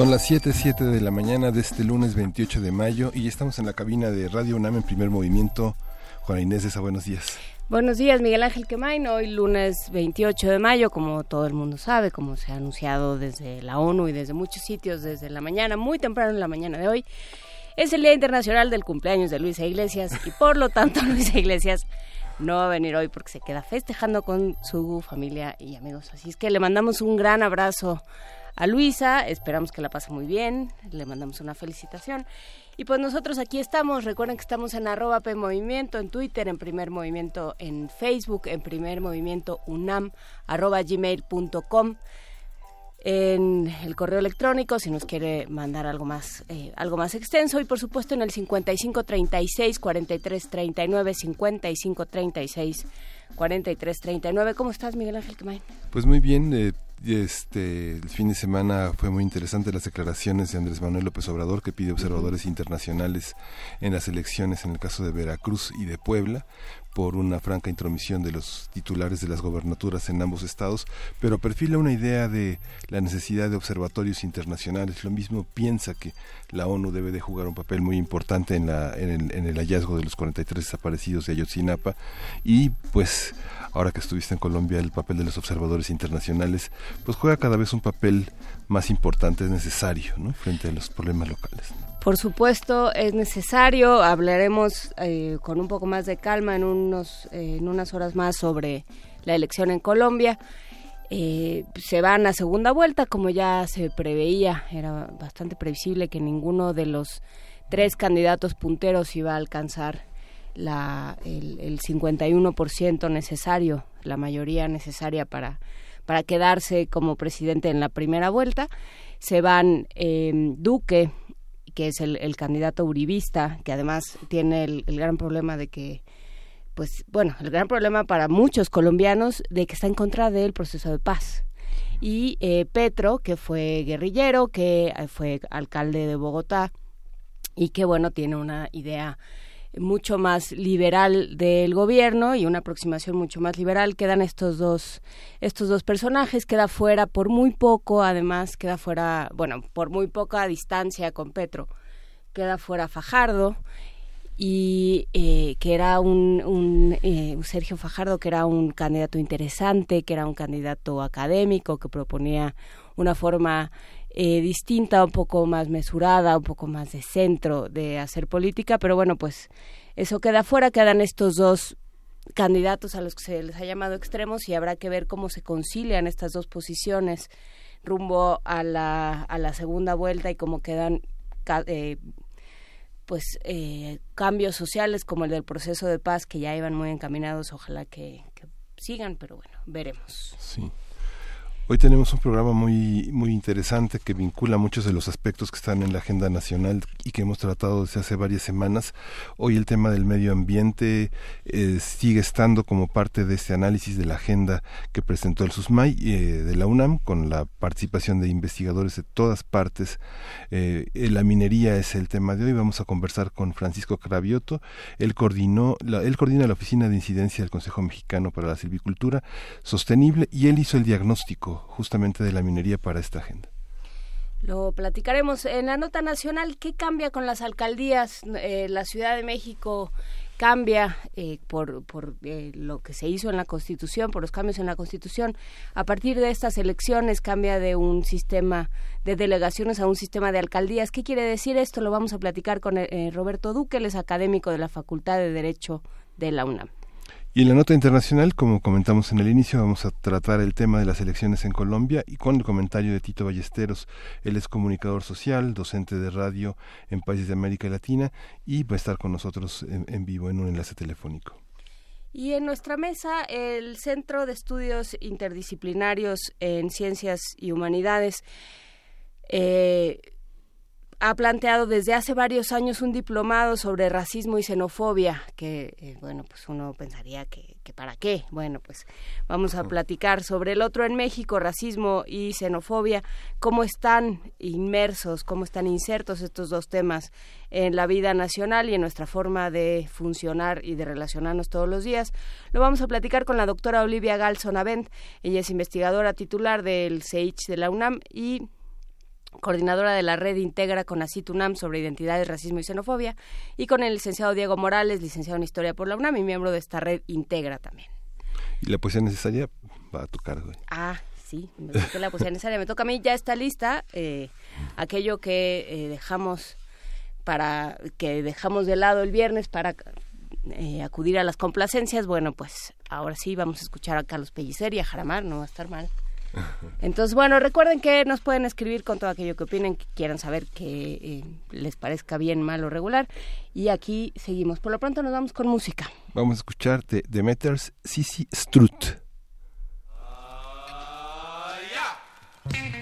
Son las 7:07 de la mañana de este lunes 28 de mayo y estamos en la cabina de Radio UNAM en primer movimiento. Juana Inés esa, buenos días. Buenos días, Miguel Ángel Quemain. Hoy lunes 28 de mayo, como todo el mundo sabe, como se ha anunciado desde la ONU y desde muchos sitios desde la mañana, muy temprano en la mañana de hoy, es el Día Internacional del Cumpleaños de Luisa Iglesias y por lo tanto Luisa Iglesias no va a venir hoy porque se queda festejando con su familia y amigos. Así es que le mandamos un gran abrazo a Luisa, esperamos que la pase muy bien, le mandamos una felicitación. Y pues nosotros aquí estamos, recuerden que estamos en arroba P Movimiento, en Twitter, en Primer Movimiento, en Facebook, en Primer Movimiento UNAM, arroba gmail.com en el correo electrónico si nos quiere mandar algo más eh, algo más extenso y por supuesto en el 55 36 43 39 55 36 43 39 ¿Cómo estás Miguel Ángel Quemay? Pues muy bien, eh, este, el fin de semana fue muy interesante las declaraciones de Andrés Manuel López Obrador que pide observadores internacionales en las elecciones en el caso de Veracruz y de Puebla por una franca intromisión de los titulares de las gobernaturas en ambos estados, pero perfila una idea de la necesidad de observatorios internacionales. Lo mismo piensa que la ONU debe de jugar un papel muy importante en, la, en, el, en el hallazgo de los 43 desaparecidos de Ayotzinapa y pues ahora que estuviste en Colombia, el papel de los observadores internacionales, pues juega cada vez un papel más importante, es necesario. Frente a los problemas locales. Por supuesto, es necesario. Hablaremos eh, con un poco más de calma en, unos, eh, en unas horas más sobre la elección en Colombia. Eh, se van a segunda vuelta, como ya se preveía. Era bastante previsible que ninguno de los tres candidatos punteros iba a alcanzar la, el, el 51% necesario, la mayoría necesaria para, para quedarse como presidente en la primera vuelta. Se van Duque que es el, candidato uribista, que además tiene el, gran problema de que, pues bueno, el gran problema para muchos colombianos de que está en contra del proceso de paz. Y eh, Petro, que fue guerrillero, que eh, fue alcalde de Bogotá y que, bueno, tiene una idea mucho más liberal del gobierno y una aproximación mucho más liberal. Quedan estos dos estos dos personajes queda fuera por muy poco además queda fuera bueno por muy poca distancia con Petro queda fuera Fajardo y eh, que era un, un eh, Sergio Fajardo que era un candidato interesante que era un candidato académico que proponía una forma eh, distinta, un poco más mesurada, un poco más de centro de hacer política, pero bueno, pues eso queda fuera, quedan estos dos candidatos a los que se les ha llamado extremos y habrá que ver cómo se concilian estas dos posiciones rumbo a la, a la segunda vuelta y cómo quedan eh, pues eh, cambios sociales como el del proceso de paz que ya iban muy encaminados, ojalá que, que sigan, pero bueno, veremos. Sí. Hoy tenemos un programa muy, muy interesante que vincula muchos de los aspectos que están en la agenda nacional y que hemos tratado desde hace varias semanas. Hoy el tema del medio ambiente eh, sigue estando como parte de este análisis de la agenda que presentó el SUSMAI eh, de la UNAM con la participación de investigadores de todas partes. Eh, la minería es el tema de hoy. Vamos a conversar con Francisco Cravioto. Él, coordinó la, él coordina la Oficina de Incidencia del Consejo Mexicano para la Silvicultura Sostenible y él hizo el diagnóstico justamente de la minería para esta agenda. Lo platicaremos en la nota nacional. ¿Qué cambia con las alcaldías? Eh, la Ciudad de México cambia eh, por, por eh, lo que se hizo en la Constitución, por los cambios en la Constitución. A partir de estas elecciones cambia de un sistema de delegaciones a un sistema de alcaldías. ¿Qué quiere decir esto? Lo vamos a platicar con Roberto Duque, él es académico de la Facultad de Derecho de la UNAM. Y en la nota internacional, como comentamos en el inicio, vamos a tratar el tema de las elecciones en Colombia y con el comentario de Tito Ballesteros. Él es comunicador social, docente de radio en países de América Latina y va a estar con nosotros en, vivo en un enlace telefónico. Y en nuestra mesa, el Centro de Estudios Interdisciplinarios en Ciencias y Humanidades. Eh, ha planteado desde hace varios años un diplomado sobre racismo y xenofobia, que, eh, bueno, pues uno pensaría que, que, para qué. Bueno, pues vamos a platicar sobre el otro en México, racismo y xenofobia, cómo están inmersos, cómo están insertos estos dos temas en la vida nacional y en nuestra forma de funcionar y de relacionarnos todos los días. Lo vamos a platicar con la doctora Olivia Galson Avent. Ella es investigadora titular del CEICH de la UNAM y coordinadora de la red Integra con ACIT-UNAM sobre identidades, racismo y xenofobia, y con el licenciado Diego Morales, licenciado en Historia por la UNAM y miembro de esta red Integra también. ¿Y la poesía necesaria va a tu cargo? Ah, sí, me toca la poesía necesaria. Me toca a mí, ya está lista, eh, aquello que eh, dejamos para que dejamos de lado el viernes para eh, acudir a las complacencias, bueno, pues ahora sí vamos a escuchar a Carlos Pellicer y a Jaramar, no va a estar mal. Entonces, bueno, recuerden que nos pueden escribir con todo aquello que opinen, que quieran saber que eh, les parezca bien, mal o regular. Y aquí seguimos. Por lo pronto nos vamos con música. Vamos a escuchar de Demeters Sisi Strut. movimiento.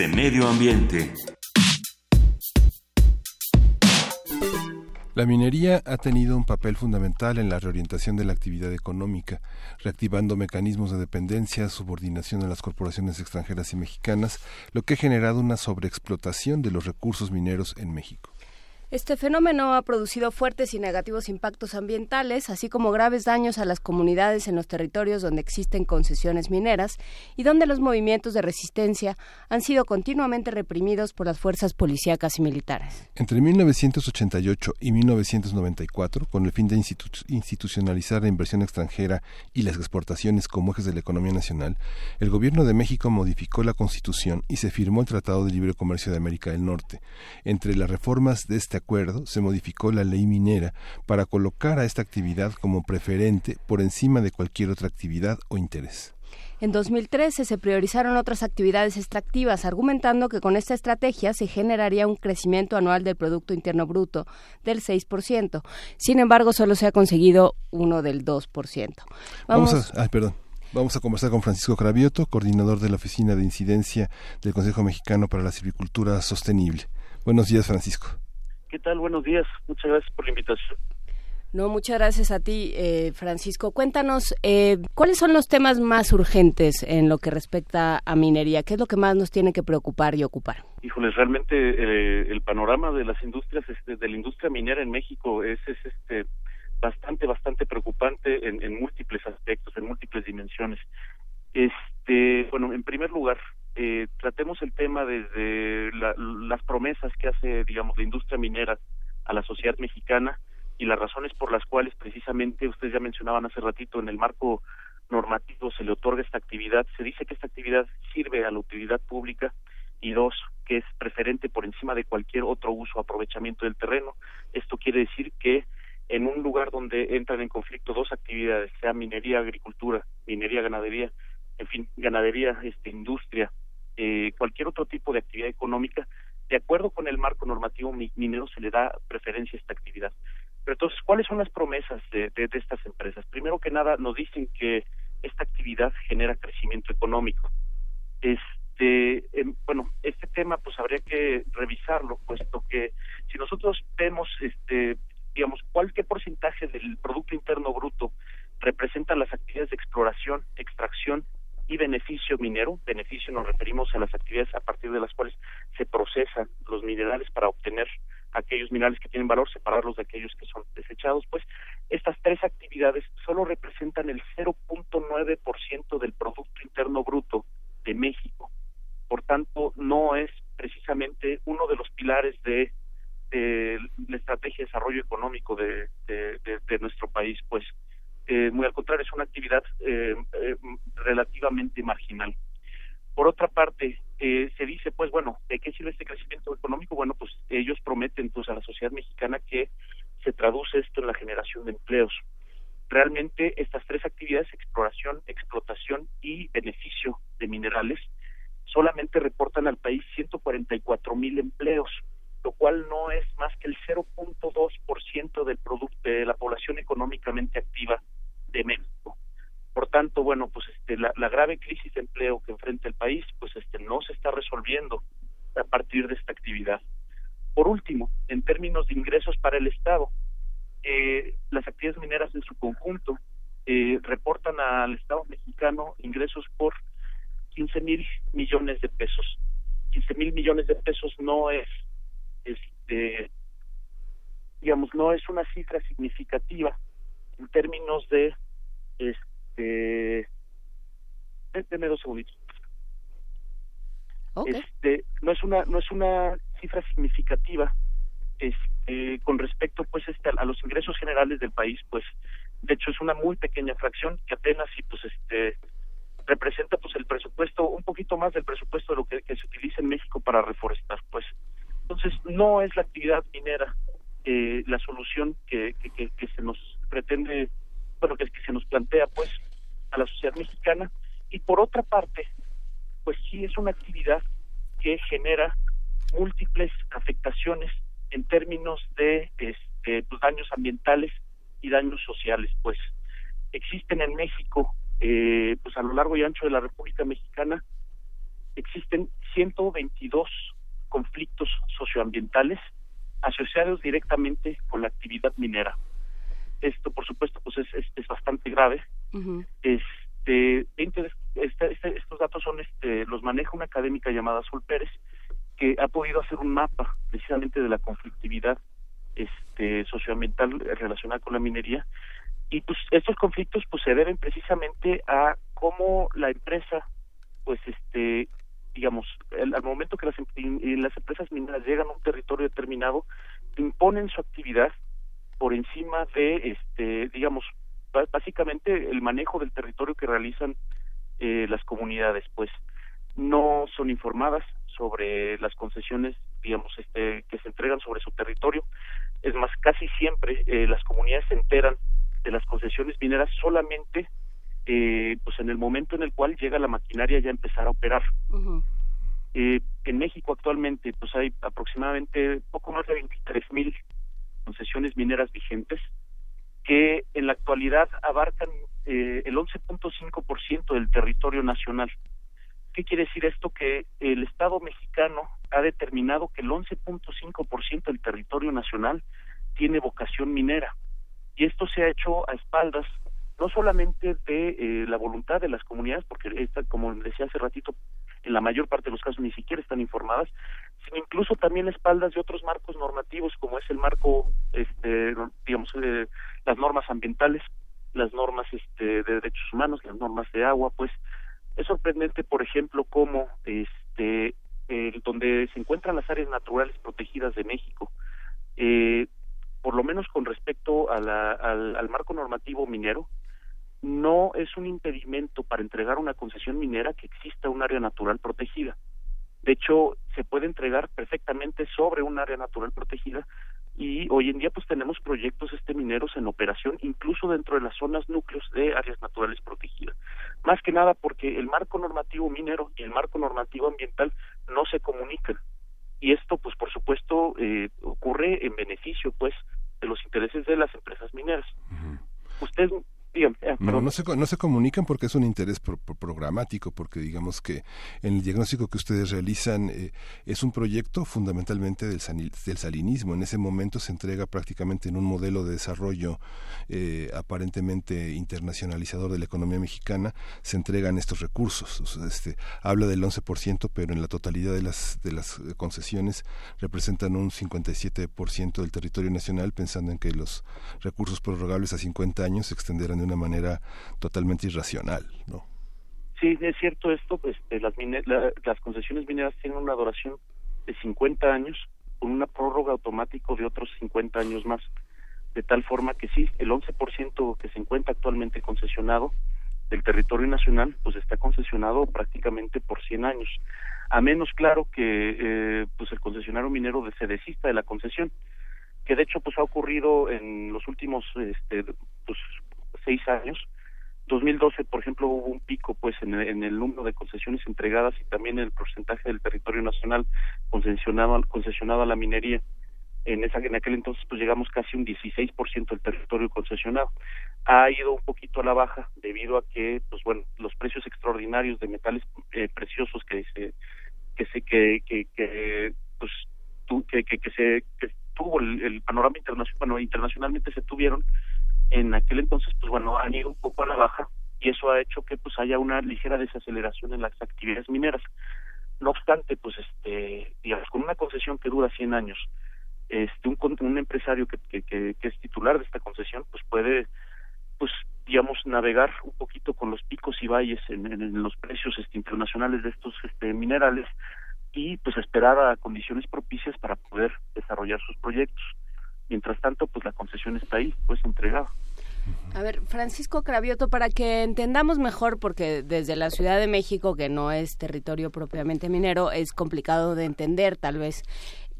De Medio Ambiente. La minería ha tenido un papel fundamental en la reorientación de la actividad económica, reactivando mecanismos de dependencia, subordinación a las corporaciones extranjeras y mexicanas, lo que ha generado una sobreexplotación de los recursos mineros en México. Este fenómeno ha producido fuertes y negativos impactos ambientales, así como graves daños a las comunidades en los territorios donde existen concesiones mineras y donde los movimientos de resistencia han sido continuamente reprimidos por las fuerzas policíacas y militares. Entre 1988 y 1994, con el fin de institucionalizar la inversión extranjera y las exportaciones como ejes de la economía nacional, el Gobierno de México modificó la Constitución y se firmó el Tratado de Libre Comercio de América del Norte. Entre las reformas de este acuerdo se modificó la ley minera para colocar a esta actividad como preferente por encima de cualquier otra actividad o interés. En 2013 se priorizaron otras actividades extractivas, argumentando que con esta estrategia se generaría un crecimiento anual del Producto Interno Bruto del 6%. Sin embargo, solo se ha conseguido uno del 2%. Vamos, a, perdón. Vamos a conversar con Francisco Cravioto, coordinador de la Oficina de Incidencia del Consejo Mexicano para la Silvicultura Sostenible. Buenos días, Francisco. ¿Qué tal? Buenos días. Muchas gracias por la invitación. No, muchas gracias a ti, eh, Francisco. Cuéntanos, eh, ¿cuáles son los temas más urgentes en lo que respecta a minería? ¿Qué es lo que más nos tiene que preocupar y ocupar? Híjoles, realmente eh, el panorama de las industrias, este, de la industria minera en México es, es este bastante, bastante preocupante en, en múltiples aspectos, en múltiples dimensiones. Este, bueno, en primer lugar, eh, tratemos el tema desde las promesas que hace, digamos, la industria minera a la sociedad mexicana y las razones por las cuales precisamente ustedes ya mencionaban hace ratito en el marco normativo se le otorga esta actividad, se dice que esta actividad sirve a la utilidad pública y dos, que es preferente por encima de cualquier otro uso o aprovechamiento del terreno. Esto quiere decir que en un lugar donde entran en conflicto dos actividades, sea minería, agricultura, minería, ganadería, en fin, ganadería, este, industria, eh, cualquier otro tipo de actividad económica, de acuerdo con el marco normativo minero se le da preferencia a esta actividad. Pero entonces, ¿cuáles son las promesas de, de, estas empresas? Primero que nada, nos dicen que esta actividad genera crecimiento económico. Este, em, bueno, este tema pues habría que revisarlo, puesto que si nosotros vemos, este, digamos, cualquier porcentaje del Producto Interno Bruto representan las actividades de exploración, extracción y beneficio minero. Beneficio nos referimos a las actividades a partir de las cuales se procesan los minerales para obtener aquellos minerales que tienen valor, separarlos de aquellos que son desechados. Pues estas tres actividades solo representan el 0.9% del Producto Interno Bruto de México. Por tanto, no es precisamente uno de los pilares de, la estrategia de desarrollo económico de, de nuestro país, pues eh, muy al contrario, es una actividad eh, eh, relativamente marginal. Por otra parte, se dice, pues bueno, ¿de qué sirve este crecimiento económico? Bueno, pues ellos prometen pues a la sociedad mexicana que se traduce esto en la generación de empleos. Realmente estas tres actividades, exploración, explotación y beneficio de minerales, solamente reportan al país 144 mil empleos, lo cual no es más que el 0.2% del producto de la población económicamente activa de México. Por tanto, bueno, pues este, la, grave crisis de empleo que enfrenta el país, pues este, no se está resolviendo a partir de esta actividad. Por último, en términos de ingresos para el Estado, eh, las actividades mineras en su conjunto eh, reportan al Estado mexicano ingresos por 15 mil millones de pesos. 15 mil millones de pesos no es, este, digamos, no es una cifra significativa en términos de este déjeme dos segunditos. Este no es una no es una cifra significativa este con respecto pues este a los ingresos generales del país pues de hecho es una muy pequeña fracción que apenas y pues este representa pues el presupuesto un poquito más del presupuesto de lo que, se utiliza en México para reforestar pues. Entonces no es la actividad minera eh, la solución que, que, que se nos pretende, bueno, que, que se nos plantea pues a la sociedad mexicana y por otra parte, pues sí es una actividad que genera múltiples afectaciones en términos de este, pues, daños ambientales y daños sociales, pues existen en México, eh, pues a lo largo y ancho de la República Mexicana, existen 122 conflictos socioambientales asociados directamente con la actividad minera. Esto, por supuesto, pues es, es, bastante grave. Este, este, este, estos datos son, este, los maneja una académica llamada Sol Pérez, que ha podido hacer un mapa precisamente de la conflictividad este, socioambiental relacionada con la minería. Y pues estos conflictos pues se deben precisamente a cómo la empresa, pues este, digamos, al momento que las, em, las empresas mineras llegan a un territorio determinado, imponen su actividad por encima de, este, digamos, básicamente el manejo del territorio que realizan eh, las comunidades, pues no son informadas sobre las concesiones, digamos, este, que se entregan sobre su territorio. Es más, casi siempre eh, las comunidades se enteran de las concesiones mineras solamente eh, pues en el momento en el cual llega la maquinaria ya a empezar a operar. eh, en México actualmente pues hay aproximadamente poco más de 23 mil concesiones mineras vigentes que en la actualidad abarcan eh, el 11.5% del territorio nacional. ¿Qué quiere decir esto? Que el Estado mexicano ha determinado que el 11.5% del territorio nacional tiene vocación minera. Y esto se ha hecho a espaldas no solamente de eh, la voluntad de las comunidades, porque esta, como decía hace ratito, en la mayor parte de los casos ni siquiera están informadas, sino incluso también espaldas de otros marcos normativos, como es el marco, este, digamos, eh, las normas ambientales, las normas este, de derechos humanos, las normas de agua, pues es sorprendente, por ejemplo, cómo este, donde se encuentran las áreas naturales protegidas de México, eh, por lo menos con respecto a la, al, al marco normativo minero, no es un impedimento para entregar una concesión minera que exista un área natural protegida. De hecho, se puede entregar perfectamente sobre un área natural protegida y hoy en día pues tenemos proyectos este mineros en operación incluso dentro de las zonas núcleos de áreas naturales protegidas. Más que nada porque el marco normativo minero y el marco normativo ambiental no se comunican y esto pues por supuesto eh, ocurre en beneficio pues de los intereses de las empresas mineras. Usted eh, no, no, se, no se comunican porque es un interés programático, porque digamos que en el diagnóstico que ustedes realizan eh, es un proyecto fundamentalmente del, del, salinismo. En ese momento se entrega prácticamente en un modelo de desarrollo eh, aparentemente internacionalizador de la economía mexicana, se entregan estos recursos. este, habla del 11%, pero en la totalidad de las, de las concesiones representan un 57% del territorio nacional, pensando en que los recursos prorrogables a 50 años se extenderán de una manera totalmente irracional, ¿no? Sí, es cierto esto, pues las, las concesiones mineras tienen una duración de 50 años con una prórroga automática de otros 50 años más, de tal forma que sí, el 11% que se encuentra actualmente concesionado del territorio nacional, pues está concesionado prácticamente por 100 años, a menos claro que eh, pues el concesionario minero se desista de la concesión, que de hecho pues ha ocurrido en los últimos este, pues seis años. 2012, por ejemplo, hubo un pico pues en el, número de concesiones entregadas y también el porcentaje del territorio nacional concesionado, concesionado a la minería. En, esa, en aquel entonces pues llegamos casi un 16% del territorio concesionado. Ha ido un poquito a la baja debido a que pues bueno, los precios extraordinarios de metales eh, preciosos que se que se que que, que pues que, que, se que tuvo el, panorama internacional bueno, internacionalmente se tuvieron en aquel entonces, pues bueno, han ido un poco a la baja y eso ha hecho que pues haya una ligera desaceleración en las actividades mineras. No obstante, pues este, digamos, con una concesión que dura 100 años, este, un, un empresario que, que, que, es titular de esta concesión, pues puede, pues digamos, navegar un poquito con los picos y valles en, en, los precios este, internacionales de estos este, minerales y pues esperar a condiciones propicias para poder desarrollar sus proyectos. Mientras tanto, pues la concesión está ahí, pues entregada. A ver, Francisco Cravioto, para que entendamos mejor, porque desde la Ciudad de México, que no es territorio propiamente minero, es complicado de entender tal vez.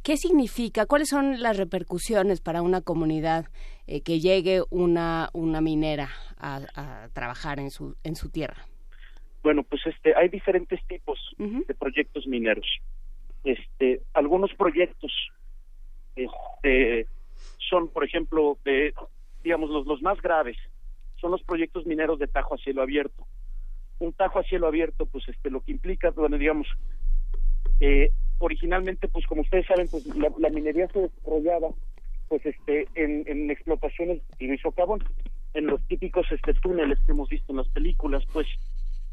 ¿Qué significa? ¿Cuáles son las repercusiones para una comunidad eh, que llegue una, una minera a, trabajar en su, en su tierra? Bueno, pues este, hay diferentes tipos de proyectos mineros. Este, algunos proyectos este, son, por ejemplo, de, digamos, los, los más graves, son los proyectos mineros de tajo a cielo abierto. Un tajo a cielo abierto, pues este, lo que implica, bueno, digamos, eh, originalmente, pues como ustedes saben, pues la, minería se desarrollaba pues este en, en explotaciones de socavón, en los típicos este túneles que hemos visto en las películas, pues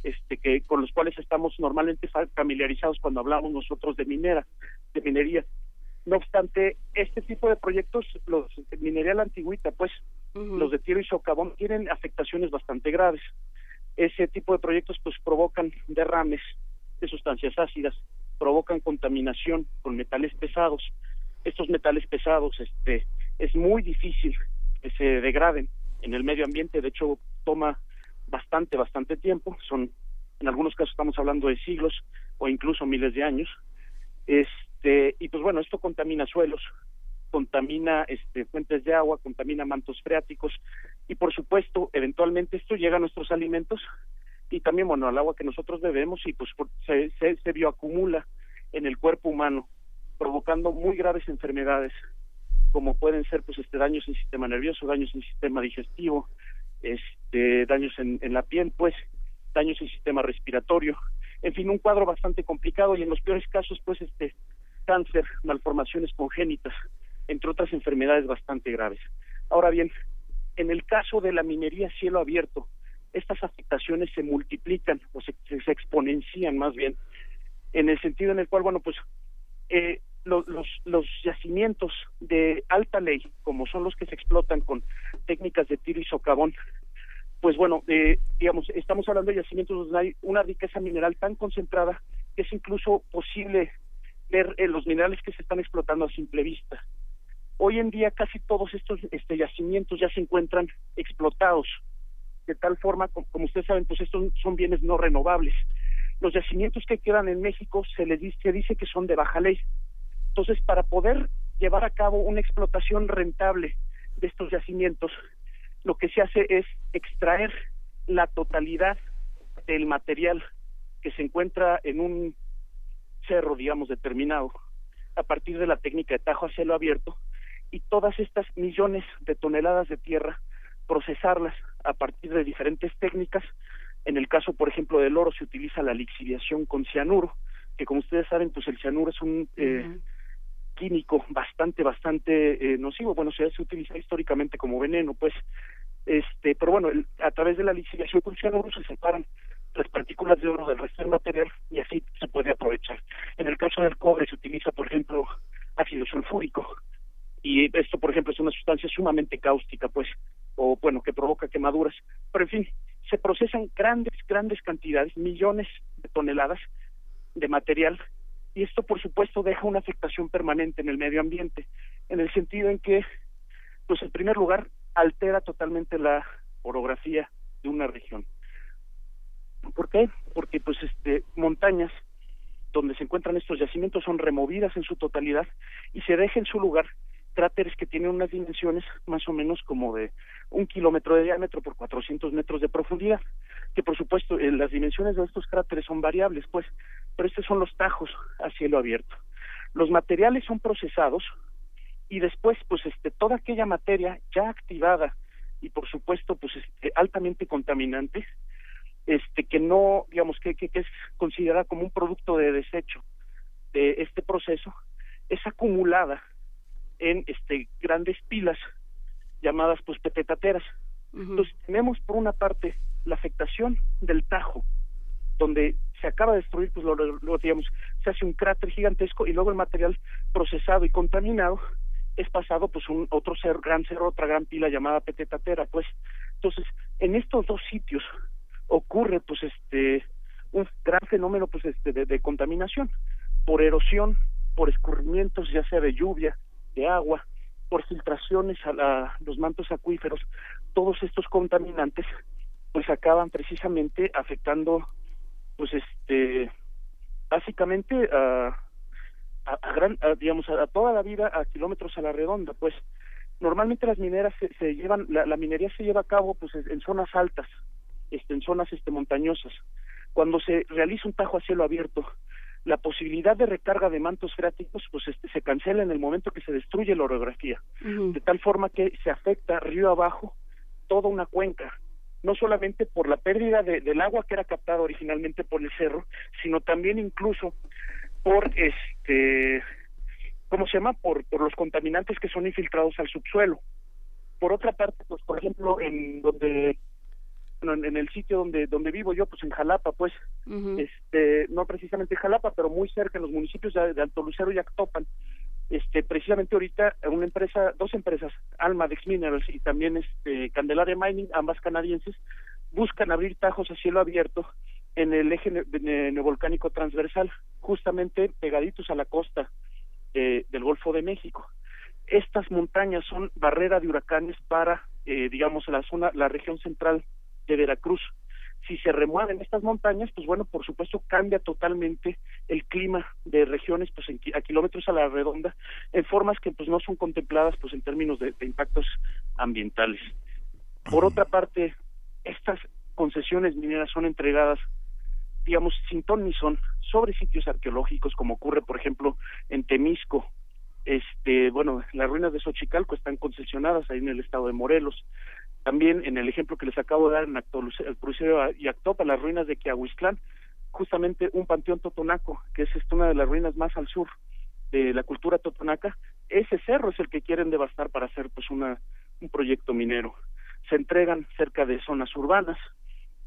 este que con los cuales estamos normalmente familiarizados cuando hablamos nosotros de minera, de minería. No obstante, este tipo de proyectos, los de minería la antigüita, pues los de tiro y socavón tienen afectaciones bastante graves. Ese tipo de proyectos pues provocan derrames de sustancias ácidas, provocan contaminación con metales pesados. Estos metales pesados este es muy difícil que se degraden en el medio ambiente, de hecho toma bastante bastante tiempo, son en algunos casos estamos hablando de siglos o incluso miles de años. Este, y pues bueno, esto contamina suelos, contamina este, fuentes de agua, contamina mantos freáticos y por supuesto, eventualmente esto llega a nuestros alimentos y también, bueno, al agua que nosotros bebemos y pues se, se, se bioacumula en el cuerpo humano, provocando muy graves enfermedades, como pueden ser pues este daños en sistema nervioso, daños en sistema digestivo, este daños en, en la piel, pues daños en sistema respiratorio, en fin, un cuadro bastante complicado y en los peores casos pues este cáncer, malformaciones congénitas, entre otras enfermedades bastante graves. Ahora bien, en el caso de la minería cielo abierto, estas afectaciones se multiplican o se, se exponencian más bien, en el sentido en el cual, bueno, pues eh, los, los yacimientos de alta ley, como son los que se explotan con técnicas de tiro y socavón, pues bueno, eh, digamos, estamos hablando de yacimientos donde hay una riqueza mineral tan concentrada que es incluso posible ver eh, los minerales que se están explotando a simple vista. Hoy en día casi todos estos este, yacimientos ya se encuentran explotados, de tal forma, como, ustedes saben, pues estos son bienes no renovables. Los yacimientos que quedan en México se les dice, se dice que son de baja ley. Entonces, para poder llevar a cabo una explotación rentable de estos yacimientos, lo que se hace es extraer la totalidad del material que se encuentra en un cerro, digamos, determinado, a partir de la técnica de tajo a cielo abierto, y todas estas millones de toneladas de tierra, procesarlas a partir de diferentes técnicas. En el caso, por ejemplo, del oro se utiliza la lixiviación con cianuro, que como ustedes saben, pues el cianuro es un eh, químico bastante, bastante eh, nocivo. Bueno, se, se utiliza históricamente como veneno, pues, este, pero bueno, a través de la lixiviación con cianuro se separan las partículas de oro del resto del material y así se puede aprovechar. En el caso del cobre se utiliza, por ejemplo, ácido sulfúrico y esto, por ejemplo, es una sustancia sumamente cáustica, pues, o bueno, que provoca quemaduras. Pero en fin, se procesan grandes, grandes cantidades, millones de toneladas de material y esto por supuesto deja una afectación permanente en el medio ambiente, en el sentido en que, pues en primer lugar, altera totalmente la orografía de una región. ¿Por qué? Porque pues este montañas donde se encuentran estos yacimientos son removidas en su totalidad y se deja en su lugar cráteres que tienen unas dimensiones más o menos como de un kilómetro de diámetro por 400 metros de profundidad, que por supuesto eh, las dimensiones de estos cráteres son variables, pues, pero estos son los tajos a cielo abierto. Los materiales son procesados y después, pues, este, toda aquella materia ya activada y por supuesto, pues, este, altamente contaminante, este, que no, digamos, que, que, que es considerada como un producto de desecho de este proceso, es acumulada en este grandes pilas llamadas pues petetateras. Entonces tenemos por una parte la afectación del Tajo, donde se acaba de destruir, pues lo, digamos, se hace un cráter gigantesco y luego el material procesado y contaminado es pasado pues un otro ser, gran cerro, otra gran pila llamada petetatera, pues. Entonces, en estos dos sitios ocurre pues este un gran fenómeno pues este de, contaminación por erosión, por escurrimientos ya sea de lluvia, de agua, por filtraciones a, los mantos acuíferos, todos estos contaminantes pues acaban precisamente afectando pues este básicamente a, a, gran digamos a, toda la vida a kilómetros a la redonda pues. Normalmente las mineras se, llevan la, la, minería se lleva a cabo pues en zonas altas este en zonas este montañosas cuando se realiza un tajo a cielo abierto la posibilidad de recarga de mantos freáticos pues este, se cancela en el momento que se destruye la orografía, de tal forma que se afecta río abajo toda una cuenca, no solamente por la pérdida del agua que era captada originalmente por el cerro, sino también incluso por este ¿cómo se llama? Por, por los contaminantes que son infiltrados al subsuelo. Por otra parte, pues por ejemplo, en donde en, el sitio donde donde vivo yo, pues en Jalapa, pues, este, no precisamente en Jalapa, pero muy cerca en los municipios de, de Alto Lucero y Actopan, este, precisamente ahorita una empresa, dos empresas, Almadex Minerals y también este Candelaria Mining, ambas canadienses, buscan abrir tajos a cielo abierto en el eje neovolcánico transversal, justamente pegaditos a la costa del Golfo de México. Estas montañas son barrera de huracanes para, eh, digamos, la zona, la región central de Veracruz. Si se remueven estas montañas, pues bueno, por supuesto cambia totalmente el clima de regiones, pues a kilómetros a la redonda, en formas que pues no son contempladas, pues en términos de, impactos ambientales. Por otra parte, estas concesiones mineras son entregadas digamos, sin ton ni son, sobre sitios arqueológicos, como ocurre, por ejemplo, en Temisco. Este, bueno, las ruinas de Xochicalco están concesionadas ahí en el estado de Morelos. También en el ejemplo que les acabo de dar en crucero y Actopa, las ruinas de Quiahuistlán, justamente un panteón totonaco, que es este, una de las ruinas más al sur de la cultura totonaca, ese cerro es el que quieren devastar para hacer pues una un proyecto minero. Se entregan cerca de zonas urbanas,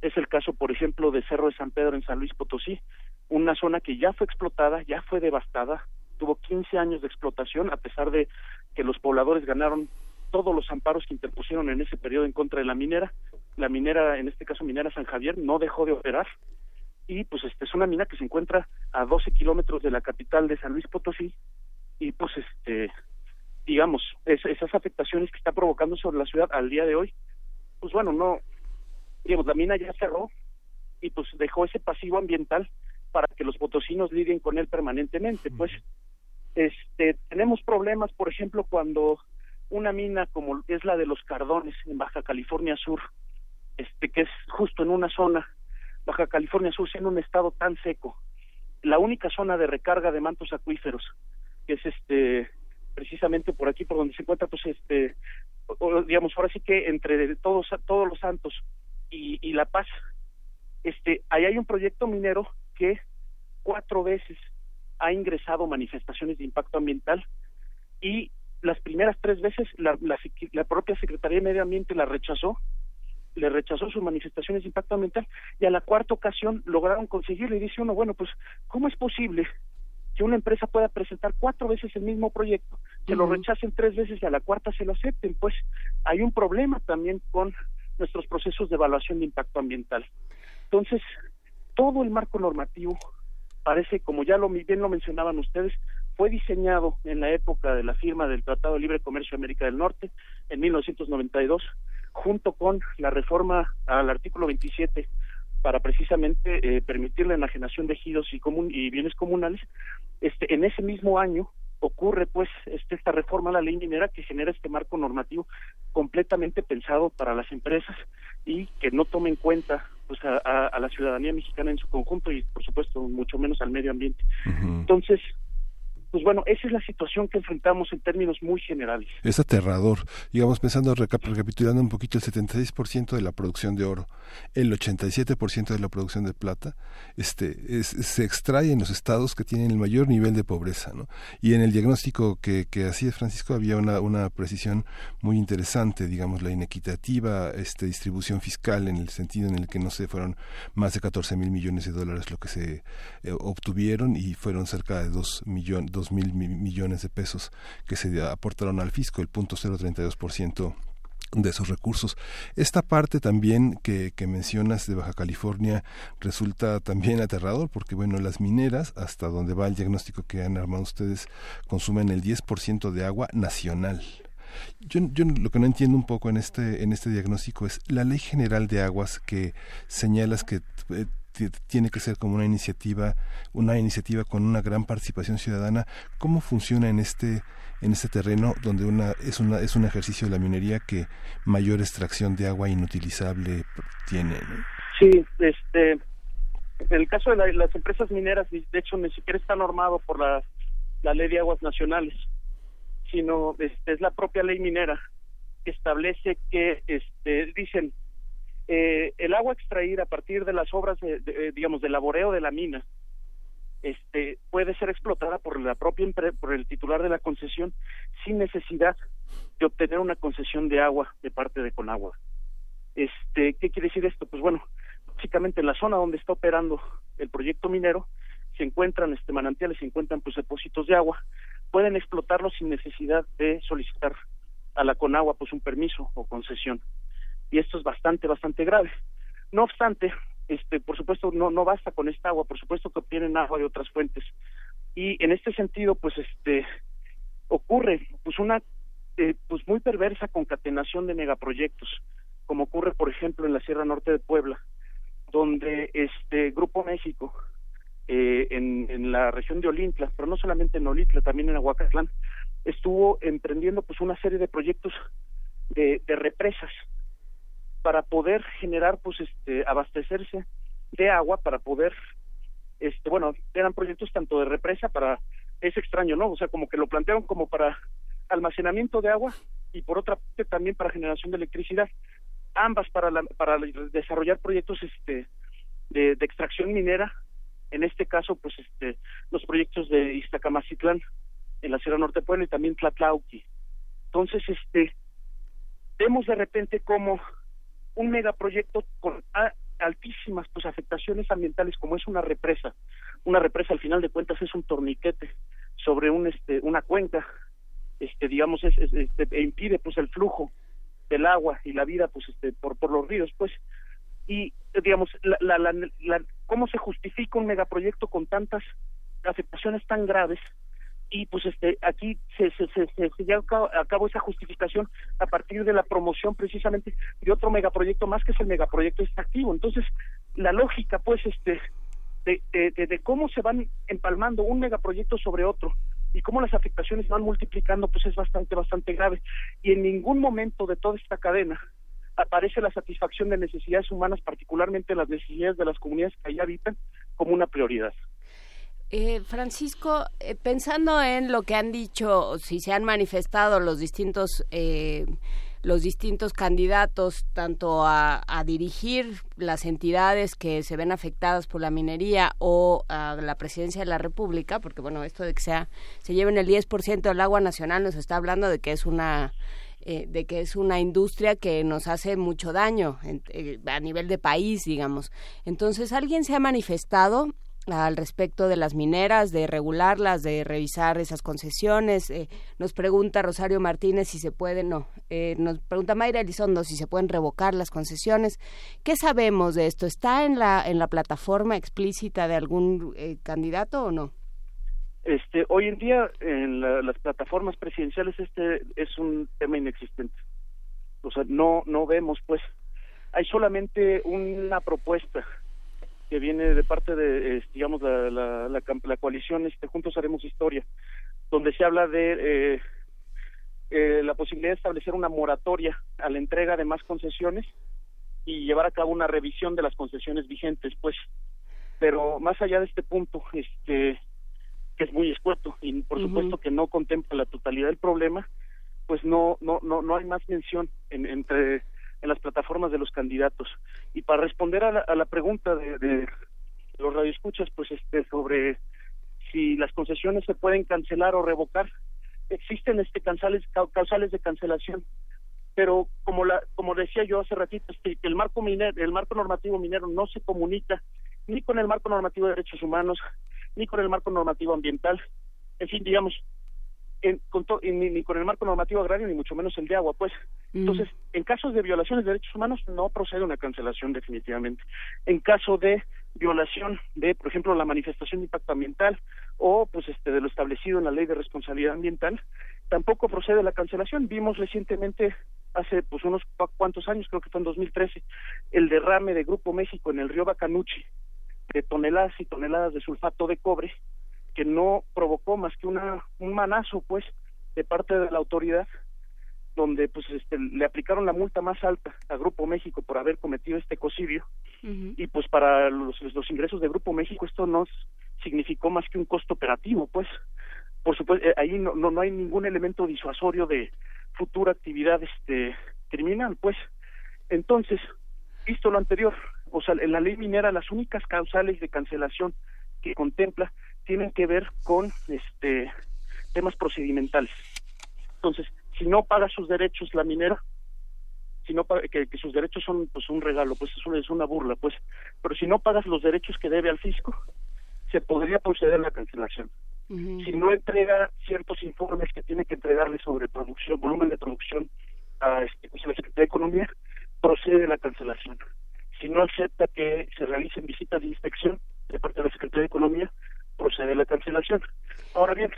es el caso, por ejemplo, de Cerro de San Pedro en San Luis Potosí, una zona que ya fue explotada, ya fue devastada, tuvo 15 años de explotación, a pesar de que los pobladores ganaron todos los amparos que interpusieron en ese periodo en contra de la minera. La minera, en este caso minera San Javier, no dejó de operar y pues este es una mina que se encuentra a 12 kilómetros de la capital de San Luis Potosí y pues este digamos esas afectaciones que está provocando sobre la ciudad al día de hoy pues bueno no digamos, la mina ya cerró y pues dejó ese pasivo ambiental para que los potosinos lidien con él permanentemente. Pues este tenemos problemas, por ejemplo, cuando una mina como es la de los Cardones en Baja California Sur, este que es justo en una zona Baja California Sur siendo un estado tan seco, la única zona de recarga de mantos acuíferos, que es este precisamente por aquí por donde se encuentra pues este digamos ahora sí que entre todos todos los santos y, La Paz. Este, ahí hay un proyecto minero que cuatro veces ha ingresado manifestaciones de impacto ambiental y las primeras tres veces la, la, propia Secretaría de Medio Ambiente la rechazó, le rechazó sus manifestaciones de impacto ambiental y a la cuarta ocasión lograron conseguirlo y dice uno, bueno, pues, ¿cómo es posible que una empresa pueda presentar cuatro veces el mismo proyecto, que lo rechacen tres veces y a la cuarta se lo acepten? Pues hay un problema también con nuestros procesos de evaluación de impacto ambiental. Entonces, todo el marco normativo parece, como ya lo bien lo mencionaban ustedes, fue diseñado en la época de la firma del Tratado de Libre Comercio de América del Norte en 1992, junto con la reforma al artículo 27 para precisamente eh, permitir la enajenación de ejidos y, y bienes comunales. Este, en ese mismo año ocurre pues este, esta reforma a la ley minera que genera este marco normativo completamente pensado para las empresas y que no tome en cuenta pues a, la ciudadanía mexicana en su conjunto y por supuesto mucho menos al medio ambiente. Entonces, pues bueno, esa es la situación que enfrentamos en términos muy generales. Es aterrador. Digamos, pensando, recapitulando un poquito, el 76% de la producción de oro, el 87% de la producción de plata, este, se extrae en los estados que tienen el mayor nivel de pobreza. ¿no? Y en el diagnóstico que, que hacía Francisco había una, una precisión muy interesante, digamos, la inequitativa este, distribución fiscal en el sentido en el que, no sé, fueron más de 14 mil millones de dólares lo que se eh, obtuvieron y fueron cerca de 2 millones mil millones de pesos que se aportaron al fisco, el punto 032% de esos recursos. Esta parte también que, que, mencionas de Baja California resulta también aterrador porque, bueno, las mineras, hasta donde va el diagnóstico que han armado ustedes, consumen el 10% de agua nacional. Yo, yo lo que no entiendo un poco en este, en este diagnóstico es la ley general de aguas que señalas que eh, tiene que ser como una iniciativa, una iniciativa con una gran participación ciudadana. ¿Cómo funciona en este en este terreno donde una es una es un ejercicio de la minería que mayor extracción de agua inutilizable tiene? Sí, este el caso de las empresas mineras, de hecho, ni siquiera está normado por la, la ley de aguas nacionales, sino este, es la propia ley minera que establece que, este, dicen, eh, el agua extraída a partir de las obras, de, eh, digamos, del laboreo de la mina, este puede ser explotada por la propia por el titular de la concesión sin necesidad de obtener una concesión de agua de parte de Conagua. Este, ¿qué quiere decir esto? Pues bueno, básicamente en la zona donde está operando el proyecto minero se encuentran este manantiales, se encuentran pues depósitos de agua, pueden explotarlos sin necesidad de solicitar a la Conagua pues un permiso o concesión. Y esto es bastante bastante grave. No obstante, este por supuesto no no basta con esta agua, por supuesto que obtienen agua de otras fuentes. Y en este sentido pues este ocurre pues una eh, pues muy perversa concatenación de megaproyectos, como ocurre por ejemplo en la Sierra Norte de Puebla, donde este Grupo México eh, en, en, la región de Olintla, pero no solamente en Olintla, también en Aguacatlán, estuvo emprendiendo pues una serie de proyectos de, de represas para poder generar pues este abastecerse de agua para poder este bueno eran proyectos tanto de represa para es extraño no o sea como que lo plantearon como para almacenamiento de agua y por otra parte también para generación de electricidad. Ambas para la, para desarrollar proyectos este de, extracción minera. En este caso pues este los proyectos de Iztacamacitlán en la Sierra Norte Puebla y también Tlatlauqui. Entonces este vemos de repente como un megaproyecto con altísimas pues afectaciones ambientales como es una represa. Una represa al final de cuentas es un torniquete sobre un este una cuenca este digamos es, este, e impide pues el flujo del agua y la vida pues este por por los ríos pues y digamos la, la, la, cómo se justifica un megaproyecto con tantas afectaciones tan graves y pues este aquí se se, se, se lleva a cabo esa justificación a partir de la promoción precisamente de otro megaproyecto más que es el megaproyecto extractivo entonces la lógica pues este de, de, de, cómo se van empalmando un megaproyecto sobre otro y cómo las afectaciones van multiplicando pues es bastante bastante grave y en ningún momento de toda esta cadena aparece la satisfacción de necesidades humanas, particularmente las necesidades de las comunidades que ahí habitan, como una prioridad. Eh, Francisco, eh, pensando en lo que han dicho, si se han manifestado los distintos eh, los distintos candidatos tanto a, a, dirigir las entidades que se ven afectadas por la minería o a la presidencia de la República, porque bueno, esto de que sea se lleven el 10% del agua nacional nos está hablando de que es una eh, de que es una industria que nos hace mucho daño eh, a nivel de país, digamos. Entonces, ¿alguien se ha manifestado al respecto de las mineras, de regularlas, de revisar esas concesiones. Eh, nos pregunta Rosario Martínez si se pueden, no, nos pregunta Mayra Elizondo si se pueden revocar las concesiones. ¿Qué sabemos de esto? ¿Está en la, en la plataforma explícita de algún candidato o no? Este, hoy en día en las plataformas presidenciales este es un tema inexistente. O sea, no no vemos pues hay solamente una propuesta que viene de parte de digamos la, la, la, coalición este Juntos Haremos Historia, donde se habla de eh, eh, la posibilidad de establecer una moratoria a la entrega de más concesiones y llevar a cabo una revisión de las concesiones vigentes, pues. Pero más allá de este punto, este que es muy escueto y por supuesto que no contempla la totalidad del problema, pues no no no no hay más mención en, entre en las plataformas de los candidatos. Y para responder a la, pregunta de, de los radioescuchas, pues este sobre si las concesiones se pueden cancelar o revocar, existen este causales causales de cancelación pero como la como decía yo hace ratito este, el marco minero el marco normativo minero no se comunica ni con el marco normativo de derechos humanos ni con el marco normativo ambiental, en fin, digamos, en, con ni, con el marco normativo agrario, ni mucho menos el de agua, pues. Mm. Entonces, en casos de violaciones de derechos humanos, no procede una cancelación definitivamente. En caso de violación de, por ejemplo, la manifestación de impacto ambiental o, pues, este, de lo establecido en la ley de responsabilidad ambiental, tampoco procede la cancelación. Vimos recientemente, hace, pues, unos cuantos años, creo que fue en 2013, el derrame de Grupo México en el río Bacanuchi, de toneladas y toneladas de sulfato de cobre que no provocó más que una un manazo pues de parte de la autoridad donde pues este le aplicaron la multa más alta a Grupo México por haber cometido este ecocidio y pues para los, los ingresos de Grupo México esto no significó más que un costo operativo pues. Por supuesto eh, ahí no, no no hay ningún elemento disuasorio de futura actividad este criminal pues. Entonces visto lo anterior o sea, en la ley minera las únicas causales de cancelación que contempla tienen que ver con este temas procedimentales. Entonces, si no paga sus derechos la minera, si no paga, que, sus derechos son pues un regalo, pues es una, es una burla, pues, pero si no pagas los derechos que debe al fisco, se podría proceder a la cancelación. Si no entrega ciertos informes que tiene que entregarle sobre producción, volumen de producción a, este, pues, la Secretaría de Economía, procede a la cancelación. Si no acepta que se realicen visitas de inspección de parte de la Secretaría de Economía, procede la cancelación. Ahora bien,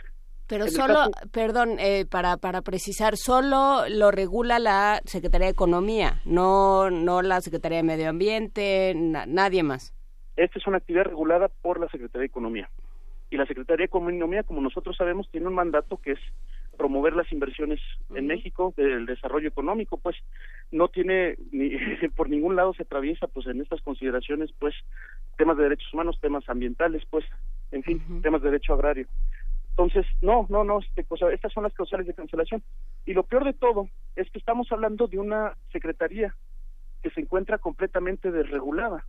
pero solo, perdón, eh, para, para precisar, solo lo regula la Secretaría de Economía, no, no la Secretaría de Medio Ambiente, nadie más. Esta es una actividad regulada por la Secretaría de Economía. Y la Secretaría de Economía, como nosotros sabemos, tiene un mandato que es promover las inversiones en México, del desarrollo económico, pues no tiene ni por ningún lado se atraviesa pues en estas consideraciones pues temas de derechos humanos, temas ambientales, pues en fin, temas de derecho agrario. Entonces, no, no, no, este, estas son las causales de cancelación. Y lo peor de todo es que estamos hablando de una secretaría que se encuentra completamente desregulada.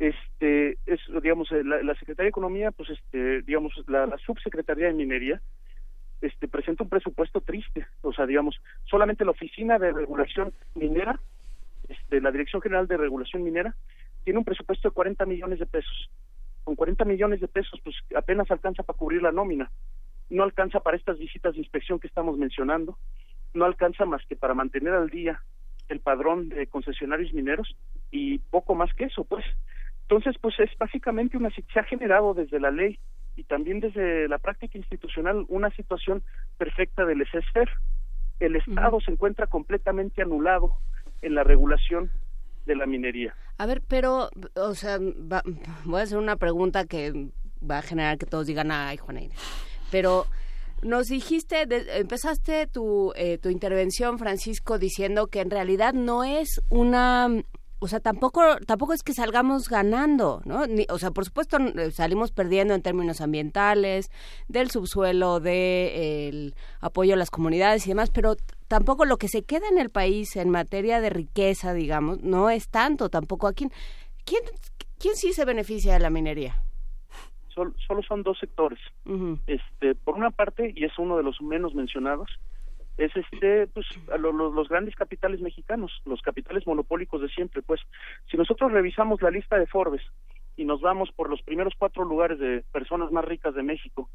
Este, es, digamos, eh, la, Secretaría de Economía, pues, este, digamos, la, la subsecretaría de Minería, este, presenta un presupuesto triste. O sea, digamos, solamente la Oficina de Regulación Minera, este, la Dirección General de Regulación Minera, tiene un presupuesto de 40 millones de pesos con 40 millones de pesos, pues apenas alcanza para cubrir la nómina. No alcanza para estas visitas de inspección que estamos mencionando. No alcanza más que para mantener al día el padrón de concesionarios mineros y poco más que eso, pues. Entonces, pues es básicamente una se ha generado desde la ley y también desde la práctica institucional una situación perfecta del laissez El Estado se encuentra completamente anulado en la regulación de la minería. A ver, pero, o sea, voy a hacer una pregunta que va a generar que todos digan, ay, Juana Pero nos dijiste, empezaste tu, eh, tu intervención, Francisco, diciendo que en realidad no es una o sea, tampoco, tampoco es que salgamos ganando, ¿no? o sea, por supuesto salimos perdiendo en términos ambientales, del subsuelo, del apoyo a las comunidades y demás, pero tampoco lo que se queda en el país en materia de riqueza, digamos, no es tanto tampoco aquí. ¿Quién, quién sí se beneficia de la minería? solo son dos sectores. este, por una parte, y es uno de los menos mencionados, es este pues los grandes capitales mexicanos, los capitales monopólicos de siempre, pues si nosotros revisamos la lista de Forbes y nos vamos por los primeros cuatro lugares de personas más ricas de México,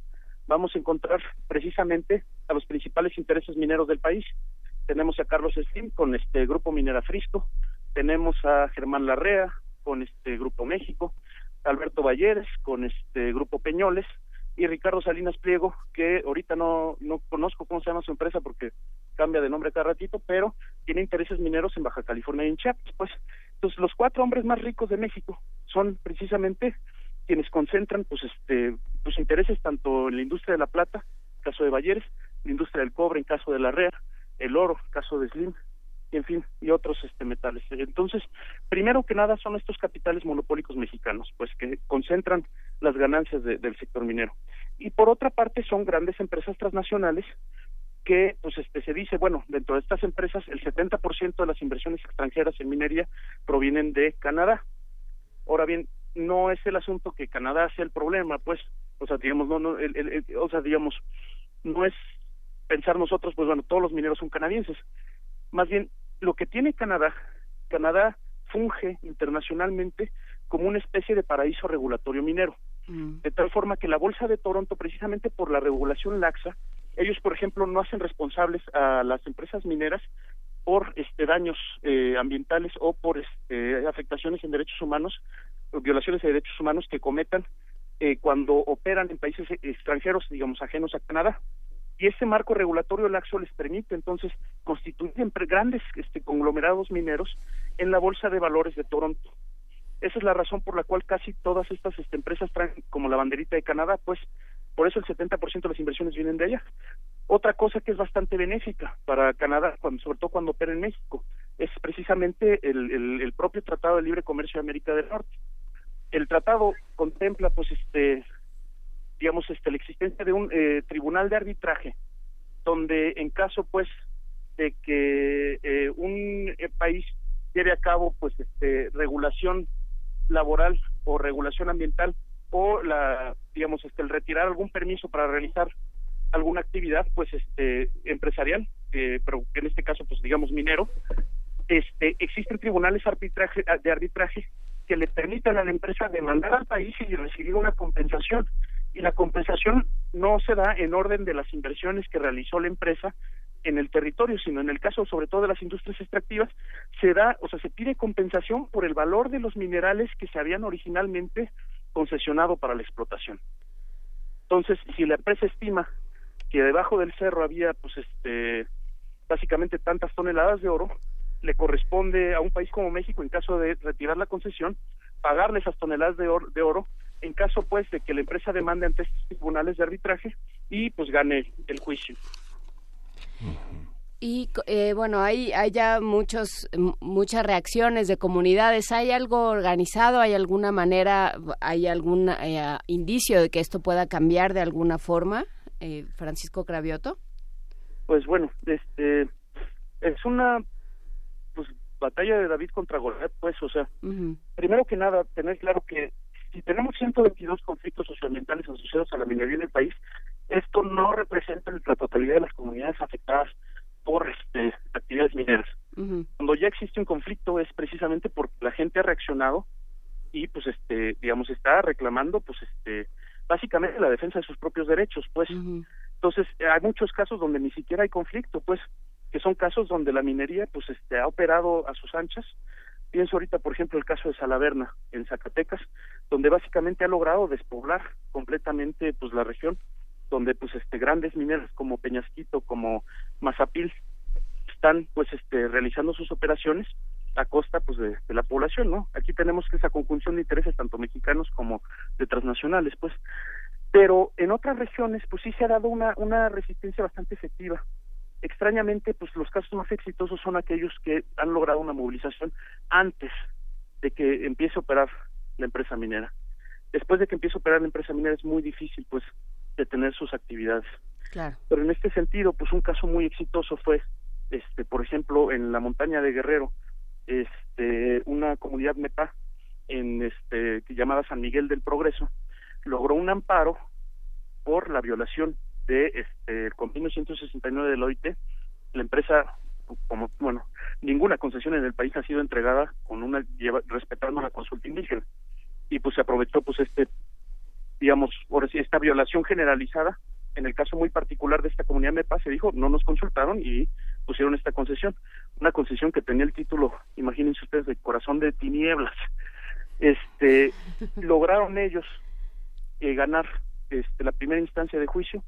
vamos a encontrar precisamente a los principales intereses mineros del país. Tenemos a Carlos Slim con este Grupo Minera Frisco, tenemos a Germán Larrea con este Grupo México, Alberto Valleres con este Grupo Peñoles, y Ricardo Salinas Pliego, que ahorita no, no conozco cómo se llama su empresa porque cambia de nombre cada ratito, pero tiene intereses mineros en Baja California y en Chiapas, pues. Entonces, los cuatro hombres más ricos de México son precisamente quienes concentran, pues, este, pues, intereses tanto en la industria de la plata, caso de Bayeres, la industria del cobre, en caso de la REA, el oro, caso de Slim, en fin, y otros este, metales. Entonces, primero que nada son estos capitales monopólicos mexicanos, pues que concentran las ganancias del sector minero. Y por otra parte son grandes empresas transnacionales que pues este se dice, bueno, dentro de estas empresas el 70% de las inversiones extranjeras en minería provienen de Canadá. Ahora bien, no es el asunto que Canadá sea el problema, pues, o sea, digamos, no, no, el, o sea, digamos, no es pensar nosotros, pues bueno, todos los mineros son canadienses. Más bien, lo que tiene Canadá, Canadá funge internacionalmente como una especie de paraíso regulatorio minero. Mm. De tal forma que la Bolsa de Toronto, precisamente por la regulación laxa, ellos, por ejemplo, no hacen responsables a las empresas mineras por este daños eh, ambientales o por este, afectaciones en derechos humanos, violaciones de derechos humanos que cometan eh, cuando operan en países extranjeros, digamos, ajenos a Canadá y ese marco regulatorio laxo les permite entonces constituir grandes este, conglomerados mineros en la bolsa de valores de Toronto. Esa es la razón por la cual casi todas estas este, empresas traen como la banderita de Canadá, pues por eso el 70% de las inversiones vienen de allá. Otra cosa que es bastante benéfica para Canadá, cuando, sobre todo cuando opera en México, es precisamente el, el propio Tratado de Libre Comercio de América del Norte. El tratado contempla pues este digamos, este, la existencia de un eh, tribunal de arbitraje, donde en caso, pues, de que eh, un eh, país lleve a cabo, pues, este, regulación laboral o regulación ambiental o la digamos este el retirar algún permiso para realizar alguna actividad pues este empresarial pero en este caso pues digamos minero este existen tribunales arbitraje, de arbitraje que le permitan a la empresa demandar al país y recibir una compensación y la compensación no se da en orden de las inversiones que realizó la empresa en el territorio, sino en el caso sobre todo de las industrias extractivas, se da, o sea, se pide compensación por el valor de los minerales que se habían originalmente concesionado para la explotación. Entonces, si la empresa estima que debajo del cerro había, pues, este, básicamente tantas toneladas de oro, le corresponde a un país como México, en caso de retirar la concesión, pagarle esas toneladas de oro, de oro en caso pues de que la empresa demande ante estos tribunales de arbitraje y pues gane el juicio. Y eh, bueno, hay, hay ya muchos, muchas reacciones de comunidades. ¿Hay algo organizado? ¿Hay alguna manera, hay algún eh, indicio de que esto pueda cambiar de alguna forma? Eh, Francisco Cravioto. Pues bueno, este es una batalla de David contra Goliat, pues, o sea, primero que nada, tener claro que si tenemos 122 conflictos socioambientales asociados a la minería en el país, esto no representa la totalidad de las comunidades afectadas por este, actividades mineras. Cuando ya existe un conflicto es precisamente porque la gente ha reaccionado y pues este digamos está reclamando pues este básicamente la defensa de sus propios derechos, pues. Entonces, hay muchos casos donde ni siquiera hay conflicto, pues, que son casos donde la minería pues este ha operado a sus anchas Pienso ahorita, por ejemplo, el caso de Salaverna, en Zacatecas, donde básicamente ha logrado despoblar completamente pues la región, donde pues este grandes mineros como Peñasquito, como Mazapil, están pues este realizando sus operaciones a costa pues de, la población, ¿no? Aquí tenemos que esa conjunción de intereses tanto mexicanos como de transnacionales, pues. Pero en otras regiones pues sí se ha dado una resistencia bastante efectiva extrañamente, pues los casos más exitosos son aquellos que han logrado una movilización antes de que empiece a operar la empresa minera. Después de que empiece a operar la empresa minera es muy difícil, pues, detener sus actividades. Claro. Pero en este sentido, pues un caso muy exitoso fue, este, por ejemplo, en la montaña de Guerrero, este, una comunidad MEPA en este llamada San Miguel del Progreso logró un amparo por la violación de este el convenio 169 del OIT, la empresa como bueno, ninguna concesión en el país ha sido entregada con una respetando la consulta indígena. Y pues se aprovechó pues este digamos, sí esta violación generalizada en el caso muy particular de esta comunidad MEPA se dijo, no nos consultaron y pusieron esta concesión, una concesión que tenía el título, imagínense ustedes, de corazón de tinieblas. Este, lograron ellos eh, ganar este, la primera instancia de juicio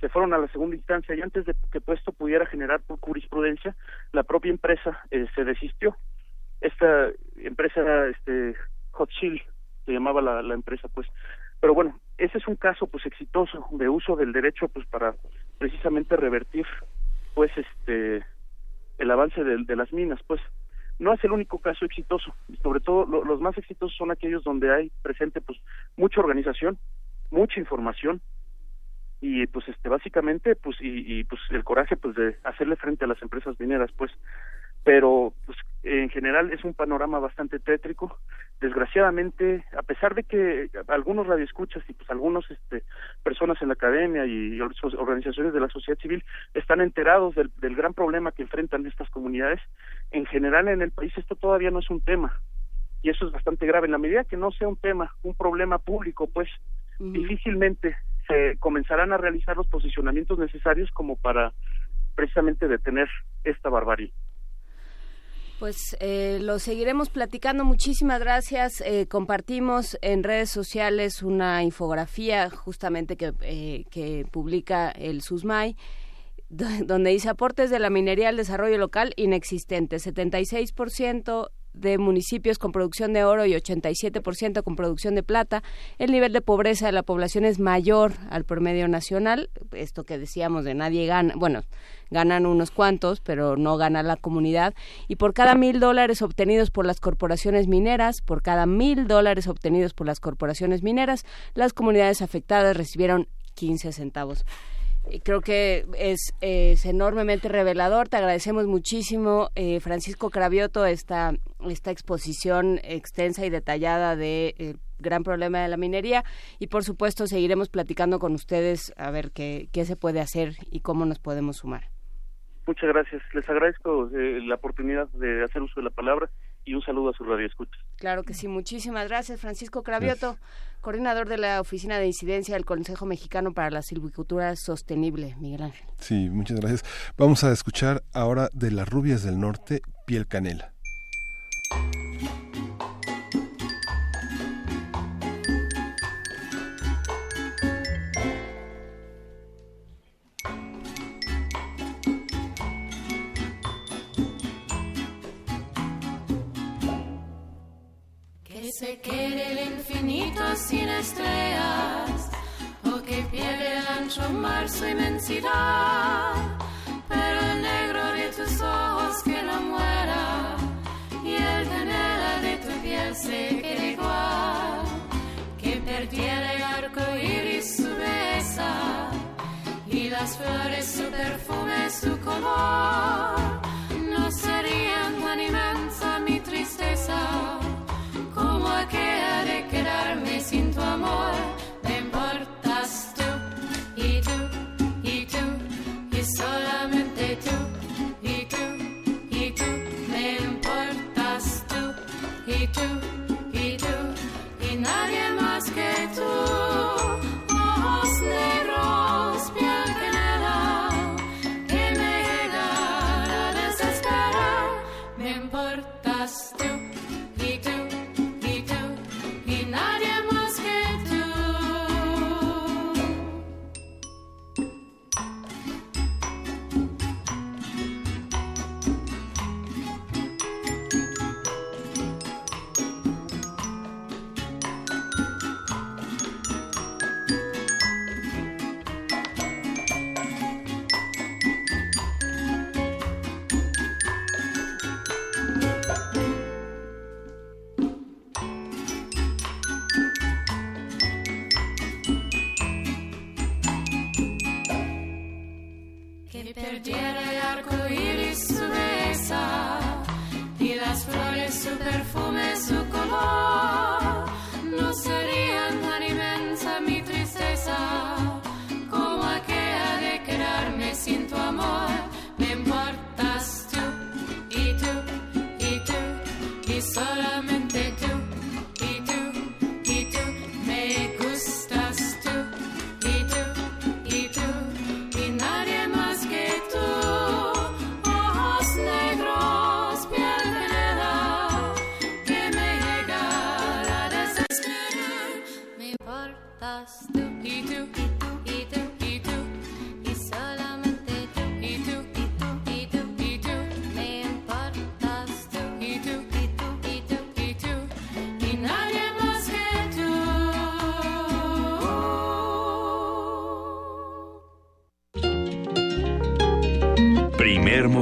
se fueron a la segunda instancia y antes de que esto pudiera generar jurisprudencia, la propia empresa eh, se desistió. Esta empresa este, Hot Shield, se llamaba la, empresa, pues. Pero bueno, ese es un caso pues exitoso de uso del derecho pues para precisamente revertir pues este el avance de, de las minas, pues no es el único caso exitoso, sobre todo los más exitosos son aquellos donde hay presente pues mucha organización, mucha información, y pues este básicamente pues y, y, pues el coraje pues de hacerle frente a las empresas mineras pues. Pero pues en general es un panorama bastante tétrico. Desgraciadamente a pesar de que algunos radioescuchas y pues algunos este personas en la academia y organizaciones de la sociedad civil están enterados del, del gran problema que enfrentan estas comunidades en general en el país esto todavía no es un tema. Y eso es bastante grave. En la medida que no sea un tema un problema público pues difícilmente se comenzarán a realizar los posicionamientos necesarios como para precisamente detener esta barbarie. Pues eh, lo seguiremos platicando. Muchísimas gracias. Eh, compartimos en redes sociales una infografía justamente que, eh, que publica el SUSMAI donde dice aportes de la minería al desarrollo local inexistente, 76% de municipios con producción de oro y 87% con producción de plata. El nivel de pobreza de la población es mayor al promedio nacional. Esto que decíamos de nadie gana, bueno, ganan unos cuantos, pero no gana la comunidad. Y por cada mil dólares obtenidos por las corporaciones mineras, por cada mil dólares obtenidos por las corporaciones mineras, las comunidades afectadas recibieron 15 centavos. Creo que es, es, enormemente revelador. Te agradecemos muchísimo, eh, Francisco Cravioto, esta, esta exposición extensa y detallada de eh, gran problema de la minería y por supuesto seguiremos platicando con ustedes a ver qué, qué se puede hacer y cómo nos podemos sumar. Muchas gracias. Les agradezco eh, la oportunidad de hacer uso de la palabra y un saludo a su radio escucha. Claro que sí. Muchísimas gracias, Francisco Cravioto, coordinador de la Oficina de Incidencia del Consejo Mexicano para la Silvicultura Sostenible. Miguel Ángel. Sí, muchas gracias. Vamos a escuchar ahora de las rubias del norte, Piel Canela. Se quede el infinito sin estrellas, o que pierde el ancho mar su inmensidad, pero el negro de tus ojos que no muera, y el canela de tu piel se quede igual, que perdiera el arco iris su belleza, y las flores su perfume, su color, no serían tan inmensa mi tristeza como aquella de quedarme sin tu amor. Me importas tú y tú y tú y solamente tú y tú y tú. Me importas tú y tú y tú y nadie más que tú.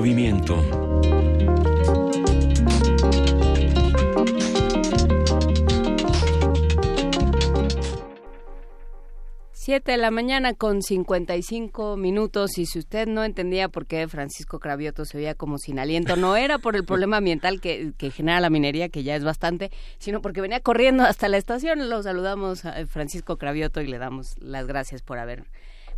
Movimiento. Siete de la mañana con 55 minutos y si usted no entendía por qué Francisco Cravioto se veía como sin aliento, no era por el problema ambiental que, genera la minería, que ya es bastante, sino porque venía corriendo hasta la estación. Lo saludamos a Francisco Cravioto y le damos las gracias por haber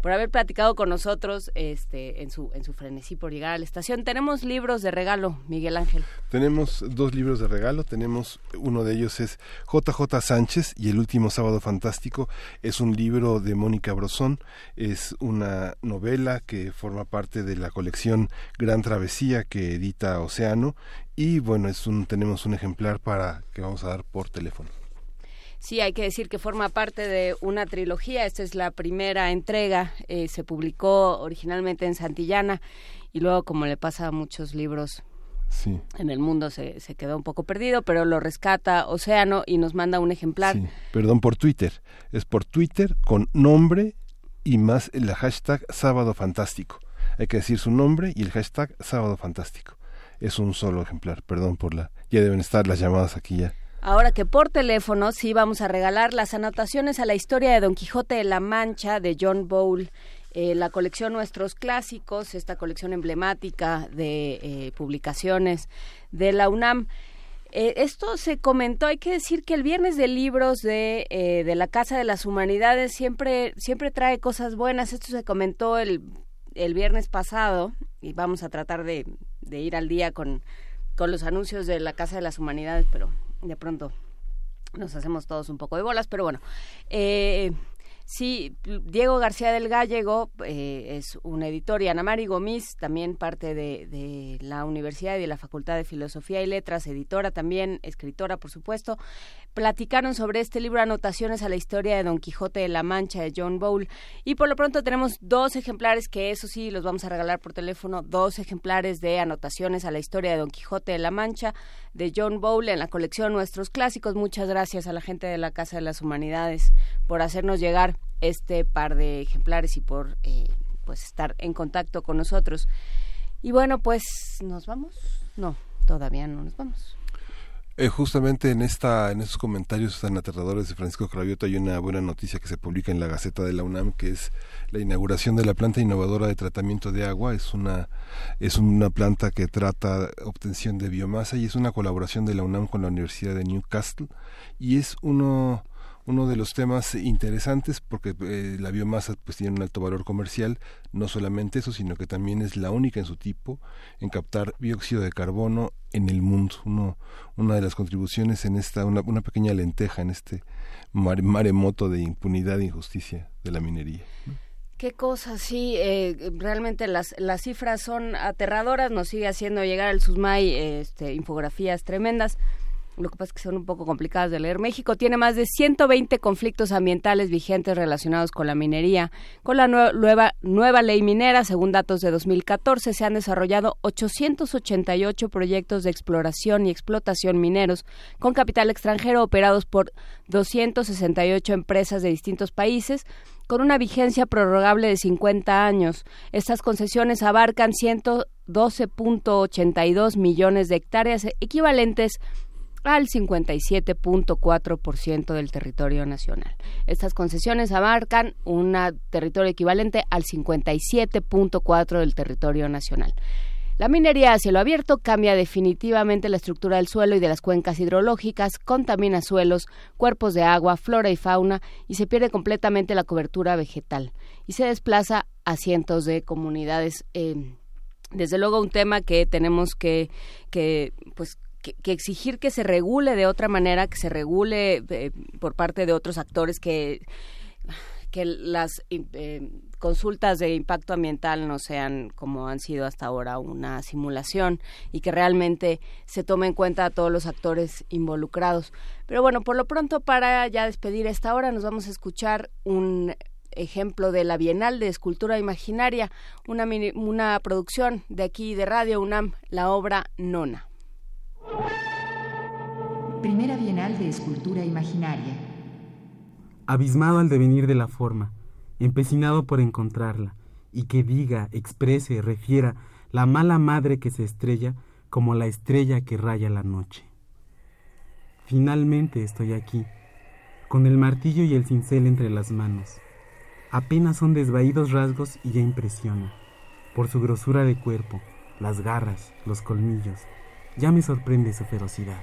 por haber platicado con nosotros este, en, su, en su frenesí por llegar a la estación. Tenemos libros de regalo, Miguel Ángel. Tenemos dos libros de regalo. Tenemos uno de ellos es JJ Sánchez y el último sábado fantástico es un libro de Mónica Brosón. Es una novela que forma parte de la colección Gran Travesía que edita Océano y bueno es un tenemos un ejemplar para que vamos a dar por teléfono. Sí, hay que decir que forma parte de una trilogía. Esta es la primera entrega. Eh, se publicó originalmente en Santillana y luego, como le pasa a muchos libros Sí. en el mundo, se, se quedó un poco perdido, pero lo rescata Océano y nos manda un ejemplar. Sí, perdón, por Twitter. Es por Twitter con nombre y más el hashtag Sábado Fantástico. Hay que decir su nombre y el hashtag Sábado Fantástico. Es un solo ejemplar, perdón por la... Ya deben estar las llamadas aquí ya. Ahora que por teléfono sí vamos a regalar las anotaciones a la historia de Don Quijote de la Mancha de John Bowl. eh, la colección Nuestros Clásicos, esta colección emblemática de eh, publicaciones de la UNAM. Eh, esto se comentó, hay que decir que el viernes de libros de, de la Casa de las Humanidades siempre, siempre trae cosas buenas. Esto se comentó el, el viernes pasado y vamos a tratar de, de ir al día con, con los anuncios de la Casa de las Humanidades, pero de pronto nos hacemos todos un poco de bolas, pero bueno. Eh, Sí, Diego García del Gallego eh, es un editor y Ana Mari Gomis, también parte de, de, la Universidad y de la Facultad de Filosofía y Letras, editora también, escritora por supuesto, platicaron sobre este libro Anotaciones a la historia de Don Quijote de la Mancha de John Bowl y por lo pronto tenemos dos ejemplares que eso sí los vamos a regalar por teléfono, dos ejemplares de Anotaciones a la historia de Don Quijote de la Mancha de John Bowl en la colección Nuestros Clásicos. Muchas gracias a la gente de la Casa de las Humanidades por hacernos llegar este par de ejemplares y por eh, pues estar en contacto con nosotros. Y bueno, pues nos vamos. No, todavía no nos vamos. Eh, justamente en esta en estos comentarios tan aterradores de Francisco Cravioto hay una buena noticia que se publica en la Gaceta de la UNAM que es la inauguración de la planta innovadora de tratamiento de agua es una es una planta que trata obtención de biomasa y es una colaboración de la UNAM con la Universidad de Newcastle y es uno uno de los temas interesantes porque eh, la biomasa pues tiene un alto valor comercial, no solamente eso, sino que también es la única en su tipo en captar dióxido de carbono en el mundo. Uno, una de las contribuciones en esta, una, una pequeña lenteja en este maremoto de impunidad e injusticia de la minería. Qué cosa, sí, eh, realmente las, las cifras son aterradoras, nos sigue haciendo llegar al SUSMAI este, infografías tremendas. Lo que pasa es que son un poco complicadas de leer. México tiene más de 120 conflictos ambientales vigentes relacionados con la minería. Con la nueva, nueva ley minera, según datos de 2014, se han desarrollado 888 proyectos de exploración y explotación mineros con capital extranjero operados por 268 empresas de distintos países con una vigencia prorrogable de 50 años. Estas concesiones abarcan 112.82 millones de hectáreas equivalentes al 57.4% del territorio nacional. Estas concesiones abarcan un territorio equivalente al 57.4% del territorio nacional. La minería a cielo abierto cambia definitivamente la estructura del suelo y de las cuencas hidrológicas, contamina suelos, cuerpos de agua, flora y fauna y se pierde completamente la cobertura vegetal y se desplaza a cientos de comunidades. Eh, desde luego un tema que tenemos que, que pues que, exigir que se regule de otra manera, que se regule eh, por parte de otros actores que que las eh, consultas de impacto ambiental no sean como han sido hasta ahora una simulación y que realmente se tome en cuenta a todos los actores involucrados. Pero bueno, por lo pronto para ya despedir esta hora nos vamos a escuchar un ejemplo de la Bienal de Escultura Imaginaria, una, una producción de aquí de Radio UNAM, la obra Nona. Primera Bienal de Escultura Imaginaria. Abismado al devenir de la forma, empecinado por encontrarla, y que diga, exprese, refiera la mala madre que se estrella como la estrella que raya la noche. Finalmente estoy aquí, con el martillo y el cincel entre las manos. Apenas son desvaídos rasgos y ya impresiona, por su grosura de cuerpo, las garras, los colmillos, ya me sorprende su ferocidad.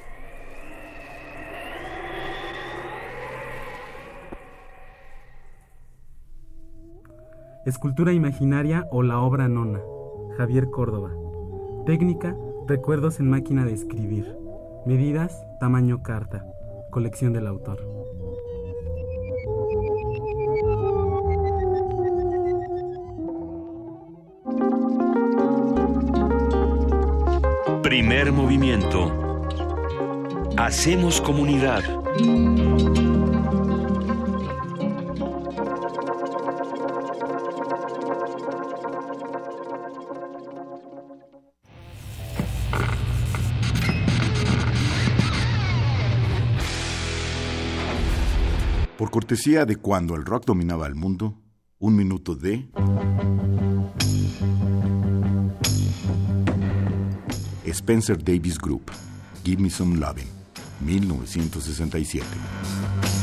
Escultura imaginaria o la obra nona. Javier Córdoba. Técnica, recuerdos en máquina de escribir. Medidas, tamaño carta. Colección del autor. Primer movimiento. Hacemos comunidad. Por cortesía de cuando el rock dominaba el mundo, un minuto de... Spencer Davis Group, Give Me Some Loving, 1967.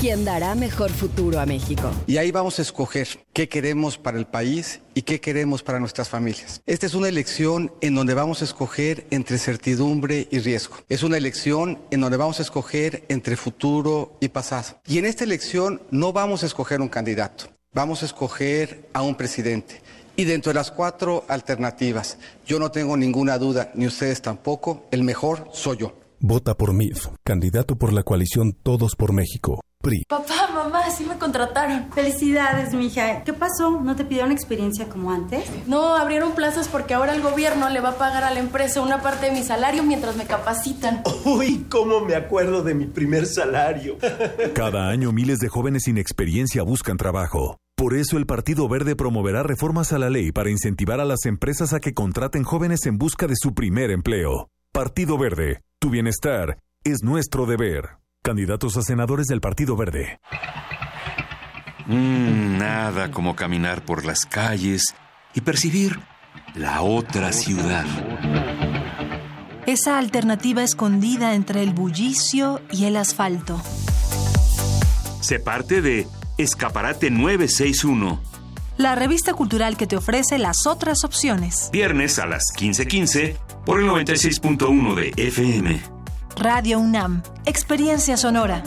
¿Quién dará mejor futuro a México? Y ahí vamos a escoger qué queremos para el país y qué queremos para nuestras familias. Esta es una elección en donde vamos a escoger entre certidumbre y riesgo. Es una elección en donde vamos a escoger entre futuro y pasado. Y en esta elección no vamos a escoger un candidato, vamos a escoger a un presidente. Y dentro de las cuatro alternativas, yo no tengo ninguna duda, ni ustedes tampoco, el mejor soy yo. Vota por MIF, candidato por la coalición Todos por México. PRI. Papá, mamá, sí me contrataron. Felicidades, mija. ¿Qué pasó? ¿No te pidieron experiencia como antes? No, abrieron plazas porque ahora el gobierno le va a pagar a la empresa una parte de mi salario mientras me capacitan. Uy, cómo me acuerdo de mi primer salario. Cada año miles de jóvenes sin experiencia buscan trabajo. Por eso el Partido Verde promoverá reformas a la ley para incentivar a las empresas a que contraten jóvenes en busca de su primer empleo. Partido Verde, tu bienestar es nuestro deber. Candidatos a senadores del Partido Verde. Mm, nada como caminar por las calles y percibir la otra ciudad. Esa alternativa escondida entre el bullicio y el asfalto. Se parte de Escaparate 961. La revista cultural que te ofrece las otras opciones. Viernes a las 15:15 por el 96.1 de FM. Radio UNAM, Experiencia Sonora.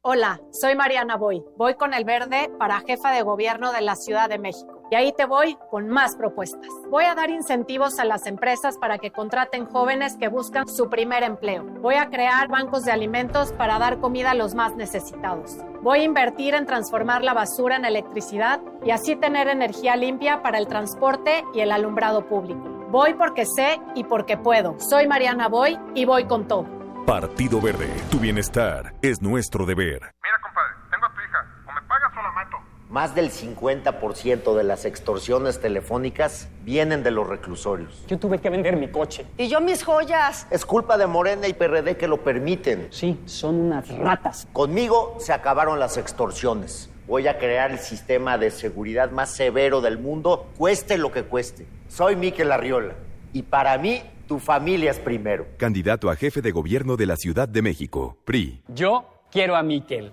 Hola, soy Mariana Boy. Voy con el verde para jefa de gobierno de la Ciudad de México. Y ahí te voy con más propuestas. Voy a dar incentivos a las empresas para que contraten jóvenes que buscan su primer empleo. Voy a crear bancos de alimentos para dar comida a los más necesitados. Voy a invertir en transformar la basura en electricidad y así tener energía limpia para el transporte y el alumbrado público. Voy porque sé y porque puedo. Soy Mariana Boy y voy con todo. Partido Verde, tu bienestar es nuestro deber. Mira, compadre, tengo a tu hija. O me pagas o la mato. Más del 50% de las extorsiones telefónicas vienen de los reclusorios. Yo tuve que vender mi coche. Y yo mis joyas. Es culpa de Morena y PRD que lo permiten. Sí, son unas ratas. Conmigo se acabaron las extorsiones. Voy a crear el sistema de seguridad más severo del mundo, cueste lo que cueste. Soy Miquel Arriola. Y para mí, tu familia es primero. Candidato a jefe de gobierno de la Ciudad de México, PRI. Yo quiero a Miquel.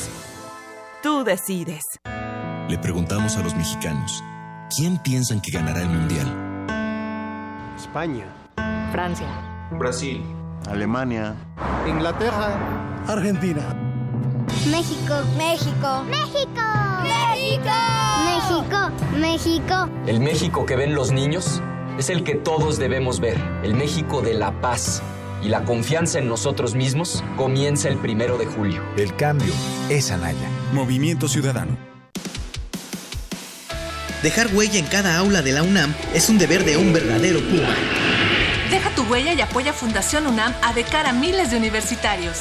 Tú decides. Le preguntamos a los mexicanos, ¿quién piensan que ganará el Mundial? España. Francia. Brasil. Alemania. Inglaterra. Argentina. México. México. México. México. México. México. El México que ven los niños es el que todos debemos ver. El México de la paz. Y la confianza en nosotros mismos comienza el primero de julio. El cambio es Anaya. Movimiento Ciudadano. Dejar huella en cada aula de la UNAM es un deber de un verdadero Puma. Deja tu huella y apoya Fundación UNAM a de cara a miles de universitarios.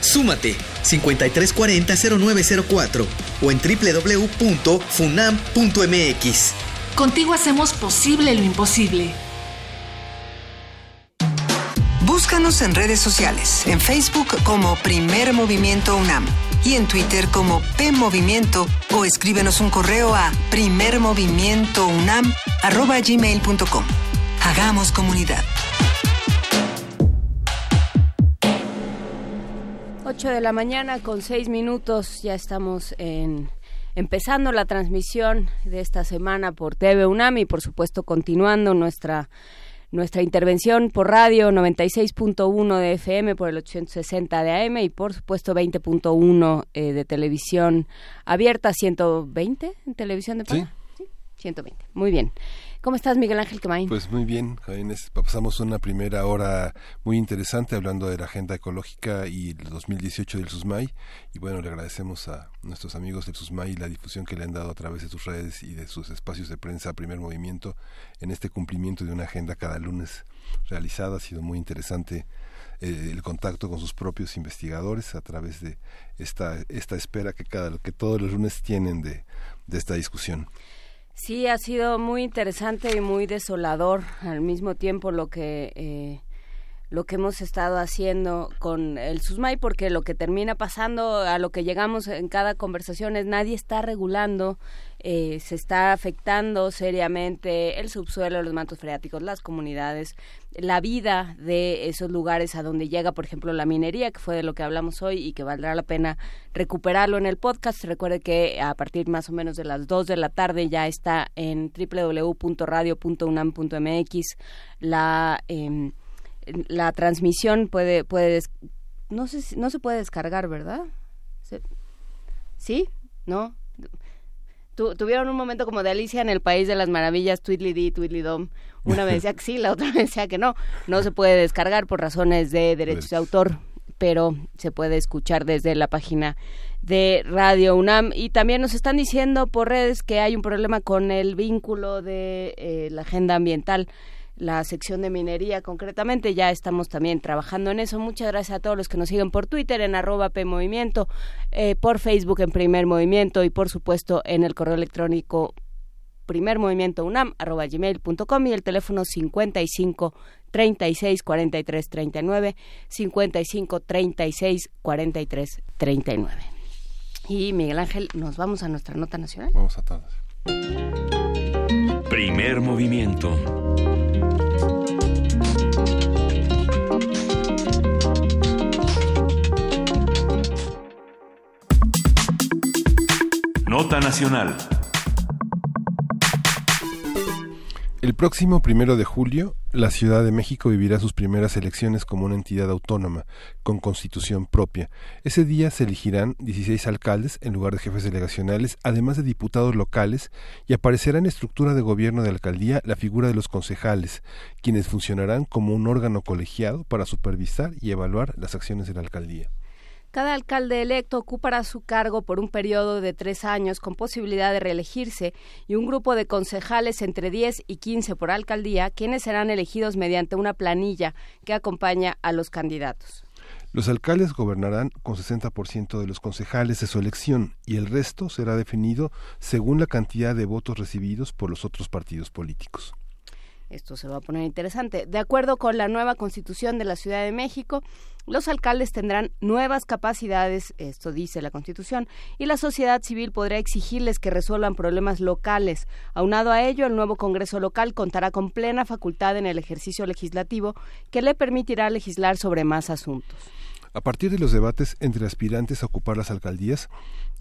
Súmate 5340-0904 o en www.funam.mx. Contigo hacemos posible lo imposible. En redes sociales, en Facebook como Primer Movimiento UNAM y en Twitter como P Movimiento o escríbenos un correo a primermovimientounam@gmail.com. Hagamos comunidad. 8 de la mañana con 6 minutos ya estamos en empezando la transmisión de esta semana por TV UNAM y por supuesto continuando nuestra nuestra intervención por radio 96.1 de FM por el 860 de AM y por supuesto 20.1 eh, de televisión abierta 120 en televisión de paga. Sí. 120. Muy bien. ¿Cómo estás, Miguel Ángel Quemain? Pues muy bien, Jóvenes. Pasamos una primera hora muy interesante hablando de la agenda ecológica y el 2018 del SUSMAI. Y bueno, le agradecemos a nuestros amigos del SUSMAI la difusión que le han dado a través de sus redes y de sus espacios de prensa Primer Movimiento en este cumplimiento de una agenda cada lunes realizada. Ha sido muy interesante eh, el contacto con sus propios investigadores a través de esta, esta espera que, cada, que todos los lunes tienen de, de esta discusión. Sí, ha sido muy interesante y muy desolador al mismo tiempo lo que eh, lo que hemos estado haciendo con el SUSMAI, porque lo que termina pasando, a lo que llegamos en cada conversación es nadie está regulando, eh, se está afectando seriamente el subsuelo, los mantos freáticos, las comunidades, la vida de esos lugares a donde llega, por ejemplo, la minería, que fue de lo que hablamos hoy y que valdrá la pena recuperarlo en el podcast. Recuerde que a partir más o menos de las 2 de la tarde ya está en www.radio.unam.mx la... Eh, la transmisión puede puede no sé no se puede descargar verdad sí no tuvieron un momento como de Alicia en el país de las maravillas Tweedly Dee Dom una me decía que sí la otra me decía que no. No se puede descargar por razones de derechos de autor pero se puede escuchar desde la página de Radio UNAM. Y también nos están diciendo por redes que hay un problema con el vínculo de eh, la agenda ambiental la sección de minería concretamente. Ya estamos también trabajando en eso. Muchas gracias a todos los que nos siguen por Twitter en arroba PMovimiento, eh, por Facebook en Primer Movimiento y por supuesto en el correo electrónico primer movimiento unam arroba gmail.com y el teléfono 55 36 43 39 55 36 43 39 y Miguel Ángel nos vamos a nuestra nota nacional vamos a todos primer movimiento Nota Nacional. El próximo primero de julio, la Ciudad de México vivirá sus primeras elecciones como una entidad autónoma, con constitución propia. Ese día se elegirán 16 alcaldes en lugar de jefes delegacionales, además de diputados locales, y aparecerá en estructura de gobierno de alcaldía la figura de los concejales, quienes funcionarán como un órgano colegiado para supervisar y evaluar las acciones de la alcaldía. Cada alcalde electo ocupará su cargo por un periodo de tres años con posibilidad de reelegirse y un grupo de concejales entre 10 y 15 por alcaldía, quienes serán elegidos mediante una planilla que acompaña a los candidatos. Los alcaldes gobernarán con 60% de los concejales de su elección y el resto será definido según la cantidad de votos recibidos por los otros partidos políticos. Esto se va a poner interesante. De acuerdo con la nueva constitución de la Ciudad de México, los alcaldes tendrán nuevas capacidades, esto dice la Constitución, y la sociedad civil podrá exigirles que resuelvan problemas locales. Aunado a ello, el nuevo Congreso local contará con plena facultad en el ejercicio legislativo que le permitirá legislar sobre más asuntos. A partir de los debates entre aspirantes a ocupar las alcaldías,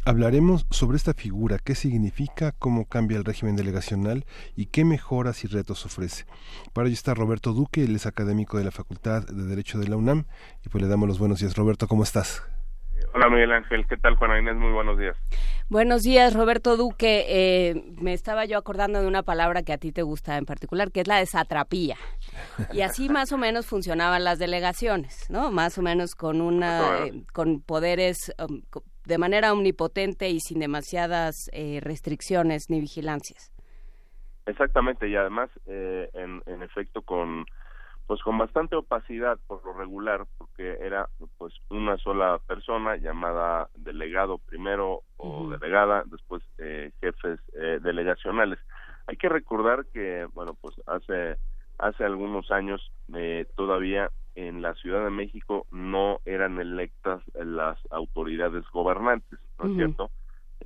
hablaremos sobre esta figura, qué significa, cómo cambia el régimen delegacional y qué mejoras y retos ofrece. Para ello está Roberto Duque, él es académico de la Facultad de Derecho de la UNAM, y pues le damos los buenos días. Roberto, ¿cómo estás? Hola Miguel Ángel, ¿qué tal Juana Inés? Muy buenos días. Buenos días Roberto Duque. Eh, me estaba yo acordando de una palabra que a ti te gusta en particular, que es la desatrapía. Y así más o menos funcionaban las delegaciones, ¿no? Más o menos con una, eh, con poderes um, de manera omnipotente y sin demasiadas eh, restricciones ni vigilancias. Exactamente, y además, en, en efecto, con pues con bastante opacidad por lo regular porque era pues una sola persona llamada delegado primero o delegada después eh, jefes eh, delegacionales hay que recordar que bueno pues hace hace algunos años eh, todavía en la Ciudad de México no eran electas las autoridades gobernantes no es cierto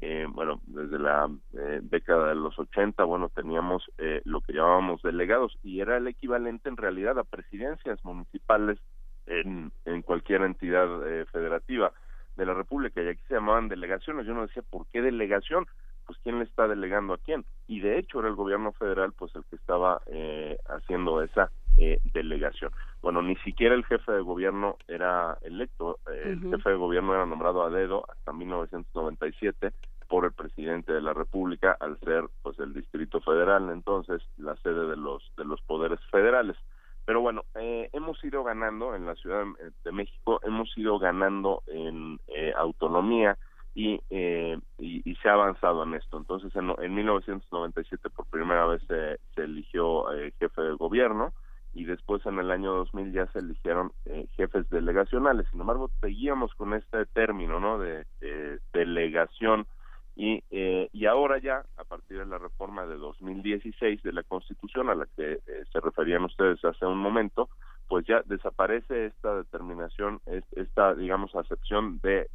eh, bueno, desde la eh, década de los 80, bueno, teníamos eh, lo que llamábamos delegados y era el equivalente en realidad a presidencias municipales en, en cualquier entidad eh, federativa de la República y aquí se llamaban delegaciones. Yo no decía, ¿por qué delegación? Pues quién le está delegando a quién. Y de hecho era el gobierno federal pues el que estaba eh, haciendo esa eh, delegación. Bueno, ni siquiera el jefe de gobierno era electo, eh, el jefe de gobierno era nombrado a dedo hasta 1997 por el presidente de la República al ser pues el Distrito Federal, entonces la sede de los de los poderes federales. Pero bueno, eh, hemos ido ganando en la Ciudad de México, hemos ido ganando en eh, autonomía y, eh, y, y, se ha avanzado en esto. Entonces, en, en 1997 por primera vez se, eligió eh, jefe de gobierno y después en el año 2000 ya se eligieron eh, jefes delegacionales. Sin embargo, seguíamos con este término, ¿no? De, de delegación y, eh, y ahora ya, a partir de la reforma de 2016 de la Constitución a la que eh, se referían ustedes hace un momento, pues ya desaparece esta determinación, esta, digamos, acepción de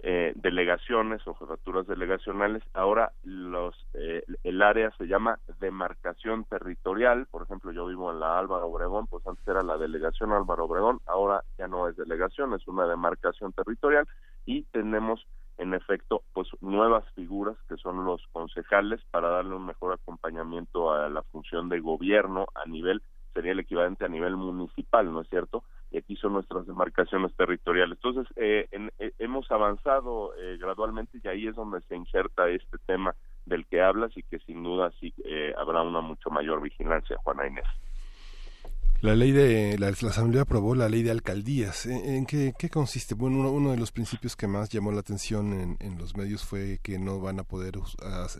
eh, delegaciones o jefaturas delegacionales. Ahora los eh, el área se llama demarcación territorial. Por ejemplo, yo vivo en la Álvaro Obregón, pues antes era la delegación Álvaro Obregón, ahora ya no es delegación, es una demarcación territorial y tenemos en efecto pues nuevas figuras que son los concejales para darle un mejor acompañamiento a la función de gobierno a nivel sería el equivalente a nivel municipal, ¿no es cierto? Aquí son nuestras demarcaciones territoriales. Entonces, eh, en, eh, hemos avanzado eh, gradualmente y ahí es donde se inserta este tema del que hablas y que sin duda sí eh, habrá una mucho mayor vigilancia, Juana Inés. La ley de la, Asamblea aprobó la ley de alcaldías. ¿En, en qué, consiste? Bueno, uno, uno, de los principios que más llamó la atención en, los medios fue que no van a poder uh,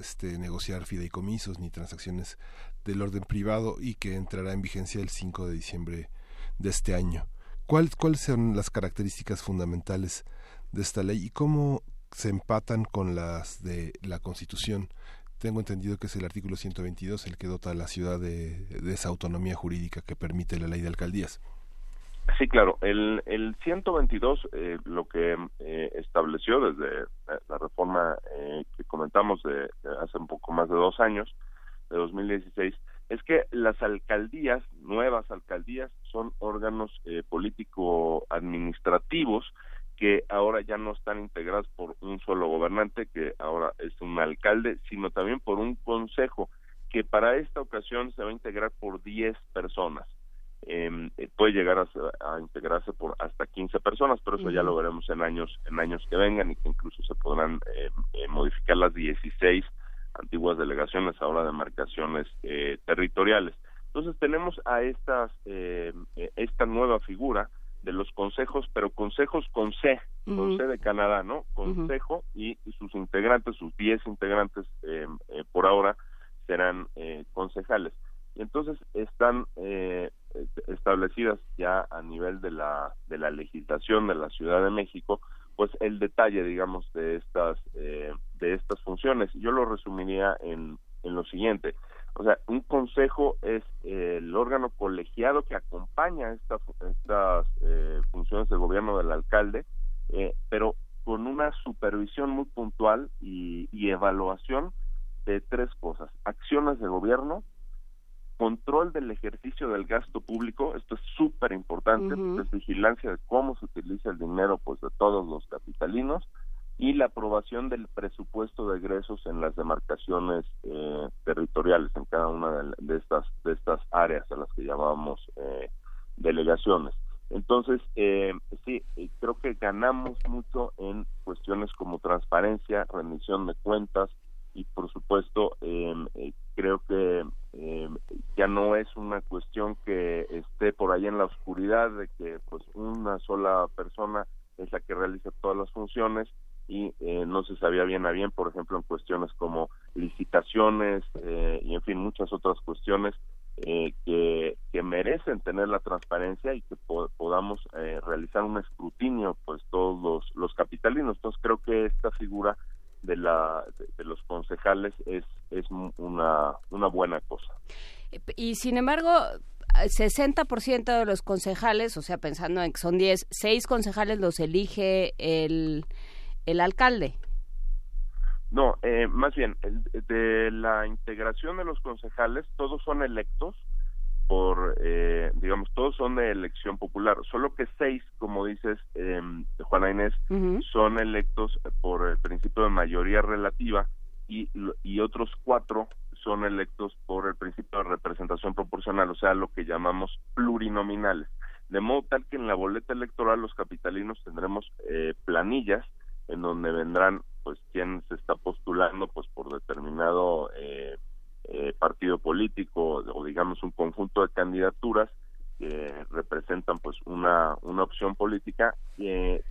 este, negociar fideicomisos ni transacciones del orden privado y que entrará en vigencia el 5 de diciembre de este año. ¿Cuál, ¿Cuáles son las características fundamentales de esta ley y cómo se empatan con las de la Constitución? tengo entendido que es el artículo 122 el que dota a la ciudad de, esa autonomía jurídica que permite la ley de alcaldías. Sí, claro. El, el 122 eh, lo que eh, estableció desde la reforma eh, que comentamos de, hace un poco más de dos años, de 2016, es que las alcaldías, nuevas alcaldías, son órganos eh, político-administrativos que ahora ya no están integradas por un solo gobernante, que ahora es un alcalde, sino también por un consejo, que para esta ocasión se va a integrar por 10 personas. Eh, puede llegar a, a, integrarse por hasta 15 personas, pero eso uh -huh. ya lo veremos en años en años que vengan y que incluso se podrán eh, eh, modificar las 16 antiguas delegaciones ahora de marcaciones eh, territoriales. Entonces tenemos a estas esta nueva figura de los consejos, pero consejos con C, uh -huh. con C de Canadá, ¿no? Consejo uh -huh. y, y, sus integrantes, sus 10 integrantes eh, eh, por ahora serán eh, concejales. Y entonces están establecidas ya a nivel de la de la legislación de la Ciudad de México, pues el detalle, digamos, de estas de estas funciones. Yo lo resumiría en en lo siguiente. O sea, un consejo es eh, el órgano colegiado que acompaña esta, estas eh, funciones de gobierno del alcalde, eh, pero con una supervisión muy puntual y, y, evaluación de tres cosas. Acciones de gobierno, control del ejercicio del gasto público, esto es súper importante, uh -huh. es vigilancia de cómo se utiliza el dinero pues de todos los capitalinos, y la aprobación del presupuesto de egresos en las demarcaciones eh, territoriales en cada una de, de, estas de estas áreas a las que llamábamos eh, delegaciones entonces eh, sí creo que ganamos mucho en cuestiones como transparencia rendición de cuentas y por supuesto em, eh, creo que em, ya no es una cuestión que esté por ahí en la oscuridad de que pues una sola persona es la que realiza todas las funciones y eh, no se sabía bien a bien, por ejemplo, en cuestiones como licitaciones eh, y, en fin, muchas otras cuestiones eh, que, que, merecen tener la transparencia y que po podamos eh, realizar un escrutinio, pues, todos los, los capitalinos. Entonces, creo que esta figura de, la, de, de los concejales es, es una, una buena cosa. Y, sin embargo, 60% de los concejales, o sea, pensando en que son 10, 6 concejales los elige el el alcalde. No, eh, más bien, el, de la integración de los concejales, todos son electos por, eh, digamos, todos son de elección popular, solo que seis, como dices, eh, Juana Inés, son electos por el principio de mayoría relativa y, y otros cuatro son electos por el principio de representación proporcional, o sea, lo que llamamos plurinominales. De modo tal que en la boleta electoral los capitalinos tendremos eh, planillas en donde vendrán pues quién se está postulando pues por determinado eh, eh, partido político o digamos un conjunto de candidaturas que representan pues una, una opción política,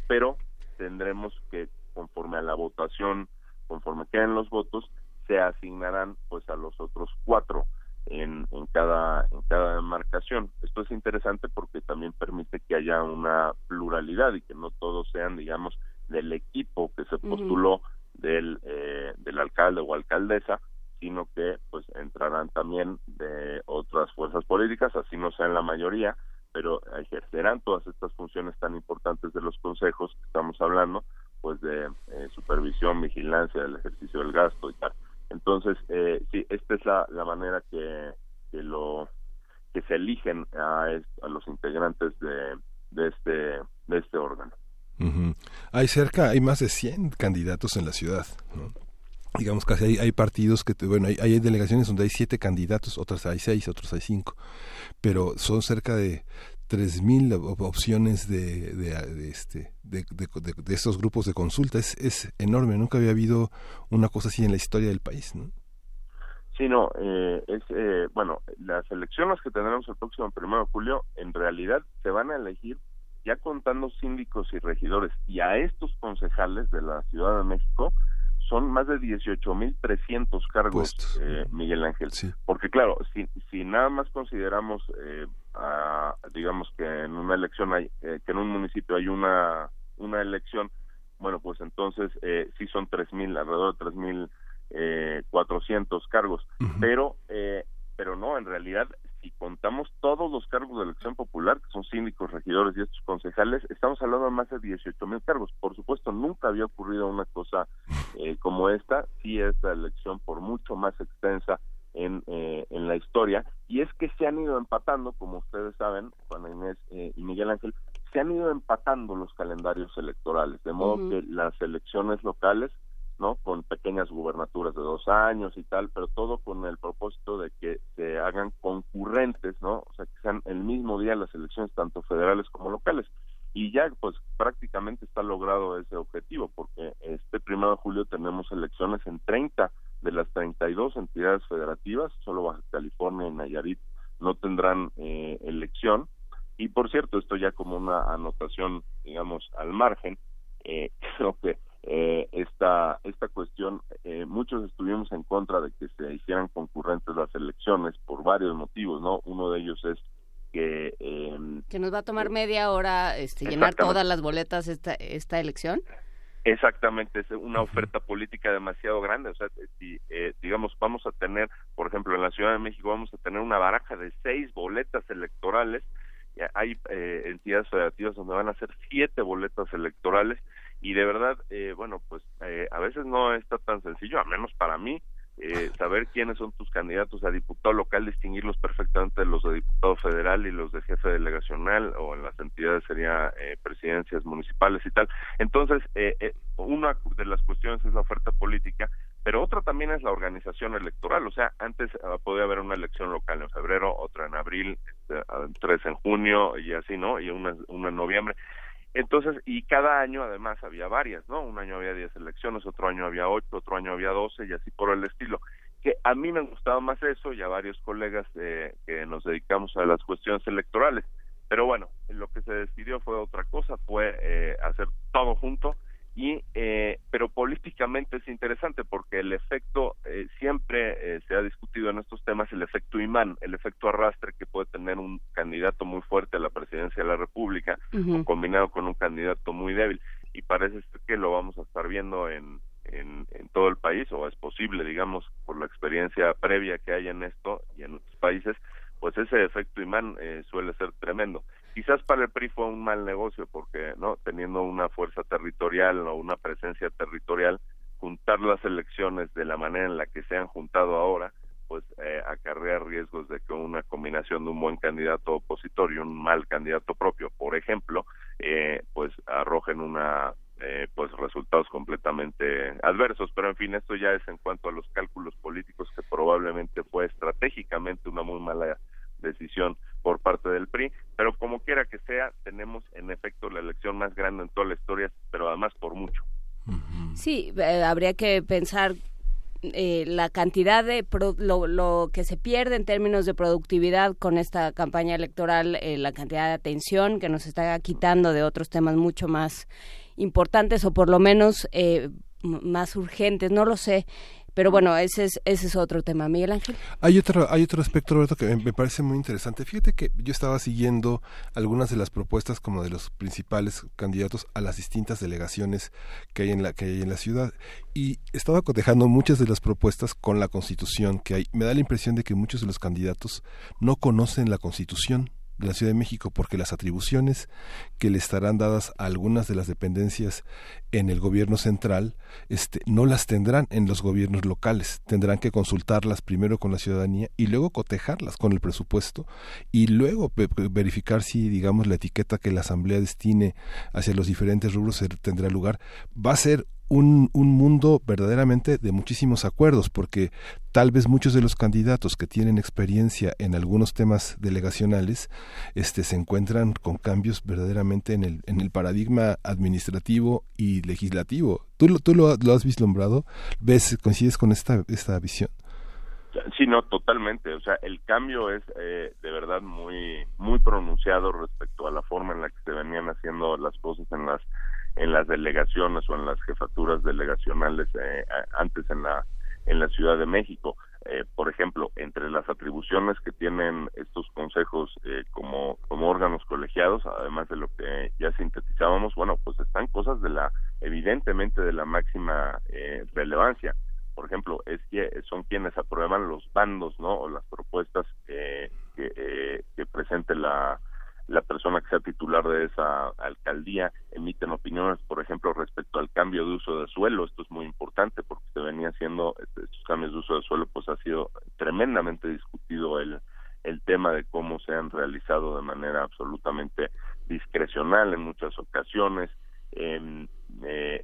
pero tendremos que conforme a la votación, conforme queden los votos, se asignarán pues a los otros cuatro en, en cada en cada demarcación. Esto es interesante porque también permite que haya una pluralidad y que no todos sean, digamos, del equipo que se postuló del eh, del alcalde o alcaldesa, sino que pues entrarán también de otras fuerzas políticas, así no sea en la mayoría, pero ejercerán todas estas funciones tan importantes de los consejos que estamos hablando, pues de eh, supervisión, vigilancia del ejercicio del gasto y tal. Entonces, eh, sí, esta es la, la manera que, que, lo que se eligen a, a los integrantes de, de este de este órgano. Hay cerca, hay más de 100 candidatos en la ciudad. ¿no? Digamos casi hay, hay partidos que bueno hay, hay, delegaciones donde hay siete candidatos otras hay seis otros hay cinco pero son cerca de tres mil opciones de, de, este de, de, estos grupos de consulta. Es, es enorme nunca había habido una cosa así en la historia del país no Sí, no, eh, es, eh, bueno, las elecciones que tendremos el próximo primero de julio, en realidad se van a elegir ya contando síndicos y regidores y a estos concejales de la Ciudad de México, son más de 18.300 cargos, eh, Miguel Ángel. Porque claro, si, si nada más consideramos, eh, digamos que en una elección hay, eh, que en un municipio hay una una elección, bueno, pues entonces eh, sí son 3.000, alrededor de 3.400 eh, 400 cargos. Pero eh, pero no, en realidad si contamos todos los cargos de elección popular, que son síndicos, regidores y estos concejales, estamos hablando de más de 18 mil cargos. Por supuesto, nunca había ocurrido una cosa eh, como esta, sí es la elección por mucho más extensa en, eh, en la historia, y es que se han ido empatando, como ustedes saben, Juana Inés eh, y Miguel Ángel, se han ido empatando los calendarios electorales, de modo que las elecciones locales ¿no? Con pequeñas gubernaturas de dos años y tal, pero todo con el propósito de que se hagan concurrentes, ¿no? O sea, que sean el mismo día las elecciones tanto federales como locales. Y ya, pues, prácticamente está logrado ese objetivo, porque este primero de julio tenemos elecciones en 30 de las 32 entidades federativas, solo Baja California y Nayarit no tendrán eh, elección. Y por cierto, esto ya como una anotación, digamos, al margen, eh, creo que eh, esta esta cuestión eh, muchos estuvimos en contra de que se hicieran concurrentes las elecciones por varios motivos no uno de ellos es que eh, que nos va a tomar media hora este, llenar todas las boletas esta esta elección Exactamente, es una oferta política demasiado grande. O sea, si eh, digamos vamos a tener, por ejemplo, en la Ciudad de México vamos a tener una baraja de seis boletas electorales. Hay eh, entidades federativas donde van a ser siete boletas electorales y de verdad, eh, bueno, pues eh, a veces no está tan sencillo, a menos para mí, eh, saber quiénes son tus candidatos a diputado local, distinguirlos perfectamente de los de diputado federal y los de jefe delegacional o en las entidades sería eh, presidencias municipales y tal. Entonces, eh, eh, una de las cuestiones es la oferta política, pero otra también es la organización electoral. O sea, antes uh, podía haber una elección local en febrero, otra en abril, este, tres en junio y así, ¿no? Y una, una en noviembre. Entonces, y cada año además había varias, ¿no? Un año había 10 elecciones, otro año había 8, otro año había 12 y así por el estilo. Que a mí me gustaba más eso y a varios colegas eh, que nos dedicamos a las cuestiones electorales. Pero bueno, lo que se decidió fue otra cosa, fue eh, hacer todo junto y eh, pero políticamente es interesante porque el efecto eh, siempre eh, se ha discutido en estos temas el efecto imán el efecto arrastre que puede tener un candidato muy fuerte a la presidencia de la república Ujú. combinado con un candidato muy débil y parece ser que lo vamos a estar viendo en, en en todo el país o es posible digamos por la experiencia previa que hay en esto y en otros países pues ese efecto imán eh, suele ser tremendo quizás para el PRI fue un mal negocio porque no teniendo una fuerza territorial o una presencia territorial juntar las elecciones de la manera en la que se han juntado ahora pues eh, acarrea riesgos de que una combinación de un buen candidato opositor y un mal candidato propio, por ejemplo, eh, pues arrojen una eh, pues resultados completamente adversos. Pero en fin, esto ya es en cuanto a los cálculos políticos que probablemente fue estratégicamente una muy mala decisión por parte del PRI, pero como quiera que sea, tenemos en efecto la elección más grande en toda la historia, pero además por mucho. Sí, eh, habría que pensar eh, la cantidad de lo, lo, que se pierde en términos de productividad con esta campaña electoral, eh, la cantidad de atención que nos está quitando de otros temas mucho más importantes o por lo menos eh, más urgentes, no lo sé. Pero bueno, ese es, ese es otro tema. Miguel Ángel. Hay otro, hay otro aspecto, Roberto, que me parece muy interesante. Fíjate que yo estaba siguiendo algunas de las propuestas como de los principales candidatos a las distintas delegaciones que hay en la, que hay en la ciudad. Y estaba cotejando muchas de las propuestas con la constitución que hay. Me da la impresión de que muchos de los candidatos no conocen la constitución de la Ciudad de México porque las atribuciones que le estarán dadas a algunas de las dependencias en el gobierno central este no las tendrán en los gobiernos locales. Tendrán que consultarlas primero con la ciudadanía y luego cotejarlas con el presupuesto y luego verificar si digamos la etiqueta que la asamblea destine hacia los diferentes rubros tendrá lugar. Va a ser un, un mundo verdaderamente de muchísimos acuerdos, porque tal vez muchos de los candidatos que tienen experiencia en algunos temas delegacionales este, se encuentran con cambios verdaderamente en el, en el paradigma administrativo y legislativo. ¿Tú, tú lo, lo has vislumbrado? ¿Ves, coincides con esta, esta visión? Sí, no, totalmente. O sea, el cambio es eh, de verdad muy muy pronunciado respecto a la forma en la que se venían haciendo las cosas en las en las delegaciones o en las jefaturas delegacionales eh, antes en la en la Ciudad de México. Eh, por ejemplo, entre las atribuciones que tienen estos consejos eh, como, como órganos colegiados, además de lo que ya sintetizábamos, bueno, pues están cosas de la, evidentemente de la máxima eh, relevancia. Por ejemplo, es que son quienes aprueban los bandos, ¿no? O las propuestas que, que presente la, la persona que sea titular de esa alcaldía emiten opiniones, por ejemplo, respecto al cambio de uso de suelo. Esto es muy importante porque se venía haciendo este, estos cambios de uso de suelo, pues ha sido tremendamente discutido el, el tema de cómo se han realizado de manera absolutamente discrecional en muchas ocasiones. Eh,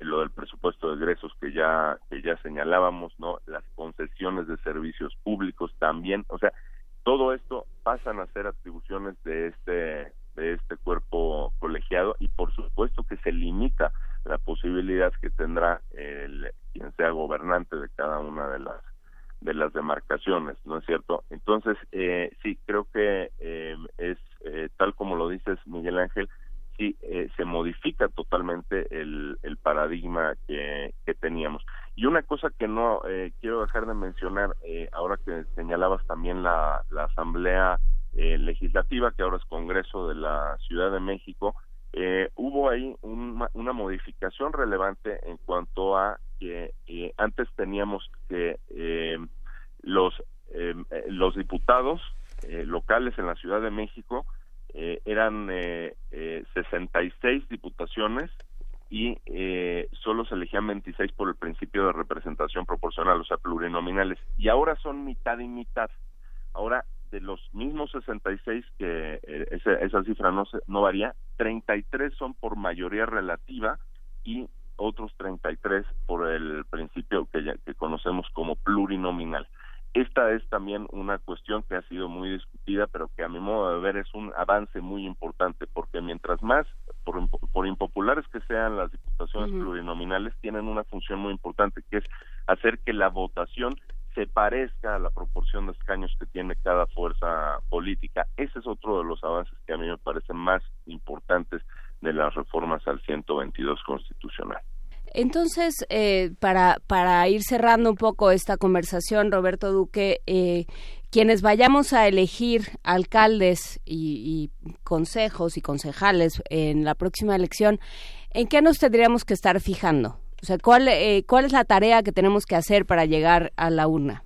lo del presupuesto de egresos que ya que ya señalábamos, no, las concesiones de servicios públicos también, o sea, todo esto pasan a ser atribuciones de este de este cuerpo colegiado y por supuesto que se limita la posibilidad que tendrá el quien sea gobernante de cada una de las de las demarcaciones, ¿no es cierto? Entonces, eh, sí, creo que eh, es eh, tal como lo dices, Miguel Ángel, sí, eh, se modifica totalmente el, el paradigma que, teníamos. Y una cosa que no eh, quiero dejar de mencionar, eh, ahora que señalabas también la, la Asamblea Legislativa, que ahora es Congreso de la Ciudad de México, hubo ahí una modificación relevante en cuanto a que antes teníamos que los, los diputados locales en la Ciudad de México eh, eran eh, eh, 66 diputaciones y eh, solo se elegían 26 por el principio de representación proporcional, o sea, plurinominales. Y ahora son mitad y mitad. Ahora, de los mismos 66, que eh, esa, esa cifra no, se, no varía, 33 son por mayoría relativa y otros 33 por el principio que, ya, que conocemos como plurinominal. Esta es también una cuestión que ha sido muy discutida, pero que a mi modo de ver es un avance muy importante, porque mientras más, por, por impopulares que sean las diputaciones uh -huh. plurinominales, tienen una función muy importante, que es hacer que la votación se parezca a la proporción de escaños que tiene cada fuerza política. Ese es otro de los avances que a mí me parecen más importantes de las reformas al 122 constitucional. Entonces, eh, para, para ir cerrando un poco esta conversación, Roberto Duque, eh, quienes vayamos a elegir alcaldes y, consejos y concejales en la próxima elección, ¿en qué nos tendríamos que estar fijando? O sea, ¿cuál, eh, ¿cuál es la tarea que tenemos que hacer para llegar a la urna?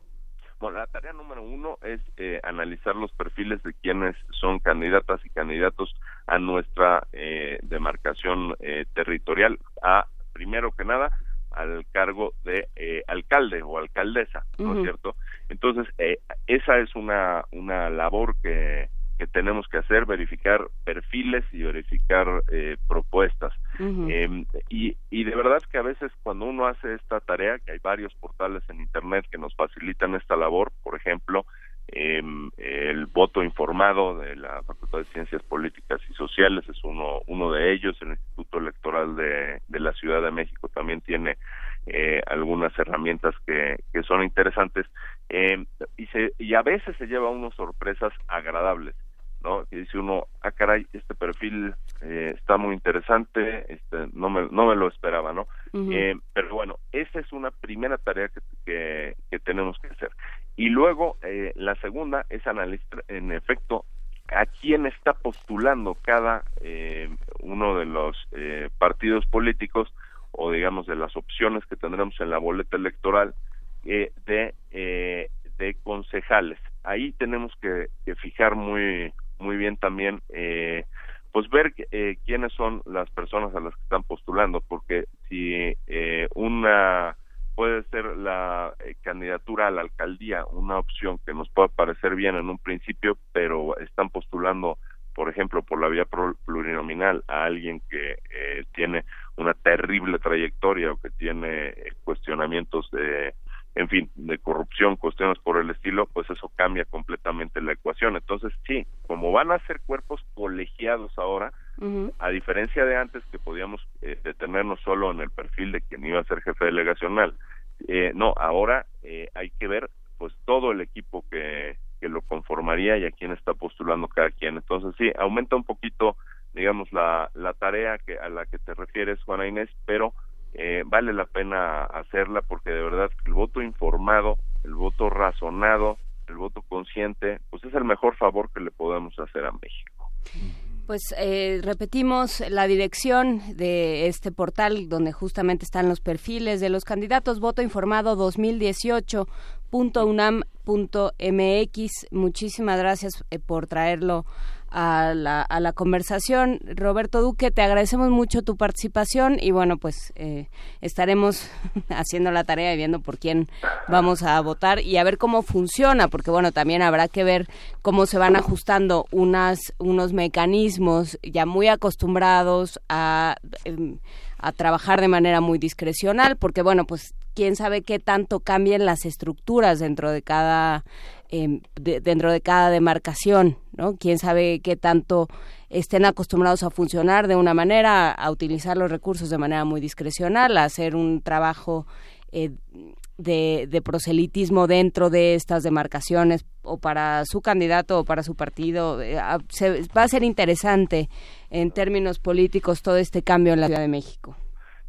Bueno, la tarea número uno es eh, analizar los perfiles de quienes son candidatas y candidatos a nuestra eh, demarcación eh, territorial, a primero que nada al cargo de eh, alcalde o alcaldesa, ¿no uh -huh. es cierto? Entonces, eh, esa es una, una labor que, que tenemos que hacer, verificar perfiles y verificar eh, propuestas. Em, y, y de verdad que a veces cuando uno hace esta tarea, que hay varios portales en Internet que nos facilitan esta labor, por ejemplo, em, el voto informado de la Facultad de Ciencias Políticas y Sociales es uno, uno de ellos, el Instituto Electoral de, de la Ciudad de México también tiene eh, algunas herramientas que, que son interesantes eh, y, se, y a veces se lleva unas sorpresas agradables. ¿No? Y dice uno, ah, caray, este perfil eh, está muy interesante, este, no me, no me lo esperaba, ¿no? eh, pero bueno, esa es una primera tarea que, que, que tenemos que hacer. Y luego, eh, la segunda es analizar, en efecto, a quién está postulando cada eh, uno de los eh, partidos políticos o digamos de las opciones que tendremos en la boleta electoral eh, de eh, de concejales ahí tenemos que, que, fijar muy muy bien también eh, pues ver eh, quiénes son las personas a las que están postulando porque si eh, una puede ser la eh, candidatura a la alcaldía una opción que nos pueda parecer bien en un principio pero están postulando por ejemplo, por la vía plurinominal a alguien que eh, tiene una terrible trayectoria o que tiene eh, cuestionamientos de, en fin, de corrupción, cuestiones por el estilo, pues eso cambia completamente la ecuación. Entonces, sí, como van a ser cuerpos colegiados ahora, uh -huh. a diferencia de antes que podíamos eh, detenernos solo en el perfil de quien iba a ser jefe delegacional, eh, no, ahora eh, hay que ver pues todo el equipo que que lo conformaría y a quién está postulando cada quien. Entonces sí, aumenta un poquito, digamos, la, la tarea que a la que te refieres, Juana Inés, pero eh, vale la pena hacerla porque de verdad el voto informado, el voto razonado, el voto consciente, pues es el mejor favor que le podemos hacer a México. Pues eh, repetimos la dirección de este portal donde justamente están los perfiles de los candidatos. Voto informado 2018.unam.mx. Muchísimas gracias eh, por traerlo a la, a la conversación. Roberto Duque, te agradecemos mucho tu participación y bueno, pues eh, estaremos haciendo la tarea y viendo por quién vamos a votar y a ver cómo funciona, porque bueno, también habrá que ver cómo se van ajustando unas, unos mecanismos ya muy acostumbrados a... Eh, a trabajar de manera muy discrecional, porque bueno, pues quién sabe qué tanto cambien las estructuras dentro de cada de, dentro de cada demarcación, ¿no? Quién sabe qué tanto estén acostumbrados a funcionar de una manera, a utilizar los recursos de manera muy discrecional, a hacer un trabajo eh, de, de, proselitismo dentro de estas demarcaciones o para su candidato o para su partido. Eh, se, va a ser interesante en términos políticos todo este cambio en la Ciudad de México.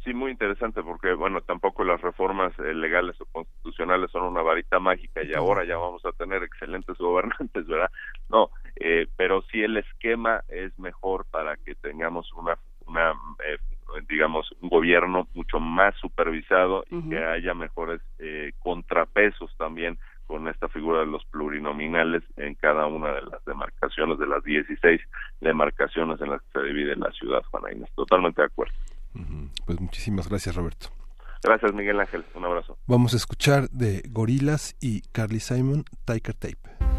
Sí, muy interesante porque, bueno, tampoco las reformas eh, legales o constitucionales son una varita mágica y ahora ya vamos a tener excelentes gobernantes, ¿verdad? No, eh, pero sí el esquema es mejor para que tengamos una, una eh, digamos, un gobierno mucho más supervisado y uh -huh. que haya mejores eh, contrapesos también con esta figura de los plurinominales en cada una de las demarcaciones, de las 16 demarcaciones en las que se divide la ciudad, Juana Inés. Totalmente de acuerdo. Pues muchísimas gracias, Roberto. Gracias, Miguel Ángel. Un abrazo. Vamos a escuchar de Gorilas y Carly Simon, Tiger Tape.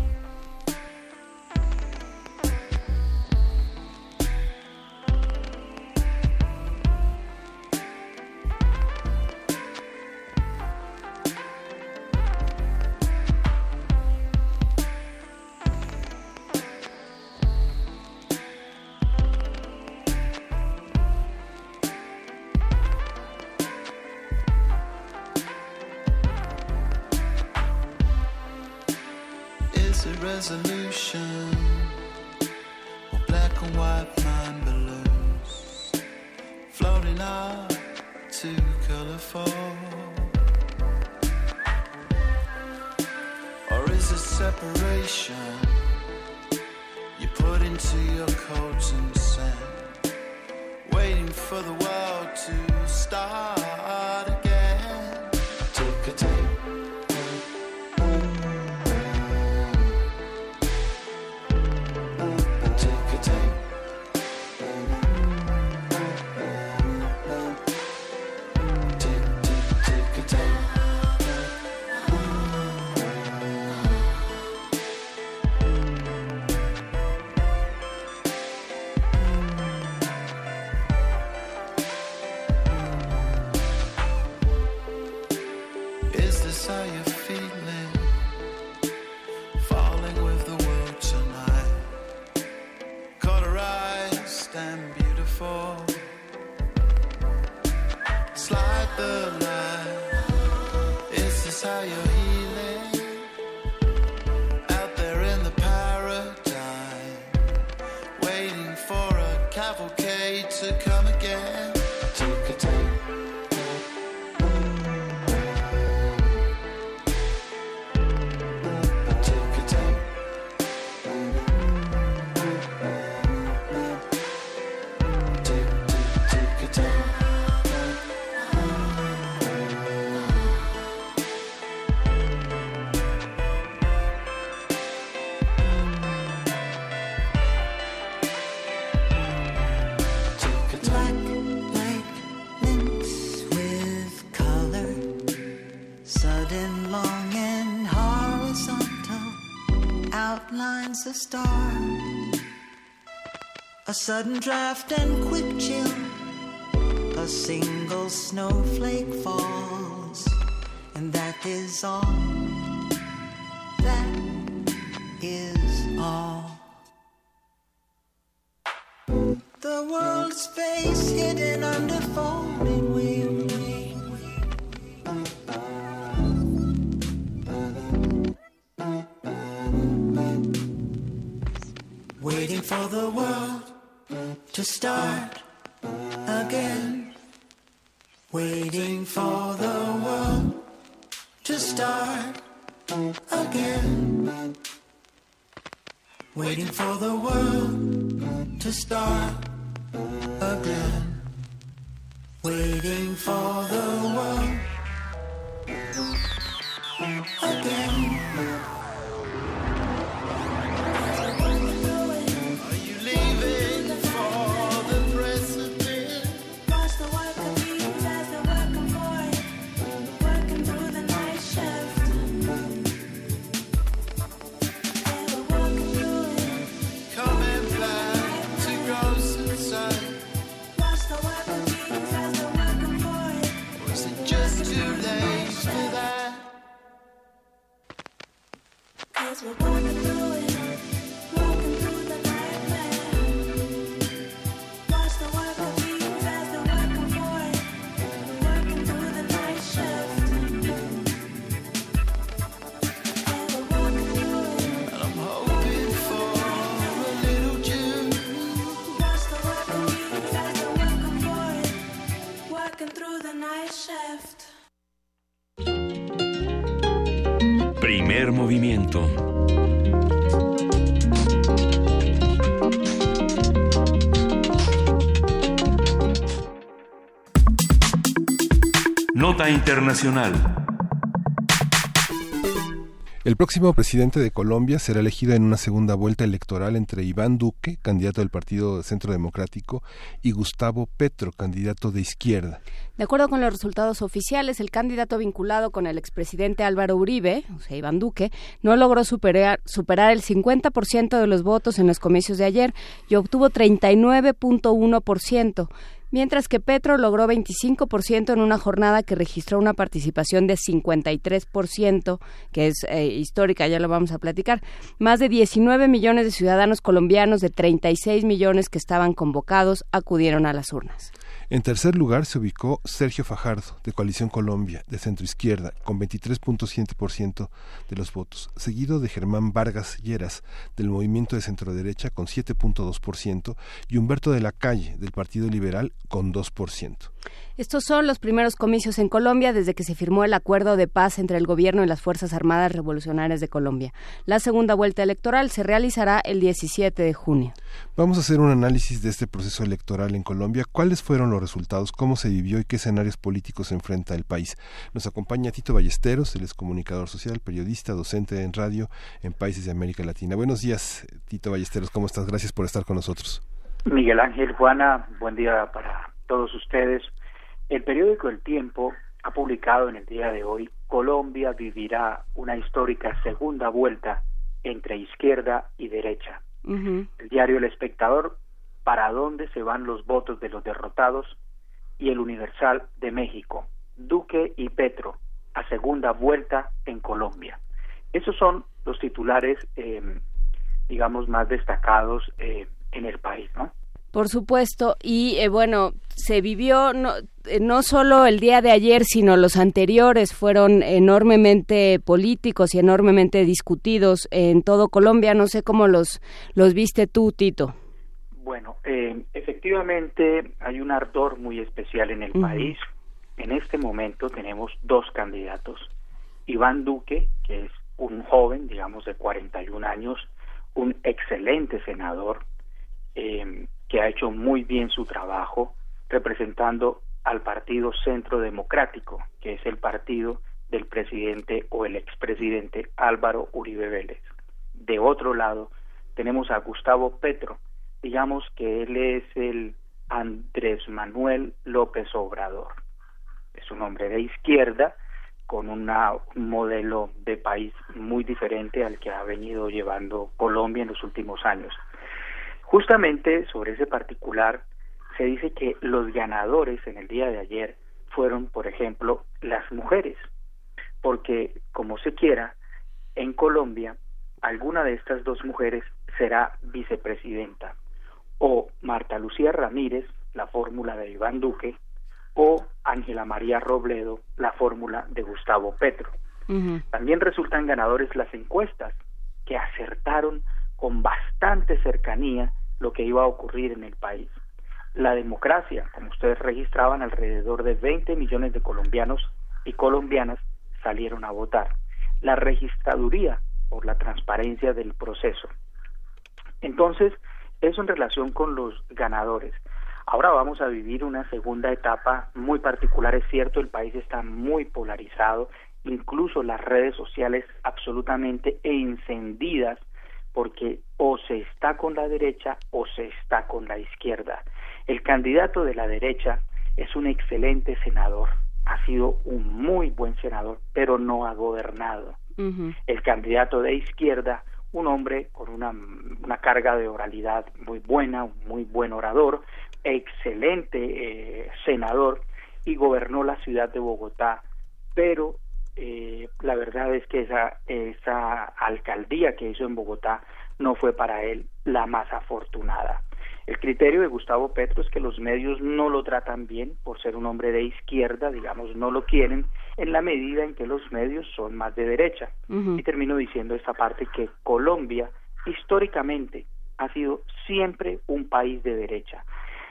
Sudden draft and quick chill, a single snowflake falls, and that is all. To start Internacional. El próximo presidente de Colombia será elegido en una segunda vuelta electoral entre Iván Duque, candidato del Partido Centro Democrático, y Gustavo Petro, candidato de izquierda. De acuerdo con los resultados oficiales, el candidato vinculado con el expresidente Álvaro Uribe, o sea, Iván Duque, no logró superar, superar el 50% de los votos en los comicios de ayer y obtuvo 39.1%, mientras que Petro logró 25% en una jornada que registró una participación de 53%, que es eh, histórica, ya lo vamos a platicar. Más de 19 millones de ciudadanos colombianos de 36 millones que estaban convocados acudieron a las urnas. En tercer lugar se ubicó Sergio Fajardo, de Coalición Colombia, de centroizquierda, con 23.7% de los votos, seguido de Germán Vargas Lleras, del Movimiento de Centroderecha, con 7.2%, y Humberto de la Calle, del Partido Liberal, con 2%. Estos son los primeros comicios en Colombia desde que se firmó el acuerdo de paz entre el gobierno y las Fuerzas Armadas Revolucionarias de Colombia. La segunda vuelta electoral se realizará el 17 de junio. Vamos a hacer un análisis de este proceso electoral en Colombia. ¿Cuáles fueron los resultados? ¿Cómo se vivió y qué escenarios políticos se enfrenta el país? Nos acompaña Tito Ballesteros, él es comunicador social, periodista, docente en radio en países de América Latina. Buenos días, Tito Ballesteros. ¿Cómo estás? Gracias por estar con nosotros. Miguel Ángel, Juana, buen día para todos ustedes. El periódico El Tiempo ha publicado en el día de hoy Colombia vivirá una histórica segunda vuelta entre izquierda y derecha. El diario El Espectador, ¿para dónde se van los votos de los derrotados? Y el Universal de México, Duque y Petro, a segunda vuelta en Colombia. Esos son los titulares, eh, digamos, más destacados eh, en el país, ¿no? Por supuesto, y eh, bueno, se vivió no, eh, no solo el día de ayer, sino los anteriores fueron enormemente políticos y enormemente discutidos en todo Colombia. No sé cómo los, los viste tú, Tito. Bueno, eh, efectivamente hay un ardor muy especial en el país. En este momento tenemos dos candidatos. Iván Duque, que es un joven, digamos, de 41 años, un excelente senador, eh, que ha hecho muy bien su trabajo representando al Partido Centro Democrático, que es el partido del presidente o el expresidente Álvaro Uribe Vélez. De otro lado, tenemos a Gustavo Petro, digamos que él es el Andrés Manuel López Obrador. Es un hombre de izquierda con un modelo de país muy diferente al que ha venido llevando Colombia en los últimos años. Justamente sobre ese particular se dice que los ganadores en el día de ayer fueron, por ejemplo, las mujeres, porque como se quiera, en Colombia alguna de estas dos mujeres será vicepresidenta, o Marta Lucía Ramírez, la fórmula de Iván Duque, o Ángela María Robledo, la fórmula de Gustavo Petro. También resultan ganadores las encuestas, que acertaron con bastante cercanía lo que iba a ocurrir en el país. La democracia, como ustedes registraban, alrededor de 20 millones de colombianos y colombianas salieron a votar. La registraduría por la transparencia del proceso. Entonces, eso en relación con los ganadores. Ahora vamos a vivir una segunda etapa muy particular, es cierto, el país está muy polarizado, incluso las redes sociales absolutamente encendidas porque o se está con la derecha o se está con la izquierda. El candidato de la derecha es un excelente senador, ha sido un muy buen senador, pero no ha gobernado. El candidato de izquierda, un hombre con una, una carga de oralidad muy buena, un muy buen orador, excelente eh, senador y gobernó la ciudad de Bogotá, pero eh, la verdad es que esa, esa alcaldía que hizo en Bogotá no fue para él la más afortunada. El criterio de Gustavo Petro es que los medios no lo tratan bien por ser un hombre de izquierda, digamos, no lo quieren en la medida en que los medios son más de derecha. Y termino diciendo esta parte que Colombia históricamente ha sido siempre un país de derecha.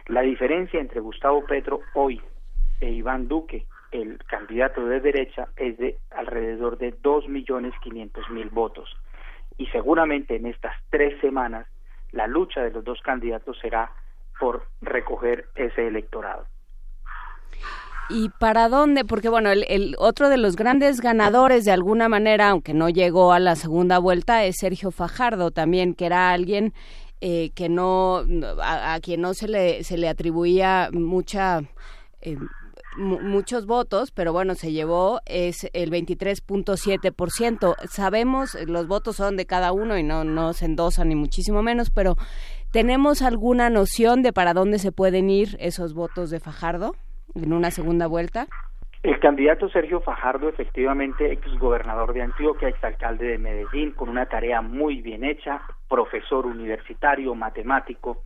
La diferencia entre Gustavo Petro hoy e Iván Duque, el candidato de derecha, es de alrededor de dos millones quinientos mil votos. Y seguramente en estas tres semanas la lucha de los dos candidatos será por recoger ese electorado. ¿Y para dónde? Porque bueno, el, el otro de los grandes ganadores de alguna manera, aunque no llegó a la segunda vuelta, es Sergio Fajardo también, que era alguien eh, que no, a, a quien no se le, se le atribuía mucha... eh, muchos votos, pero bueno, se llevó es el 23.7%. Sabemos, eh, los votos son de cada uno y no, no se endosan ni muchísimo menos, pero ¿tenemos alguna noción de para dónde se pueden ir esos votos de Fajardo en una segunda vuelta? El candidato Sergio Fajardo, efectivamente, exgobernador de Antioquia, exalcalde de Medellín, con una tarea muy bien hecha, profesor universitario, matemático,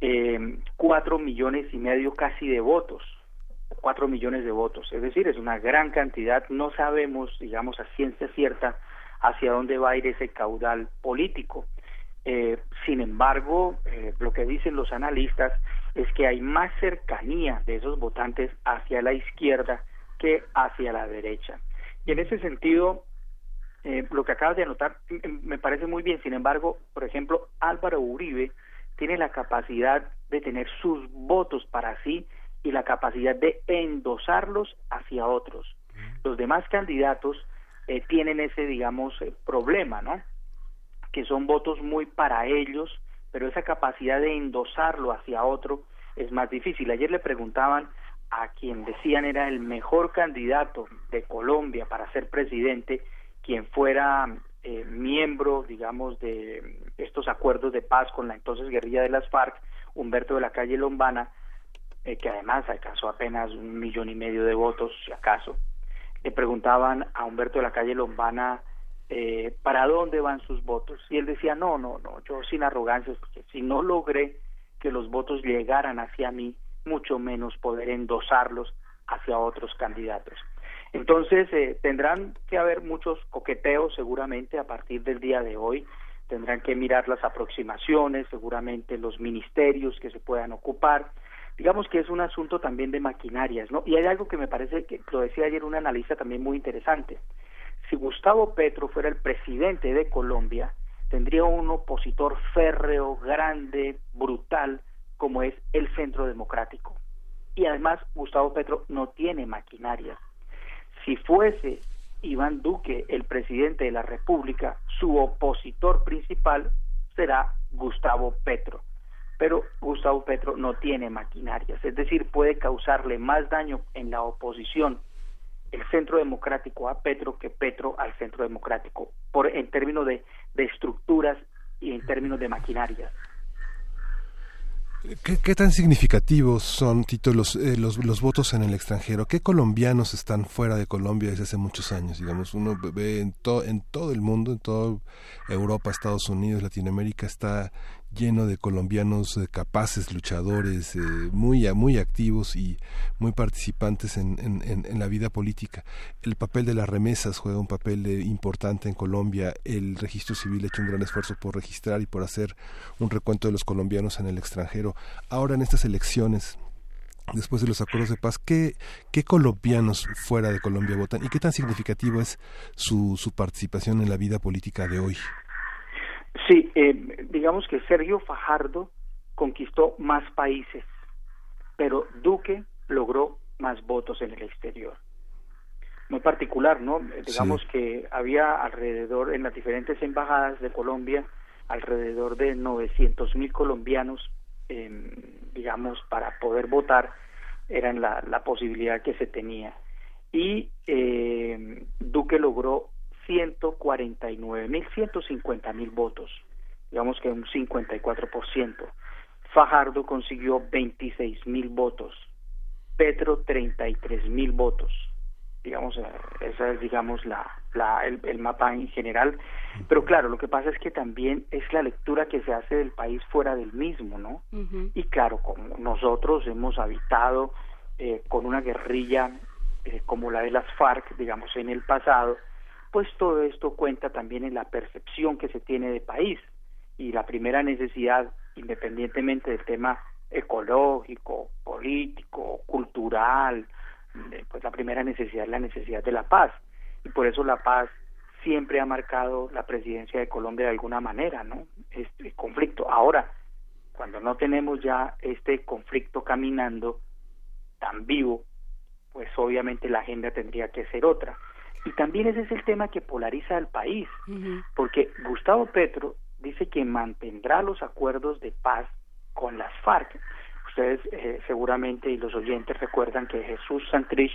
eh, cuatro millones y medio casi de votos, cuatro millones de votos, es decir, es una gran cantidad, no sabemos, digamos, a ciencia cierta hacia dónde va a ir ese caudal político. Eh, sin embargo, eh, lo que dicen los analistas es que hay más cercanía de esos votantes hacia la izquierda que hacia la derecha. Y en ese sentido, eh, lo que acabas de anotar me parece muy bien. Sin embargo, por ejemplo, Álvaro Uribe tiene la capacidad de tener sus votos para sí y la capacidad de endosarlos hacia otros. Los demás candidatos eh, tienen ese, digamos, eh, problema, ¿no? Que son votos muy para ellos, pero esa capacidad de endosarlo hacia otro es más difícil. Ayer le preguntaban a quien decían era el mejor candidato de Colombia para ser presidente, quien fuera eh, miembro, digamos, de estos acuerdos de paz con la entonces guerrilla de las FARC, Humberto de la Calle Lombana, eh, que además alcanzó apenas un millón y medio de votos, si acaso. le preguntaban a Humberto de la Calle Lombana eh, para dónde van sus votos. Y él decía, no, no, no, yo sin arrogancia, porque si no logré que los votos llegaran hacia mí, mucho menos poder endosarlos hacia otros candidatos. Entonces, eh, tendrán que haber muchos coqueteos seguramente a partir del día de hoy, tendrán que mirar las aproximaciones, seguramente los ministerios que se puedan ocupar. Digamos que es un asunto también de maquinarias, ¿no? Y hay algo que me parece que lo decía ayer un analista también muy interesante. Si Gustavo Petro fuera el presidente de Colombia, tendría un opositor férreo, grande, brutal, como es el Centro Democrático. Y además, Gustavo Petro no tiene maquinaria. Si fuese Iván Duque el presidente de la República, su opositor principal será Gustavo Petro. Pero Gustavo Petro no tiene maquinarias, es decir, puede causarle más daño en la oposición el centro democrático a Petro que Petro al centro democrático, por, en términos de, estructuras y en términos de maquinarias. ¿Qué, qué tan significativos son, Tito, los, eh, los, los votos en el extranjero? ¿Qué colombianos están fuera de Colombia desde hace muchos años? Digamos, uno ve en, en todo el mundo, en toda Europa, Estados Unidos, Latinoamérica, está lleno de colombianos eh, capaces, luchadores, eh, muy, muy activos y muy participantes en, la vida política. El papel de las remesas juega un papel eh, importante en Colombia. El registro civil ha hecho un gran esfuerzo por registrar y por hacer un recuento de los colombianos en el extranjero. Ahora en estas elecciones, después de los acuerdos de paz, ¿qué, qué colombianos fuera de Colombia votan y qué tan significativo es su, su participación en la vida política de hoy? Sí, eh, digamos que Sergio Fajardo conquistó más países, pero Duque logró más votos en el exterior. Muy particular, ¿no? Digamos Sí. que había alrededor, en las diferentes embajadas de Colombia, alrededor de 900 mil colombianos, eh, digamos, para poder votar, eran la, la posibilidad que se tenía. Y eh, Duque logró 149 mil, 150 mil votos, digamos que un 54%. Fajardo consiguió 26 mil votos, Petro 33 mil votos. Digamos, eh, esa es, digamos, la, la, el, el mapa en general. Pero claro, lo que pasa es que también es la lectura que se hace del país fuera del mismo, ¿no? Y claro, como nosotros hemos habitado eh, con una guerrilla eh, como la de las FARC, digamos, en el pasado, pues todo esto cuenta también en la percepción que se tiene de país. Y la primera necesidad, independientemente del tema ecológico, político, cultural, eh, pues la primera necesidad es la necesidad de la paz. Y por eso la paz siempre ha marcado la presidencia de Colombia de alguna manera, ¿no? Este conflicto. Ahora, cuando no tenemos ya este conflicto caminando tan vivo, pues obviamente la agenda tendría que ser otra. Y también ese es el tema que polariza al país, porque Gustavo Petro dice que mantendrá los acuerdos de paz con las FARC. Ustedes eh, seguramente y los oyentes recuerdan que Jesús Santrich,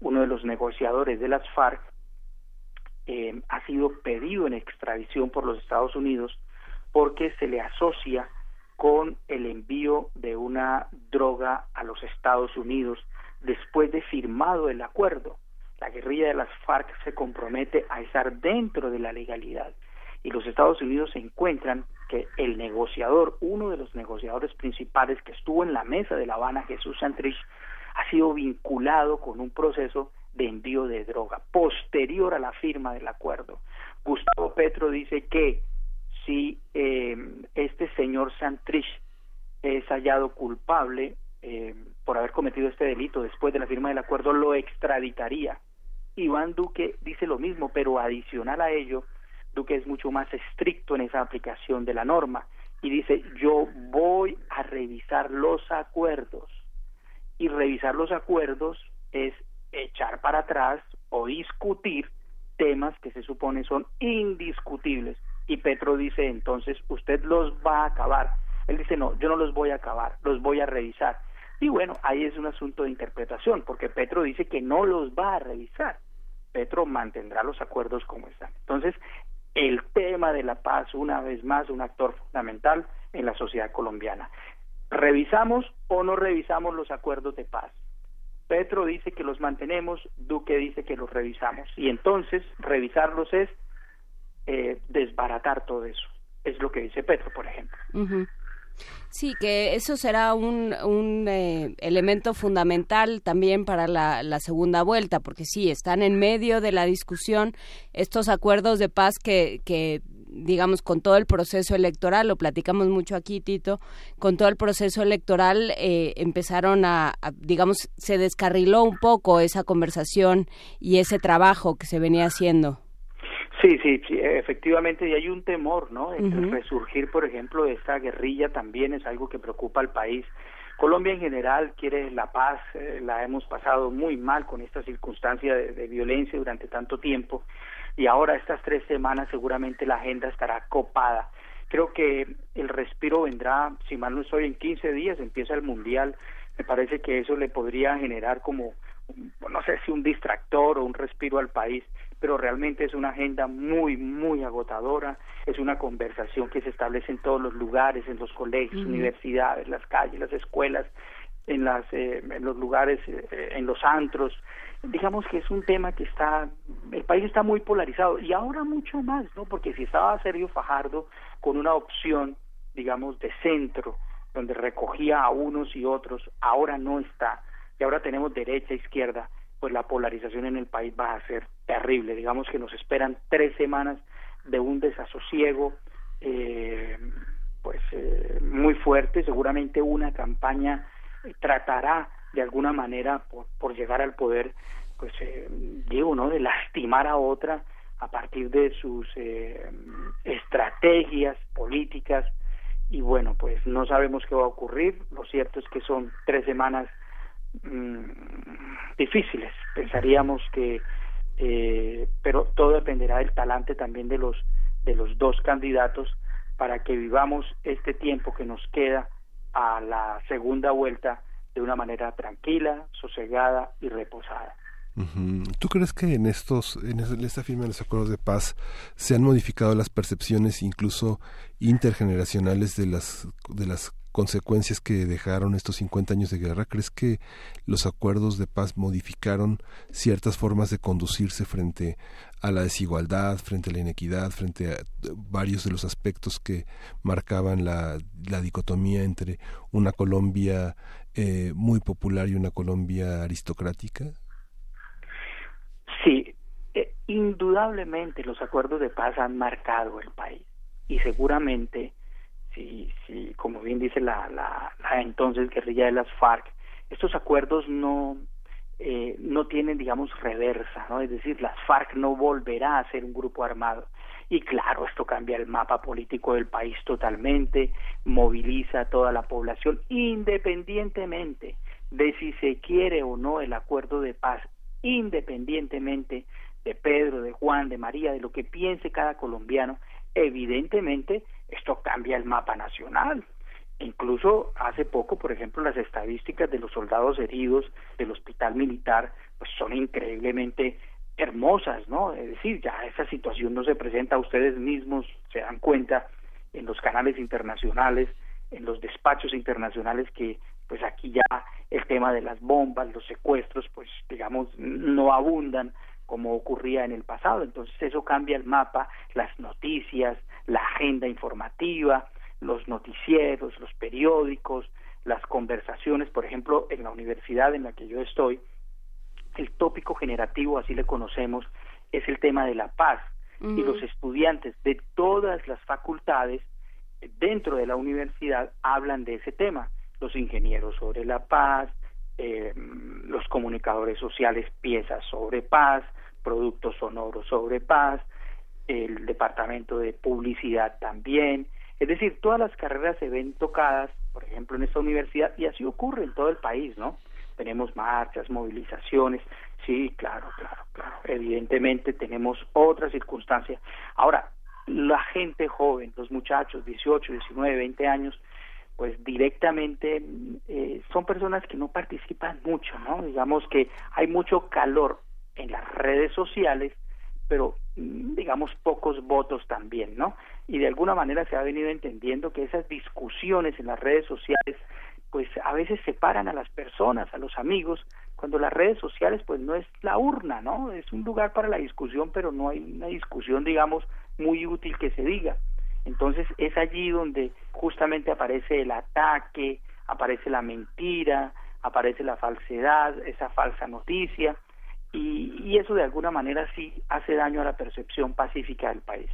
uno de los negociadores de las FARC, eh, ha sido pedido en extradición por los Estados Unidos porque se le asocia con el envío de una droga a los Estados Unidos después de firmado el acuerdo. La guerrilla de las FARC se compromete a estar dentro de la legalidad y los Estados Unidos encuentran que el negociador, uno de los negociadores principales que estuvo en la mesa de La Habana, Jesús Santrich, ha sido vinculado con un proceso de envío de droga posterior a la firma del acuerdo. Gustavo Petro dice que si eh, este señor Santrich es hallado culpable eh, por haber cometido este delito después de la firma del acuerdo, lo extraditaría. Iván Duque dice lo mismo, pero adicional a ello, Duque es mucho más estricto en esa aplicación de la norma y dice yo voy a revisar los acuerdos. Y revisar los acuerdos es echar para atrás o discutir temas que se supone son indiscutibles. Y Petro dice entonces usted los va a acabar él dice no yo no los voy a acabar los voy a revisar. Y bueno ahí es un asunto de interpretación porque Petro dice que no los va a revisar Petro mantendrá los acuerdos como están entonces el tema de la paz, una vez más, un actor fundamental en la sociedad colombiana. ¿Revisamos o no revisamos los acuerdos de paz? Petro dice que los mantenemos, Duque dice que los revisamos. Y entonces revisarlos es eh, desbaratar todo eso. Es lo que dice Petro, por ejemplo. Sí, que eso será un, un eh, elemento fundamental también para la, segunda vuelta, porque sí, están en medio de la discusión estos acuerdos de paz que, que digamos, con todo el proceso electoral, lo platicamos mucho aquí, Tito, con todo el proceso electoral eh, empezaron a, a, digamos, se descarriló un poco esa conversación y ese trabajo que se venía haciendo. Sí, sí, sí, efectivamente, y hay un temor, ¿no? El resurgir, por ejemplo, de esta guerrilla también es algo que preocupa al país. Colombia en general quiere la paz, eh, la hemos pasado muy mal con esta circunstancia de, de violencia durante tanto tiempo y ahora estas tres semanas seguramente la agenda estará copada. Creo que el respiro vendrá, si mal no estoy, en 15 días empieza el Mundial. Me parece que eso le podría generar como, no sé si un distractor o un respiro al país, pero realmente es una agenda muy, muy agotadora. Es una conversación que se establece en todos los lugares, en los colegios, universidades, las calles, las escuelas, en, las, eh, en los lugares, eh, en los antros. Digamos que es un tema que está, el país está muy polarizado y ahora mucho más, ¿no? Porque si estaba Sergio Fajardo con una opción, digamos, de centro, donde recogía a unos y otros, ahora no está. Y ahora tenemos derecha, izquierda, pues la polarización en el país va a ser terrible. Digamos que nos esperan tres semanas de un desasosiego, eh, pues eh, muy fuerte. Seguramente una campaña eh, tratará de alguna manera por, por llegar al poder, pues eh, digo, ¿no? De lastimar a otra a partir de sus eh, estrategias políticas y bueno, pues no sabemos qué va a ocurrir. Lo cierto es que son tres semanas mm, difíciles. Pensaríamos que, eh, pero todo dependerá del talante también de los de los dos candidatos para que vivamos este tiempo que nos queda a la segunda vuelta de una manera tranquila, sosegada y reposada. ¿Tú crees que en estos, en es- en esta firma de los acuerdos de paz se han modificado las percepciones incluso intergeneracionales de las de las consecuencias que dejaron estos 50 años de guerra? ¿Crees que los acuerdos de paz modificaron ciertas formas de conducirse frente a la desigualdad, frente a la inequidad, frente a eh, varios de los aspectos que marcaban la, dicotomía entre una Colombia eh, muy popular y una Colombia aristocrática? Sí, eh, indudablemente los acuerdos de paz han marcado el país y seguramente, si, si como bien dice la, la, la entonces guerrilla de las FARC, estos acuerdos no eh, no tienen, digamos, reversa, ¿no? Es decir, las FARC no volverá a ser un grupo armado. Y claro, esto cambia el mapa político del país totalmente, moviliza a toda la población, independientemente de si se quiere o no el acuerdo de paz, independientemente de Pedro, de Juan, de María, de lo que piense cada colombiano, evidentemente esto cambia el mapa nacional. Incluso hace poco, por ejemplo, las estadísticas de los soldados heridos del hospital militar pues son increíblemente hermosas, ¿no? Es decir, ya esa situación no se presenta, ustedes mismos se dan cuenta en los canales internacionales, en los despachos internacionales que pues aquí ya el tema de las bombas, los secuestros, pues digamos no abundan como ocurría en el pasado. Entonces eso cambia el mapa, las noticias, la agenda informativa, los noticieros, los periódicos, las conversaciones, por ejemplo, en la universidad en la que yo estoy, el tópico generativo, así le conocemos, es el tema de la paz. Y los estudiantes de todas las facultades dentro de la universidad hablan de ese tema. Los ingenieros sobre la paz, eh, los comunicadores sociales piezas sobre paz, productos sonoros sobre paz, el departamento de publicidad también. Es decir, todas las carreras se ven tocadas, por ejemplo, en esta universidad, y así ocurre en todo el país, ¿no? Tenemos marchas, movilizaciones, sí, claro, claro, claro. Evidentemente tenemos otra circunstancia. Ahora, la gente joven, los muchachos, 18, 19, 20 años, pues directamente eh, son personas que no participan mucho, ¿no? Digamos que hay mucho calor en las redes sociales, pero mm, digamos pocos votos también, ¿no? Y de alguna manera se ha venido entendiendo que esas discusiones en las redes sociales pues a veces separan a las personas, a los amigos cuando las redes sociales pues no es la urna, ¿no? Es un lugar para la discusión, pero no hay una discusión, digamos, muy útil que se diga. Entonces es allí donde justamente aparece el ataque, aparece la mentira, aparece la falsedad, esa falsa noticia, y, y eso de alguna manera sí hace daño a la percepción pacífica del país.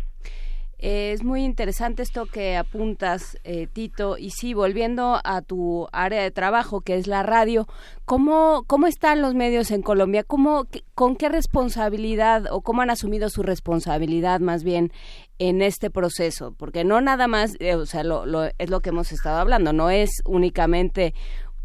Es muy interesante esto que apuntas, eh, Tito. Y sí, volviendo a tu área de trabajo, que es la radio, ¿cómo, cómo están los medios en Colombia? ¿Cómo, ¿Con qué responsabilidad o cómo han asumido su responsabilidad más bien en este proceso? Porque no nada más, eh, o sea, lo- es lo que hemos estado hablando, no es únicamente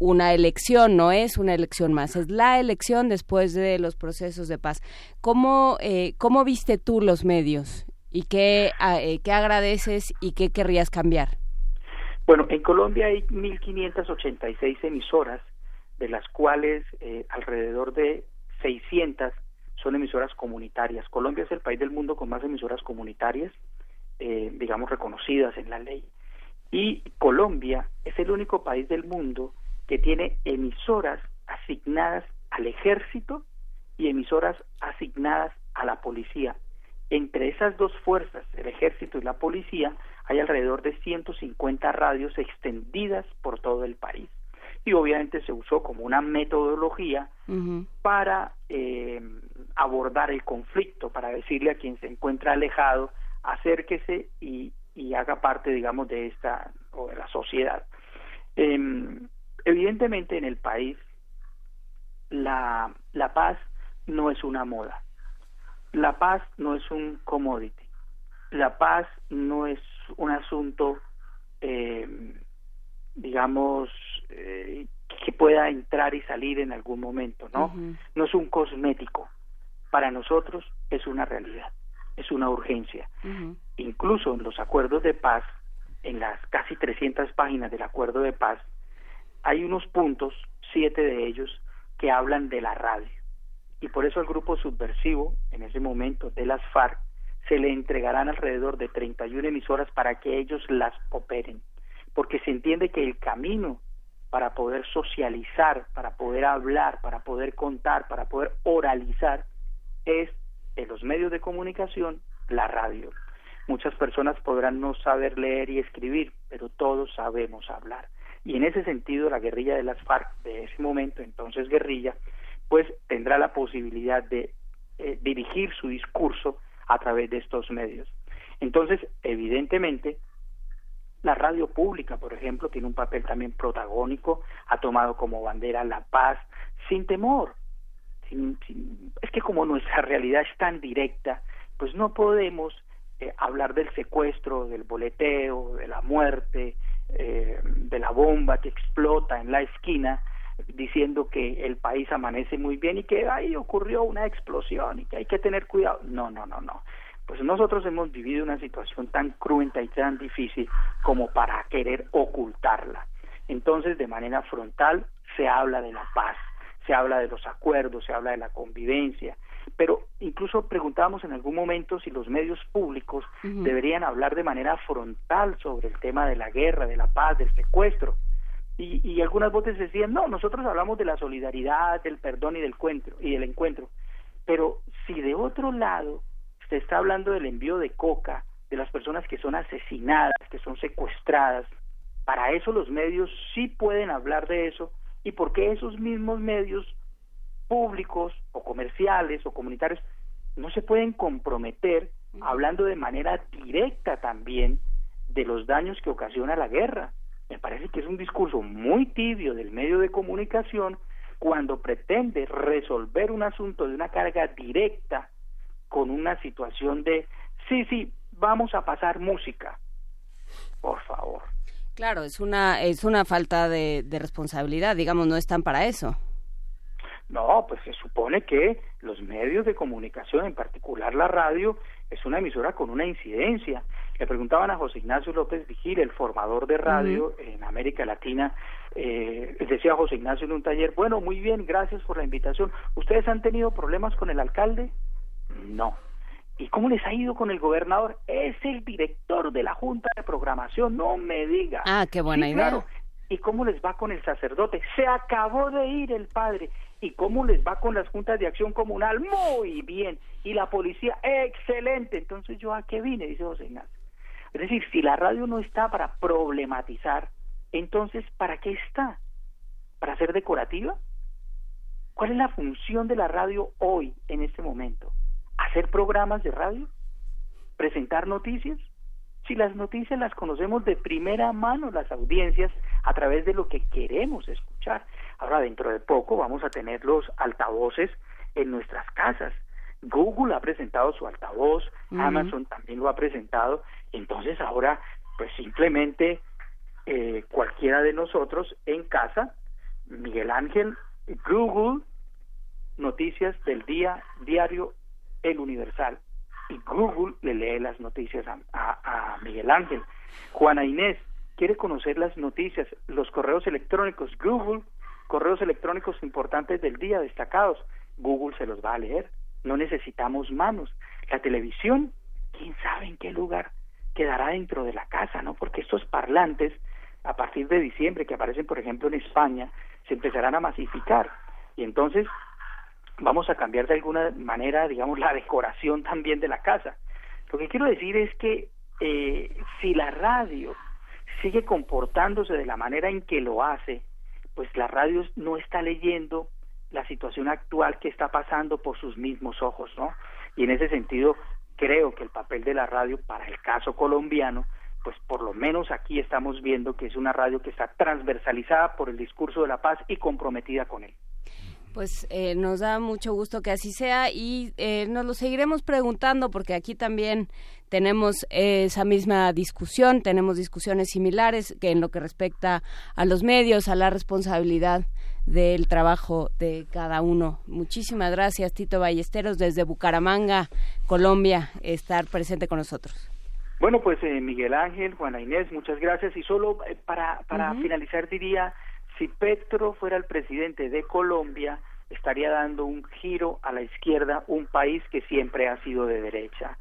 una elección, no es una elección más, es la elección después de los procesos de paz. ¿Cómo, eh, cómo viste tú los medios y qué, eh, qué agradeces y qué querrías cambiar? Bueno, en Colombia hay 1.586 emisoras, de las cuales eh, alrededor de 600 son emisoras comunitarias. Colombia es el país del mundo con más emisoras comunitarias, eh, digamos, reconocidas en la ley. Y Colombia es el único país del mundo que tiene emisoras asignadas al ejército y emisoras asignadas a la policía. Entre esas dos fuerzas, el ejército y la policía, hay alrededor de 150 radios extendidas por todo el país. Y obviamente se usó como una metodología para eh, abordar el conflicto, para decirle a quien se encuentra alejado, acérquese y, y haga parte, digamos, de esta o de la sociedad. Em, evidentemente en el país la, la paz no es una moda, la paz no es un commodity, la paz no es un asunto, eh, digamos, eh, que pueda entrar y salir en algún momento, ¿no? No es un cosmético. Para nosotros es una realidad, es una urgencia. Incluso en los acuerdos de paz, en las casi 300 páginas del acuerdo de paz, hay unos puntos, siete de ellos, que hablan de la radio. Y por eso al grupo subversivo, en ese momento, de las FARC, se le entregarán alrededor de 31 emisoras para que ellos las operen. Porque se entiende que el camino para poder socializar, para poder hablar, para poder contar, para poder oralizar, es en los medios de comunicación, la radio. Muchas personas podrán no saber leer y escribir, pero todos sabemos hablar. Y en ese sentido, la guerrilla de las FARC de ese momento, entonces guerrilla, pues tendrá la posibilidad de eh, dirigir su discurso a través de estos medios. Entonces, evidentemente, la radio pública, por ejemplo, tiene un papel también protagónico, ha tomado como bandera la paz, sin temor. Sin- sin- es que como nuestra realidad es tan directa, pues no podemos eh, hablar del secuestro, del boleteo, de la muerte, eh, de la bomba que explota en la esquina, diciendo que el país amanece muy bien y que ahí ocurrió una explosión y que hay que tener cuidado. No, no, no, no. Pues nosotros hemos vivido una situación tan cruenta y tan difícil como para querer ocultarla. Entonces, de manera frontal, se habla de la paz, se habla de los acuerdos, se habla de la convivencia, pero incluso preguntábamos en algún momento si los medios públicos deberían hablar de manera frontal sobre el tema de la guerra, de la paz, del secuestro. Y, y algunas voces decían, no, nosotros hablamos de la solidaridad, del perdón y del encuentro, y del encuentro. Pero si de otro lado se está hablando del envío de coca, de las personas que son asesinadas, que son secuestradas, para eso los medios sí pueden hablar de eso, y por qué esos mismos medios públicos o comerciales o comunitarios no se pueden comprometer hablando de manera directa también de los daños que ocasiona la guerra. Me parece que es un discurso muy tibio del medio de comunicación cuando pretende resolver un asunto de una carga directa con una situación de, sí, sí, vamos a pasar música. Por favor. Claro, es una, es una falta de, de responsabilidad, digamos, no están para eso. No, pues se supone que los medios de comunicación, en particular la radio, es una emisora con una incidencia. Le preguntaban a José Ignacio López Vigil, el formador de radio en América Latina, eh, decía José Ignacio en un taller, bueno, muy bien, gracias por la invitación. ¿Ustedes han tenido problemas con el alcalde? No. ¿Y cómo les ha ido con el gobernador? Es el director de la Junta de Programación, no me diga. Ah, qué buena Sí, idea. claro. ¿Y cómo les va con el sacerdote? Se acabó de ir el padre. ¿Y cómo les va con las juntas de acción comunal? Muy bien. ¿Y la policía? Excelente. Entonces, ¿yo a qué vine? Dice José Ignacio. Es decir, si la radio no está para problematizar, entonces, ¿para qué está? ¿Para ser decorativa? ¿Cuál es la función de la radio hoy, en este momento? ¿Hacer programas de radio? ¿Presentar noticias? Si las noticias las conocemos de primera mano las audiencias a través de lo que queremos escuchar. Ahora, dentro de poco vamos a tener los altavoces en nuestras casas. Google ha presentado su altavoz. Amazon también lo ha presentado. Entonces ahora, pues simplemente eh, cualquiera de nosotros en casa, Miguel Ángel, Google, noticias del día, diario, El Universal. Y Google le lee las noticias a, a- a Miguel Ángel. Juana Inés quiere conocer las noticias, los correos electrónicos, Google, correos electrónicos importantes del día, destacados. Google se los va a leer. No necesitamos manos. La televisión, quién sabe en qué lugar quedará dentro de la casa, ¿no? Porque estos parlantes, a partir de diciembre, que aparecen, por ejemplo, en España, se empezarán a masificar. Y entonces vamos a cambiar de alguna manera, digamos, la decoración también de la casa. Lo que quiero decir es que eh, si la radio sigue comportándose de la manera en que lo hace, pues la radio no está leyendo la situación actual que está pasando por sus mismos ojos, ¿no? Y en ese sentido, creo que el papel de la radio para el caso colombiano, pues por lo menos aquí estamos viendo que es una radio que está transversalizada por el discurso de la paz y comprometida con él. Pues eh, nos da mucho gusto que así sea y eh, nos lo seguiremos preguntando porque aquí también tenemos esa misma discusión, tenemos discusiones similares que en lo que respecta a los medios, a la responsabilidad del trabajo de cada uno. Muchísimas gracias, Tito Ballesteros, desde Bucaramanga, Colombia, estar presente con nosotros. Bueno, pues eh, Miguel Ángel, Juana Inés, muchas gracias. Y solo eh, para, para finalizar diría, si Petro fuera el presidente de Colombia, estaría dando un giro a la izquierda, un país que siempre ha sido de derecha.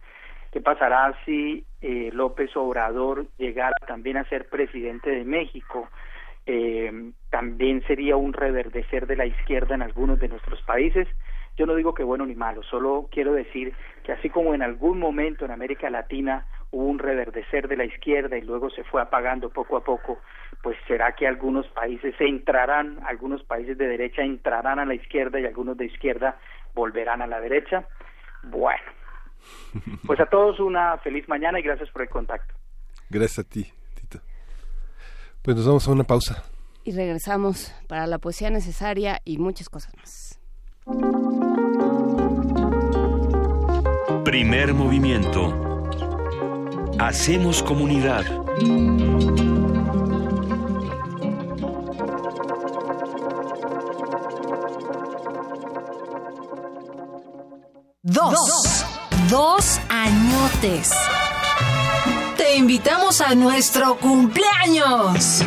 ¿Qué pasará si eh, López Obrador llegara también a ser presidente de México? Eh, también sería un reverdecer de la izquierda en algunos de nuestros países. Yo no digo que bueno ni malo, solo quiero decir que así como en algún momento en América Latina hubo un reverdecer de la izquierda y luego se fue apagando poco a poco, pues será que algunos países entrarán, algunos países de derecha entrarán a la izquierda y algunos de izquierda volverán a la derecha. Bueno, pues a todos una feliz mañana y gracias por el contacto. Gracias a ti, Tito. Pues nos vamos a una pausa. Y regresamos para la poesía necesaria y muchas cosas más. Primer movimiento. Hacemos comunidad. Dos. Dos añotes. Te invitamos a nuestro cumpleaños.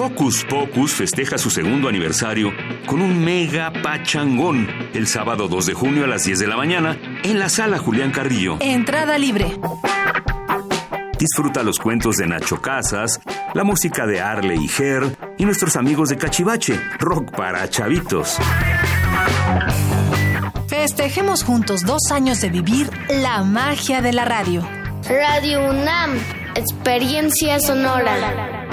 Hocus Pocus festeja su segundo aniversario con un mega pachangón el sábado 2 de junio a las 10 de la mañana en la sala Julián Carrillo. Entrada libre. Disfruta los cuentos de Nacho Casas, la música de Arle y Ger y nuestros amigos de Cachivache, rock para chavitos. Festejemos juntos dos años de vivir la magia de la radio. Radio UNAM, experiencia sonora.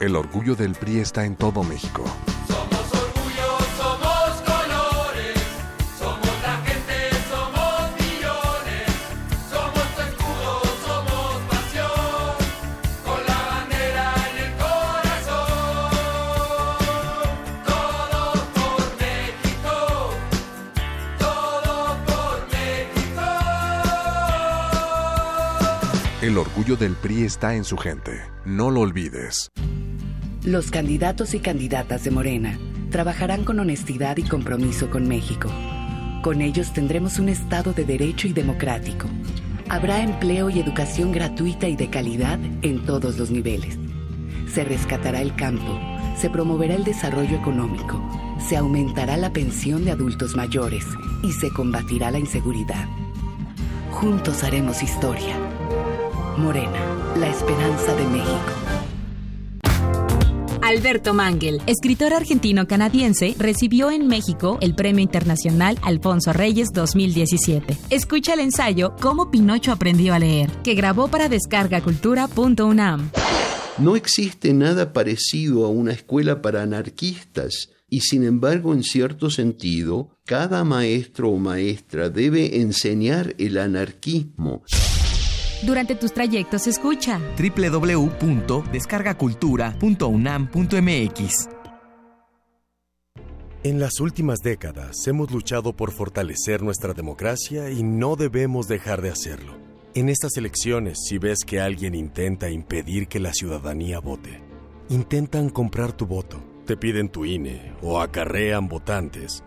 El orgullo del PRI está en todo México. El orgullo del PRI está en su gente. No lo olvides. Los candidatos y candidatas de Morena trabajarán con honestidad y compromiso con México. Con ellos tendremos un Estado de derecho y democrático. Habrá empleo y educación gratuita y de calidad en todos los niveles. Se rescatará el campo, se promoverá el desarrollo económico, se aumentará la pensión de adultos mayores y se combatirá la inseguridad. Juntos haremos historia. Morena, la esperanza de México. Alberto Mangel, escritor argentino-canadiense, recibió en México el Premio Internacional Alfonso Reyes 2017. Escucha el ensayo Cómo Pinocho aprendió a leer, que grabó para descargacultura.unam. No existe nada parecido a una escuela para anarquistas y sin embargo, en cierto sentido, cada maestro o maestra debe enseñar el anarquismo. Durante tus trayectos escucha. www.descargacultura.unam.mx En las últimas décadas hemos luchado por fortalecer nuestra democracia y no debemos dejar de hacerlo. En estas elecciones, si ves que alguien intenta impedir que la ciudadanía vote, intentan comprar tu voto, te piden tu INE o acarrean votantes,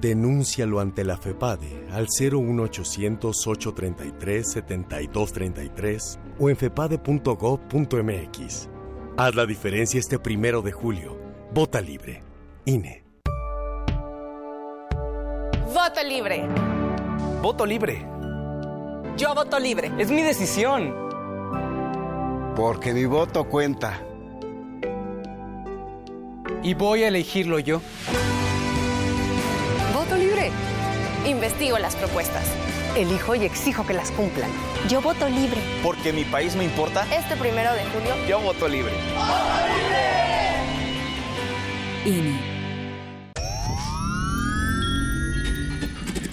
denúncialo ante la FEPADE al 01800-833-7233 o en fepade.gov.mx. Haz la diferencia este primero de julio. Vota libre. INE. Voto libre. Voto libre. Yo voto libre. Es mi decisión. Porque mi voto cuenta. Y voy a elegirlo yo. Voto libre. Investigo las propuestas. Elijo y exijo que las cumplan. Yo voto libre. Porque mi país me importa. Este primero de julio. Yo voto libre. INE.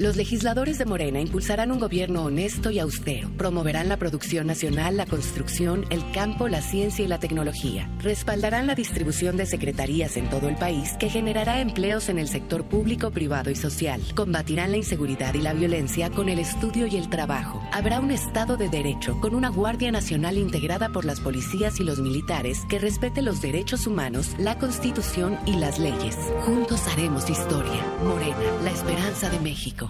Los legisladores de Morena impulsarán un gobierno honesto y austero. Promoverán la producción nacional, la construcción, el campo, la ciencia y la tecnología. Respaldarán la distribución de secretarías en todo el país que generará empleos en el sector público, privado y social. Combatirán la inseguridad y la violencia con el estudio y el trabajo. Habrá un Estado de Derecho con una Guardia Nacional integrada por las policías y los militares que respete los derechos humanos, la Constitución y las leyes. Juntos haremos historia. Morena, la esperanza de México.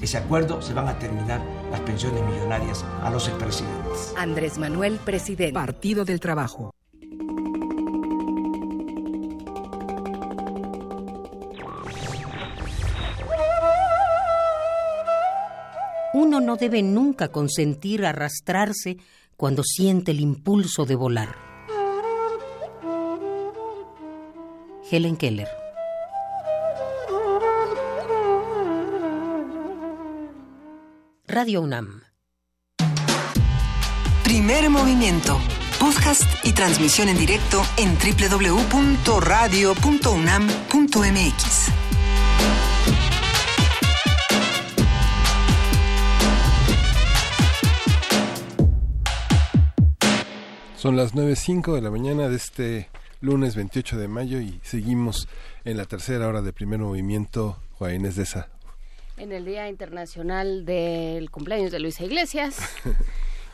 ese acuerdo se van a terminar las pensiones millonarias a los expresidentes. Andrés Manuel, presidente. Partido del Trabajo. Uno no debe nunca consentir arrastrarse cuando siente el impulso de volar. Helen Keller. Radio UNAM. Primer movimiento. Podcast y transmisión en directo en www.radio.unam.mx. Son las 9.05 de la mañana de este lunes 28 de mayo y seguimos en la tercera hora de primer movimiento. Juan Inés de esa. En el Día Internacional del Cumpleaños de Luisa Iglesias.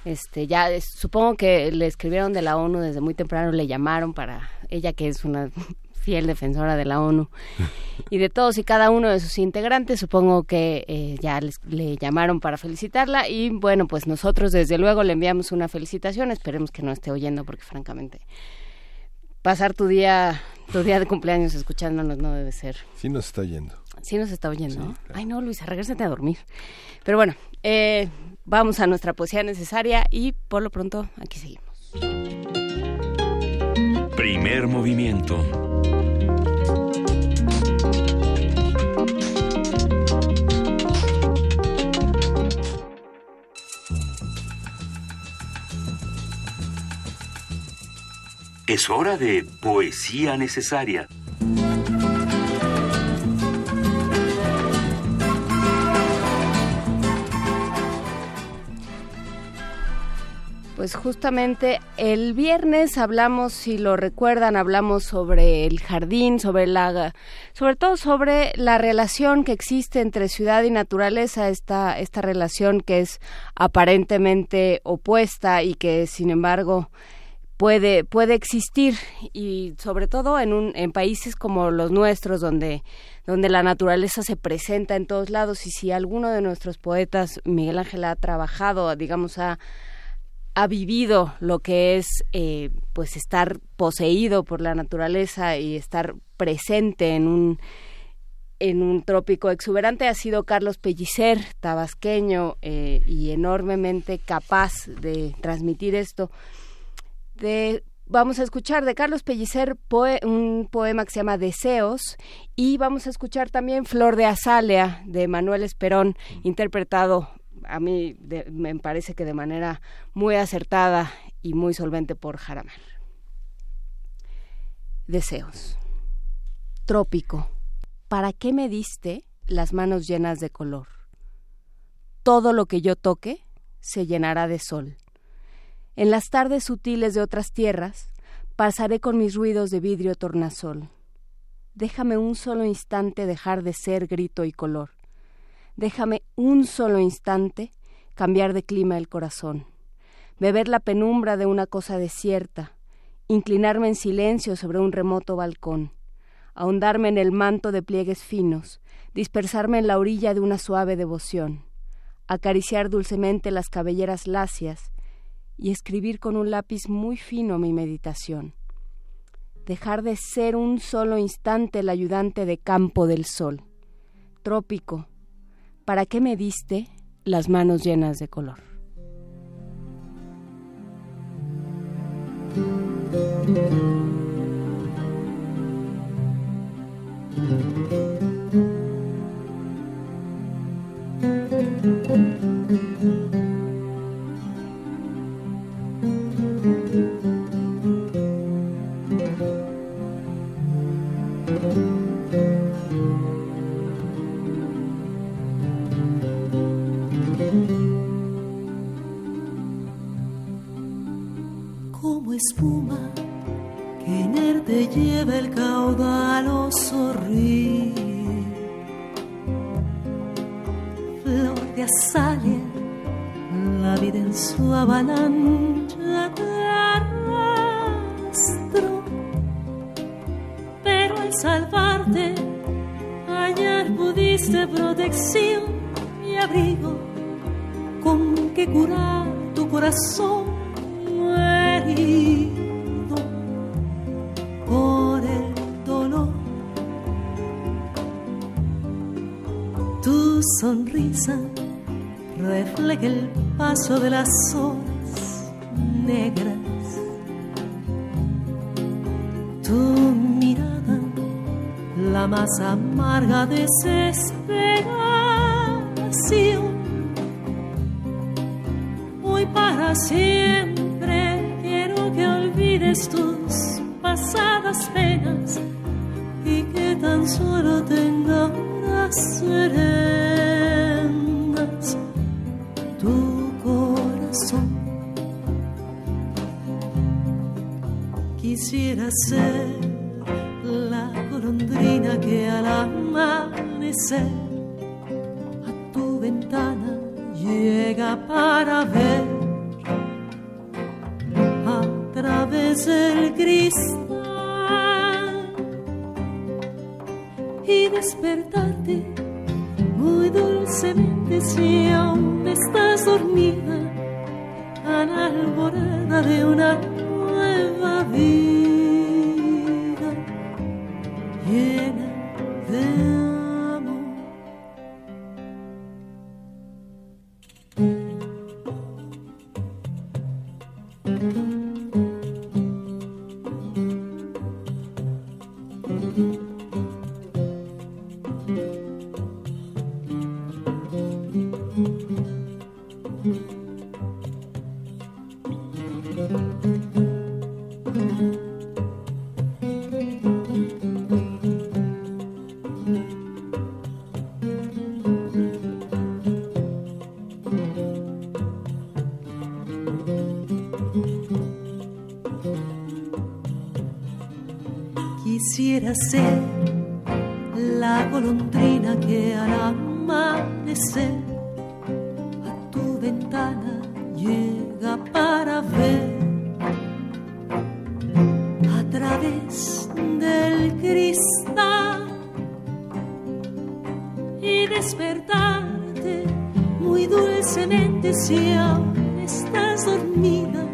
Este, ya es- supongo que le escribieron de la ONU desde muy temprano, le llamaron para ella que es una fiel defensora de la ONU y de todos y cada uno de sus integrantes, supongo que eh, ya les- le llamaron para felicitarla y bueno, pues nosotros desde luego le enviamos una felicitación, esperemos que no esté oyendo porque francamente pasar tu día tu día de cumpleaños escuchándonos no debe ser Sí nos está yendo. Sí nos está oyendo. ¿no? Ay, no, Luisa, regrésate a dormir. Pero bueno, eh, vamos a nuestra poesía necesaria y por lo pronto aquí seguimos. Primer movimiento. Es hora de poesía necesaria. Pues justamente el viernes hablamos, si lo recuerdan, hablamos sobre el jardín, sobre la, sobre todo sobre la relación que existe entre ciudad y naturaleza, esta, esta relación que es aparentemente opuesta y que sin embargo puede, puede existir y sobre todo en un, en países como los nuestros donde, donde la naturaleza se presenta en todos lados y si alguno de nuestros poetas, Miguel Ángel ha trabajado, digamos, ha ha vivido lo que es eh, pues estar poseído por la naturaleza y estar presente en un en un trópico exuberante ha sido Carlos Pellicer, tabasqueño eh, y enormemente capaz de transmitir esto. Vamos a escuchar de Carlos Pellicer un poema que se llama Deseos y vamos a escuchar también Flor de Azalea de Manuel Esperón, interpretado a mí me parece que de manera muy acertada y muy solvente por Jaramar. Deseos. Trópico. ¿Para qué me diste las manos llenas de color? Todo lo que yo toque se llenará de sol. En las tardes sutiles de otras tierras pasaré con mis ruidos de vidrio tornasol. Déjame un solo instante dejar de ser grito y color. Déjame un solo instante cambiar de clima el corazón, beber la penumbra de una cosa desierta, inclinarme en silencio sobre un remoto balcón, ahondarme en el manto de pliegues finos, dispersarme en la orilla de una suave devoción, acariciar dulcemente las cabelleras lacias y escribir con un lápiz muy fino mi meditación. Dejar de ser un solo instante el ayudante de campo del sol. Trópico, ¿para qué me diste las manos llenas de color? Espuma que inerte lleva el caudaloso río. Flor de azalea, la vida en su avalancha te arrastró. Pero al salvarte, hallar pudiste protección y abrigo con que curar tu corazón herido por el dolor. Tu sonrisa refleja el paso de las horas negras. Tu mirada, la más amarga desesperación. Hoy para siempre tus pasadas penas y que tan solo tenga horas serenas tu corazón. Quisiera ser la golondrina que al amanecer a tu ventana llega para ver través del cristal. Y despertarte muy dulcemente si aún estás dormida a alborada de una nueva vida llena del cristal y despertarte muy dulcemente si aún estás dormida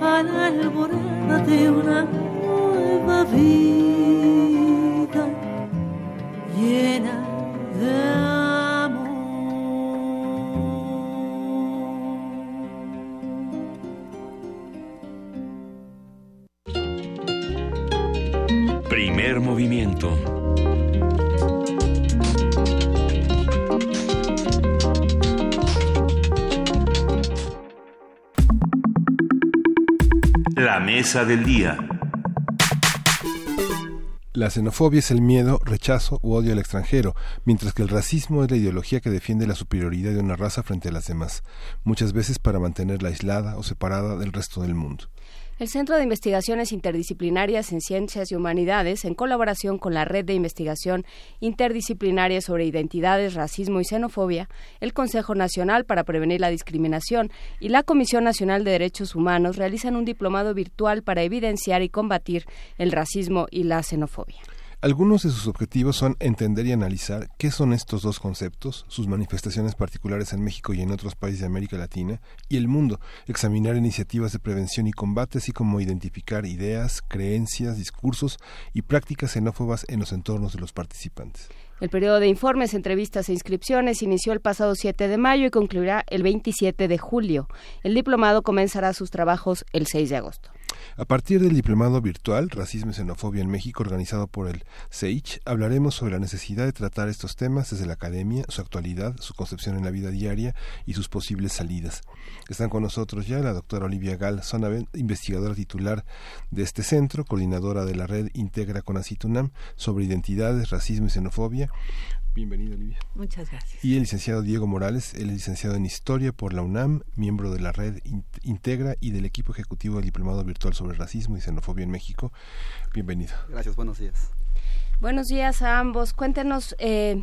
a la alborada de una La xenofobia es el miedo, rechazo u odio al extranjero, mientras que el racismo es la ideología que defiende la superioridad de una raza frente a las demás, muchas veces para mantenerla aislada o separada del resto del mundo. El Centro de Investigaciones Interdisciplinarias en Ciencias y Humanidades, en colaboración con la Red de Investigación Interdisciplinaria sobre Identidades, Racismo y Xenofobia, el Consejo Nacional para Prevenir la Discriminación y la Comisión Nacional de Derechos Humanos realizan un diplomado virtual para evidenciar y combatir el racismo y la xenofobia. Algunos de sus objetivos son entender y analizar qué son estos dos conceptos, sus manifestaciones particulares en México y en otros países de América Latina y el mundo, examinar iniciativas de prevención y combate, así como identificar ideas, creencias, discursos y prácticas xenófobas en los entornos de los participantes. El periodo de informes, entrevistas e inscripciones inició el pasado 7 de mayo y concluirá el 27 de julio. El diplomado comenzará sus trabajos el 6 de agosto. A partir del diplomado virtual Racismo y Xenofobia en México, organizado por el SEICH, hablaremos sobre la necesidad de tratar estos temas desde la academia, su actualidad, su concepción en la vida diaria y sus posibles salidas. Están con nosotros ya la doctora Olivia Gal Sonaven, investigadora titular de este centro, coordinadora de la red Integra con Acitunam sobre identidades, racismo y xenofobia. Bienvenida, Olivia. Muchas gracias. Y el licenciado Diego Morales, él es licenciado en Historia por la UNAM, miembro de la red Integra y del equipo ejecutivo del Diplomado Virtual sobre Racismo y Xenofobia en México. Bienvenido. Gracias, buenos días. Buenos días a ambos. Cuéntenos, eh,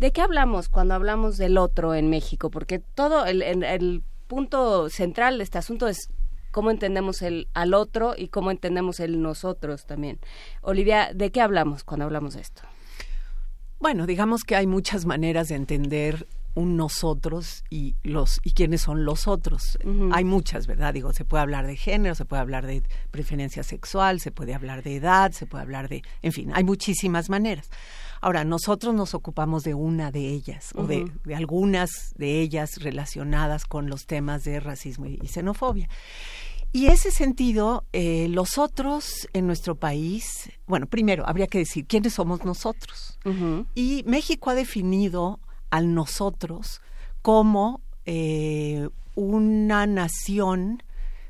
¿de qué hablamos cuando hablamos del otro en México? Porque todo el, el, el punto central de este asunto es cómo entendemos el al otro y cómo entendemos el nosotros también. Olivia, ¿de qué hablamos cuando hablamos de esto? Bueno, digamos que hay muchas maneras de entender un nosotros y los y quiénes son los otros. Hay muchas, ¿verdad? Digo, se puede hablar de género, se puede hablar de preferencia sexual, se puede hablar de edad, se puede hablar de, en fin, hay muchísimas maneras. Ahora, nosotros nos ocupamos de una de ellas o de, algunas de ellas relacionadas con los temas de racismo y, y xenofobia. Y ese sentido, eh, los otros en nuestro país, bueno, primero habría que decir quiénes somos nosotros. Y México ha definido al nosotros como eh, una nación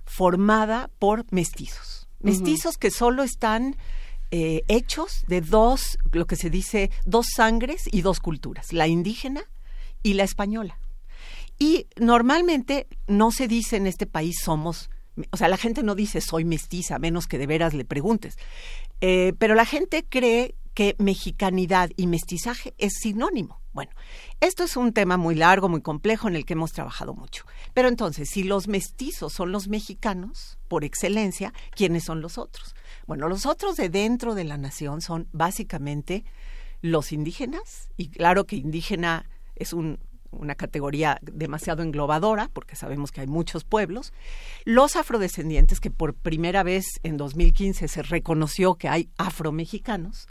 formada por mestizos. Mestizos que solo están eh, hechos de dos, lo que se dice, dos sangres y dos culturas, la indígena y la española. Y normalmente no se dice en este país somos, o sea, la gente no dice soy mestiza, a menos que de veras le preguntes. Eh, pero la gente cree que mexicanidad y mestizaje es sinónimo. Bueno, esto es un tema muy largo, muy complejo, en el que hemos trabajado mucho. Pero entonces, si los mestizos son los mexicanos, por excelencia, ¿quiénes son los otros? Bueno, los otros de dentro de la nación son básicamente los indígenas, y claro que indígena es un, una categoría demasiado englobadora, porque sabemos que hay muchos pueblos, los afrodescendientes, que por primera vez en 2015 se reconoció que hay afromexicanos,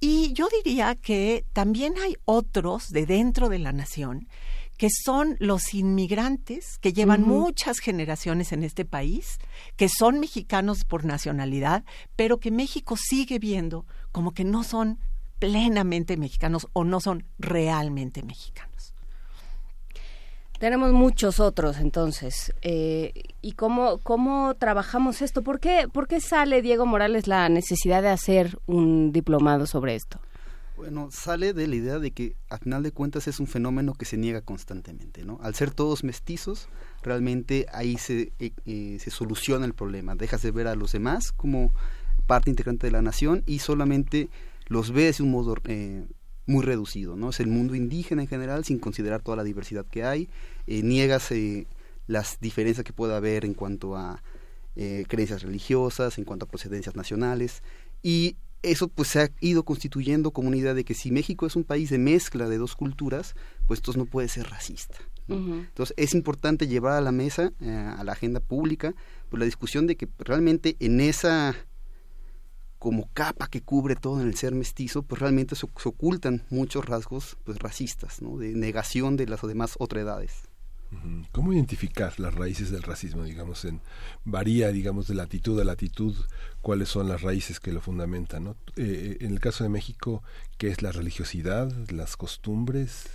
y yo diría que también hay otros de dentro de la nación que son los inmigrantes que llevan muchas generaciones en este país, que son mexicanos por nacionalidad, pero que México sigue viendo como que no son plenamente mexicanos o no son realmente mexicanos. Tenemos muchos otros, entonces. Eh, ¿Y cómo, cómo trabajamos esto? ¿Por qué, ¿Por qué sale, Diego Morales, la necesidad de hacer un diplomado sobre esto? Bueno, sale de la idea de que a final de cuentas es un fenómeno que se niega constantemente, ¿no? Al ser todos mestizos, realmente ahí se, eh, eh, se soluciona el problema. Dejas de ver a los demás como parte integrante de la nación y solamente los ves de un modo eh, muy reducido, ¿no? Es el mundo indígena en general, sin considerar toda la diversidad que hay, eh, niegas eh, las diferencias que pueda haber en cuanto a eh, creencias religiosas, en cuanto a procedencias nacionales, y eso pues se ha ido constituyendo como una idea de que si México es un país de mezcla de dos culturas, pues entonces no puede ser racista. ¿no? Entonces es importante llevar a la mesa, eh, a la agenda pública, pues la discusión de que realmente en esa como capa que cubre todo en el ser mestizo, pues realmente se, se ocultan muchos rasgos pues racistas, ¿no? de negación de las demás otredades. ¿Cómo identificar las raíces del racismo? Digamos, en, varía, digamos, de latitud a latitud, cuáles son las raíces que lo fundamentan. ¿no? Eh, en el caso de México, ¿qué es la religiosidad, las costumbres?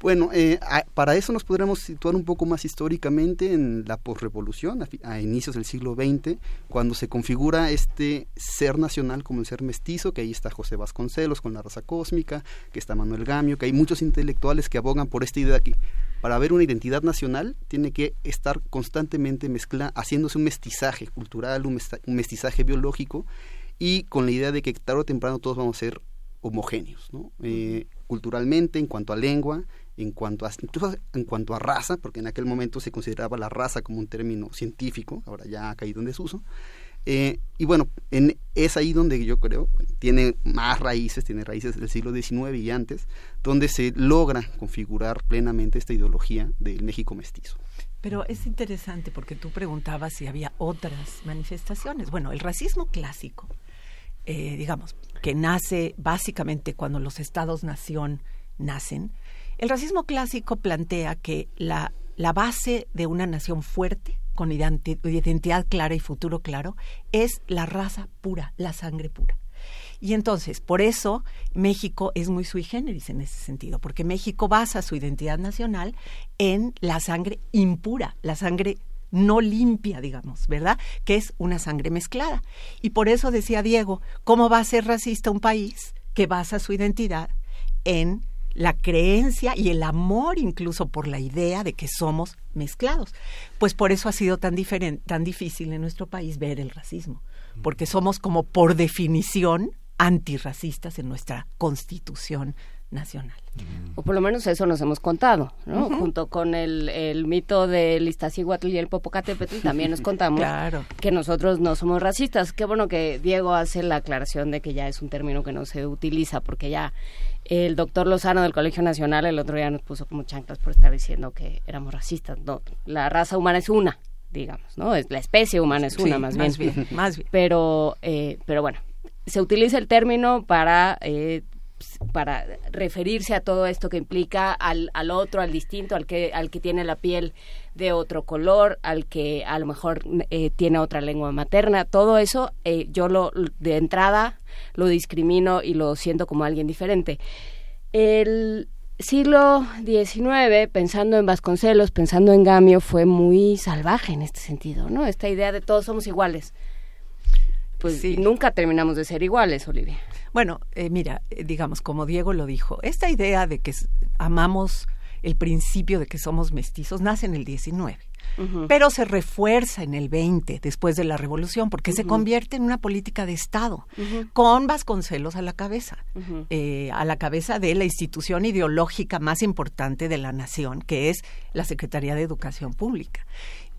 Bueno, eh, para eso nos podríamos situar un poco más históricamente en la posrevolución, a, a inicios del siglo XX, cuando se configura este ser nacional como el ser mestizo, que ahí está José Vasconcelos con la raza cósmica, que está Manuel Gamio, que hay muchos intelectuales que abogan por esta idea de que para haber una identidad nacional tiene que estar constantemente mezcla, haciéndose un mestizaje cultural, un, mestizaje biológico, y con la idea de que tarde o temprano todos vamos a ser homogéneos, ¿no? Eh, culturalmente, en cuanto a lengua, en cuanto a, incluso en cuanto a raza, porque en aquel momento se consideraba la raza como un término científico, ahora ya ha caído en desuso. Eh, y bueno, en, es ahí donde yo creo bueno, tiene más raíces, tiene raíces del siglo XIX y antes, donde se logra configurar plenamente esta ideología del México mestizo. Pero es interesante porque tú preguntabas si había otras manifestaciones. Bueno, el racismo clásico, eh, digamos, que nace básicamente cuando los estados-nación nacen, el racismo clásico plantea que la, la base de una nación fuerte, con identi- identidad clara y futuro claro, es la raza pura, la sangre pura. Y entonces, por eso México es muy sui generis en ese sentido, porque México basa su identidad nacional en la sangre impura, la sangre no limpia, digamos, ¿verdad? Que es una sangre mezclada. Y por eso decía Diego, ¿cómo va a ser racista un país que basa su identidad en la creencia y el amor incluso por la idea de que somos mezclados? Pues por eso ha sido tan, diferen- tan difícil en nuestro país ver el racismo, porque somos como por definición antirracistas en nuestra constitución nacional. O por lo menos eso nos hemos contado, ¿no? Junto con el, el mito del Iztaccíhuatl y el Popocatépetl también nos contamos Claro. que nosotros no somos racistas. Qué bueno que Diego hace la aclaración de que ya es un término que no se utiliza porque ya el doctor Lozano del Colegio Nacional el otro día nos puso como chanclas por estar diciendo que éramos racistas. No, la raza humana es una, digamos, ¿no? Es la especie humana es Sí, una más, más bien. bien, más bien. Pero, eh, pero bueno, se utiliza el término para eh, para referirse a todo esto que implica al, al otro, al distinto, al que, al que tiene la piel de otro color, al que a lo mejor eh, tiene otra lengua materna, todo eso eh, yo lo de entrada lo discrimino y lo siento como alguien diferente. El siglo XIX, pensando en Vasconcelos, pensando en Gamio, fue muy salvaje en este sentido, ¿no? Esta idea de todos somos iguales. Pues nunca terminamos de ser iguales, Olivia. Bueno, eh, mira, eh, digamos, como Diego lo dijo, esta idea de que amamos el principio de que somos mestizos nace en el 19, pero se refuerza en el 20, después de la revolución, porque se convierte en una política de Estado, con Vasconcelos a la cabeza, eh, a la cabeza de la institución ideológica más importante de la nación, que es la Secretaría de Educación Pública.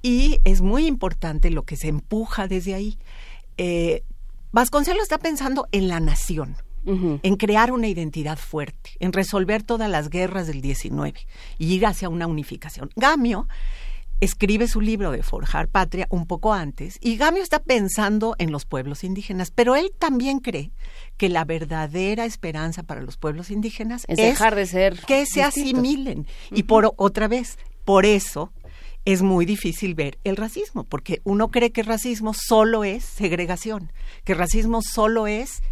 Y es muy importante lo que se empuja desde ahí. Eh, Vasconcelos está pensando en la nación, en crear una identidad fuerte, en resolver todas las guerras del 19 y ir hacia una unificación. Gamio escribe su libro de Forjar Patria un poco antes y Gamio está pensando en los pueblos indígenas, pero él también cree que la verdadera esperanza para los pueblos indígenas Es dejar de ser que se asimilen. Y por otra vez, por eso es muy difícil ver el racismo, porque uno cree que racismo solo es segregación, que racismo solo es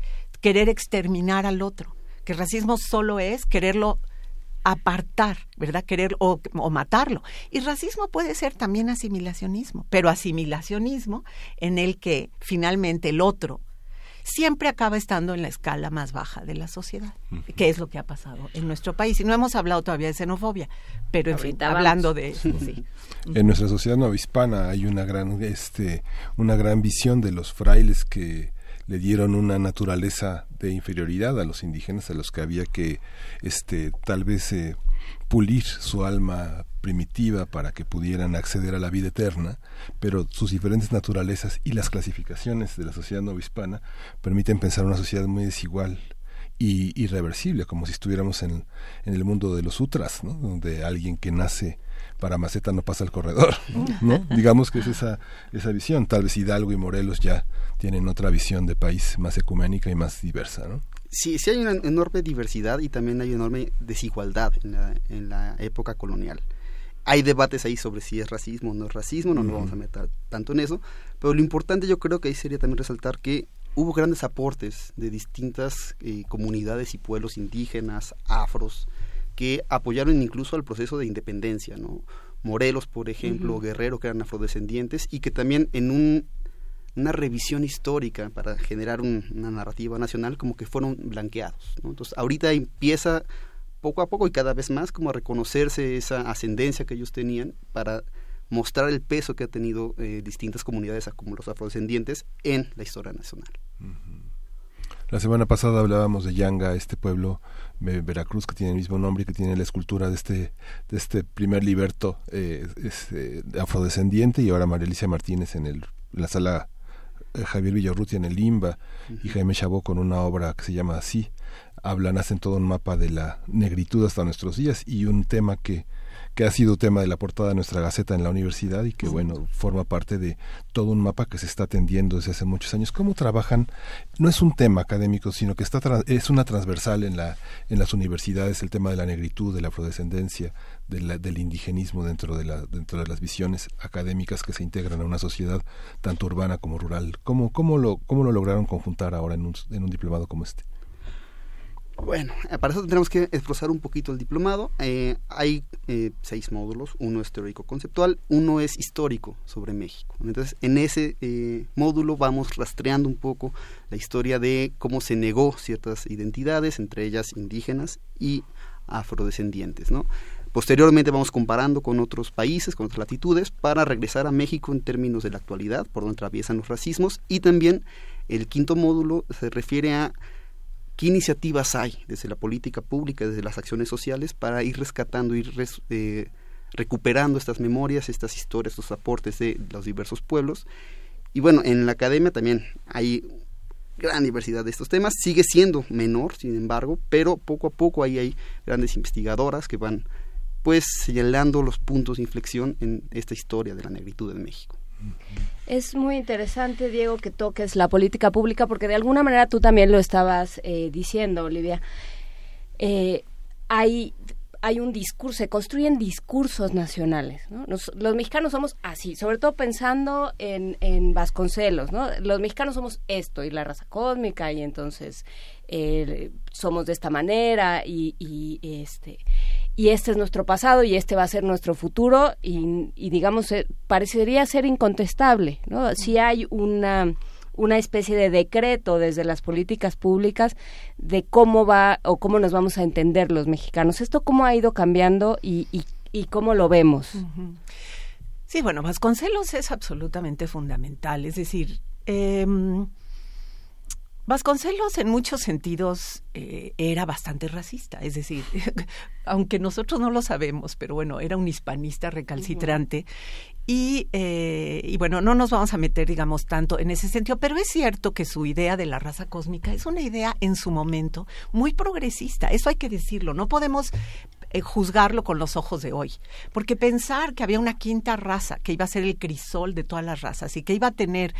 querer exterminar al otro, que racismo solo es quererlo apartar, ¿verdad? Querer o, o matarlo. Y racismo puede ser también asimilacionismo, pero asimilacionismo en el que finalmente el otro siempre acaba estando en la escala más baja de la sociedad, que es lo que ha pasado en nuestro país. Y no hemos hablado todavía de xenofobia, pero en fin, vamos. hablando de eso, sí. En nuestra sociedad novohispana hay una gran, este, una gran visión de los frailes que le dieron una naturaleza de inferioridad a los indígenas a los que había que este tal vez eh, pulir su alma primitiva para que pudieran acceder a la vida eterna, pero sus diferentes naturalezas y las clasificaciones de la sociedad novohispana permiten pensar una sociedad muy desigual y irreversible, como si estuviéramos en, en el mundo de los sutras, donde alguien que nace para maceta no pasa al corredor, ¿no? Digamos que es esa, esa visión. Tal vez Hidalgo y Morelos ya tienen otra visión de país más ecuménica y más diversa, ¿no? Sí, sí hay una enorme diversidad y también hay una enorme desigualdad en la, en la época colonial. Hay debates ahí sobre si es racismo o no es racismo, no nos vamos a meter tanto en eso, pero lo importante yo creo que ahí sería también resaltar que hubo grandes aportes de distintas eh, comunidades y pueblos indígenas, afros, que apoyaron incluso al proceso de independencia, ¿no? Morelos, por ejemplo. Guerrero, que eran afrodescendientes, y que también en un, una revisión histórica para generar un- una narrativa nacional, como que fueron blanqueados. ¿no? Entonces, ahorita empieza poco a poco y cada vez más como a reconocerse esa ascendencia que ellos tenían para mostrar el peso que ha tenido eh, distintas comunidades como los afrodescendientes en la historia nacional. La semana pasada hablábamos de Yanga, este pueblo de Veracruz que tiene el mismo nombre y que tiene la escultura de este, de este primer liberto eh, es, eh, afrodescendiente y ahora María Alicia Martínez en, el, en la sala eh, Javier Villarrutia en el Limba y Jaime Chabot con una obra que se llama así. Hablan, hacen todo un mapa de la negritud hasta nuestros días y un tema que que ha sido tema de la portada de nuestra Gaceta en la universidad y que, bueno, forma parte de todo un mapa que se está atendiendo desde hace muchos años. ¿Cómo trabajan? No es un tema académico, sino que está es una transversal en, la, en las universidades, el tema de la negritud, de la afrodescendencia, de la- del indigenismo dentro de, la, dentro de las visiones académicas que se integran a una sociedad tanto urbana como rural. ¿Cómo, cómo, lo, cómo lo lograron conjuntar ahora en un, en un diplomado como este? Bueno, eh, para eso tendremos que esforzar un poquito el diplomado. Eh, hay eh, seis módulos, uno es teórico conceptual, uno es histórico sobre México. Entonces, en ese eh, módulo vamos rastreando un poco la historia de cómo se negó ciertas identidades, entre ellas indígenas y afrodescendientes. Posteriormente vamos comparando con otros países, con otras latitudes, para regresar a México en términos de la actualidad, por donde atraviesan los racismos, y también el quinto módulo se refiere a qué iniciativas hay desde la política pública, desde las acciones sociales, para ir rescatando, ir eh, recuperando estas memorias, estas historias, estos aportes de los diversos pueblos. Y bueno, en la academia también hay gran diversidad de estos temas, sigue siendo menor, sin embargo, pero poco a poco ahí hay grandes investigadoras que van pues señalando los puntos de inflexión en esta historia de la negritud en México. Es muy interesante, Diego, que toques la política pública, porque de alguna manera tú también lo estabas eh, diciendo, Olivia. Eh, hay, hay un discurso, se construyen discursos nacionales. ¿no? Nos- los mexicanos somos así, sobre todo pensando en, en Vasconcelos. ¿no? Los mexicanos somos esto y la raza cósmica, y entonces eh, somos de esta manera, y, y, este y este es nuestro pasado y este va a ser nuestro futuro y, y digamos eh, parecería ser incontestable no si hay una una especie de decreto desde las políticas públicas de cómo va o cómo nos vamos a entender los mexicanos esto cómo ha ido cambiando y, y, y cómo lo vemos. Sí, bueno, Vasconcelos es absolutamente fundamental. Es decir, em, Vasconcelos en muchos sentidos eh, era bastante racista. Es decir, aunque nosotros no lo sabemos, pero bueno, era un hispanista recalcitrante. Y, eh, y bueno, no nos vamos a meter, digamos, tanto en ese sentido, pero es cierto que su idea de la raza cósmica es una idea en su momento muy progresista. Eso hay que decirlo. No podemos eh, juzgarlo con los ojos de hoy. Porque pensar que había una quinta raza que iba a ser el crisol de todas las razas y que iba a tener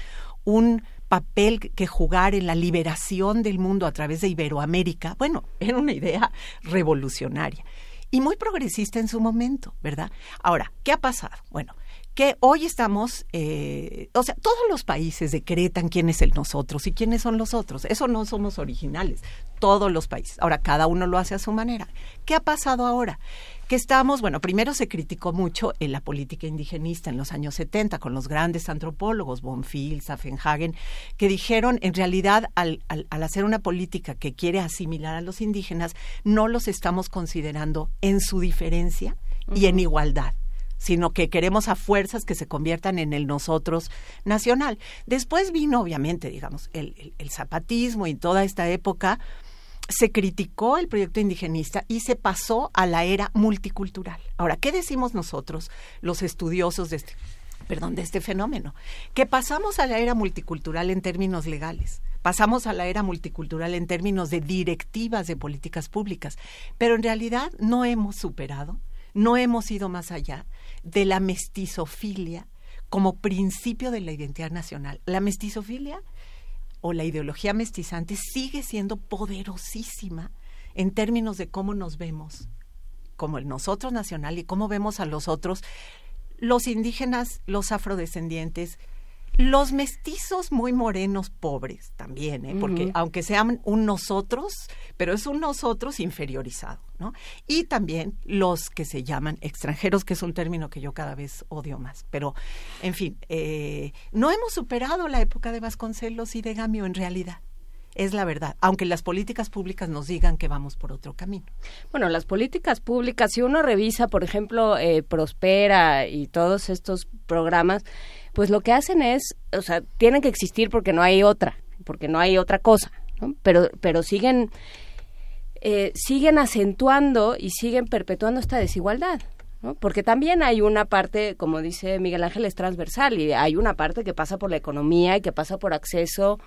un papel que jugar en la liberación del mundo a través de Iberoamérica, bueno, era una idea revolucionaria y muy progresista en su momento, ¿verdad? Ahora, ¿qué ha pasado? Bueno, que hoy estamos, eh, o sea, todos los países decretan quién es el nosotros y quiénes son los otros. Eso no somos originales, todos los países. Ahora, cada uno lo hace a su manera. ¿Qué ha pasado ahora? Que estamos, bueno, primero se criticó mucho en la política indigenista en los años 70 con los grandes antropólogos, Bonfil, Safenhagen, que dijeron, en realidad, al, al, al hacer una política que quiere asimilar a los indígenas, no los estamos considerando en su diferencia y en igualdad. sino que queremos a fuerzas que se conviertan en el nosotros nacional. Después vino, obviamente, digamos, el, el- el zapatismo y toda esta época se criticó el proyecto indigenista y se pasó a la era multicultural. Ahora, ¿qué decimos nosotros, los estudiosos de este, perdón, de este fenómeno? Que pasamos a la era multicultural en términos legales, pasamos a la era multicultural en términos de directivas de políticas públicas, pero en realidad no hemos superado, no hemos ido más allá de la mestizofilia como principio de la identidad nacional. La mestizofilia o la ideología mestizante sigue siendo poderosísima en términos de cómo nos vemos como el nosotros nacional y cómo vemos a los otros, los indígenas, los afrodescendientes, los mestizos muy morenos pobres también, ¿eh? porque aunque sean un nosotros, pero es un nosotros inferiorizado, ¿no? Y también los que se llaman extranjeros, que es un término que yo cada vez odio más. Pero, en fin, eh, no hemos superado la época de Vasconcelos y de Gamio en realidad. Es la verdad, aunque las políticas públicas nos digan que vamos por otro camino. Bueno, las políticas públicas, si uno revisa, por ejemplo, eh, Prospera y todos estos programas, pues lo que hacen es, o sea, tienen que existir porque no hay otra, porque no hay otra cosa, ¿no? Pero, pero siguen, eh, siguen acentuando y siguen perpetuando esta desigualdad. ¿no? Porque también hay una parte, como dice Miguel Ángel, es transversal y hay una parte que pasa por la economía y que pasa por acceso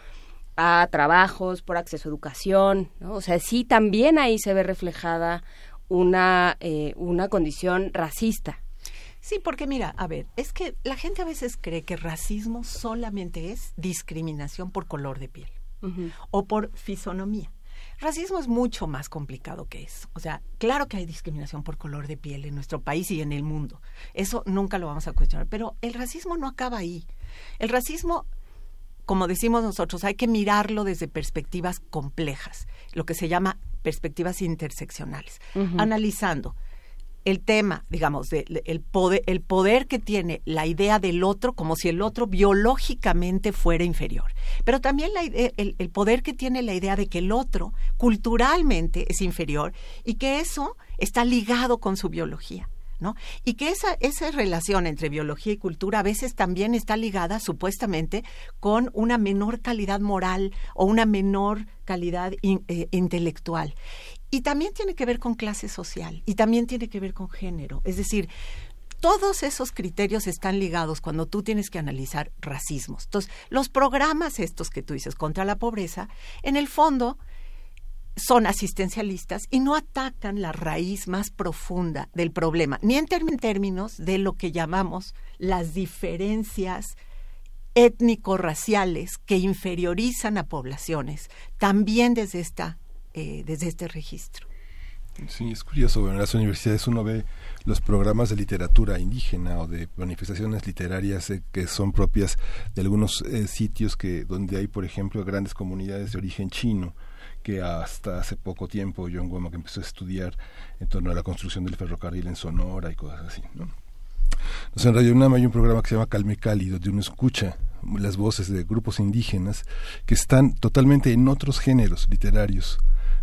a trabajos, por acceso a educación, ¿no? O sea, sí también ahí se ve reflejada una, eh, una condición racista. Sí, porque mira, a ver, es que la gente a veces cree que racismo solamente es discriminación por color de piel o por fisonomía. Racismo es mucho más complicado que eso. O sea, claro que hay discriminación por color de piel en nuestro país y en el mundo. Eso nunca lo vamos a cuestionar. Pero el racismo no acaba ahí. El racismo, como decimos nosotros, hay que mirarlo desde perspectivas complejas, lo que se llama perspectivas interseccionales, analizando el tema, digamos, de, el, poder, el poder que tiene la idea del otro como si el otro biológicamente fuera inferior. Pero también la el, el poder que tiene la idea de que el otro culturalmente es inferior y que eso está ligado con su biología. ¿no? Y que esa, esa relación entre biología y cultura a veces también está ligada supuestamente con una menor calidad moral o una menor calidad eh, intelectual. Y también tiene que ver con clase social y también tiene que ver con género. Es decir, todos esos criterios están ligados cuando tú tienes que analizar racismos. Entonces, los programas estos que tú dices contra la pobreza, en el fondo son asistencialistas y no atacan la raíz más profunda del problema, ni en términos de lo que llamamos las diferencias étnico-raciales que inferiorizan a poblaciones, también desde, esta, eh, desde este registro. Sí, es curioso, en las universidades uno ve los programas de literatura indígena o de manifestaciones literarias eh, que son propias de algunos eh, sitios que donde hay, por ejemplo, grandes comunidades de origen chino que hasta hace poco tiempo John Womack empezó a estudiar en torno a la construcción del ferrocarril en Sonora y cosas así, ¿no? En Radio UNAM hay un programa que se llama Calme Cali, donde uno escucha las voces de grupos indígenas que están totalmente en otros géneros literarios.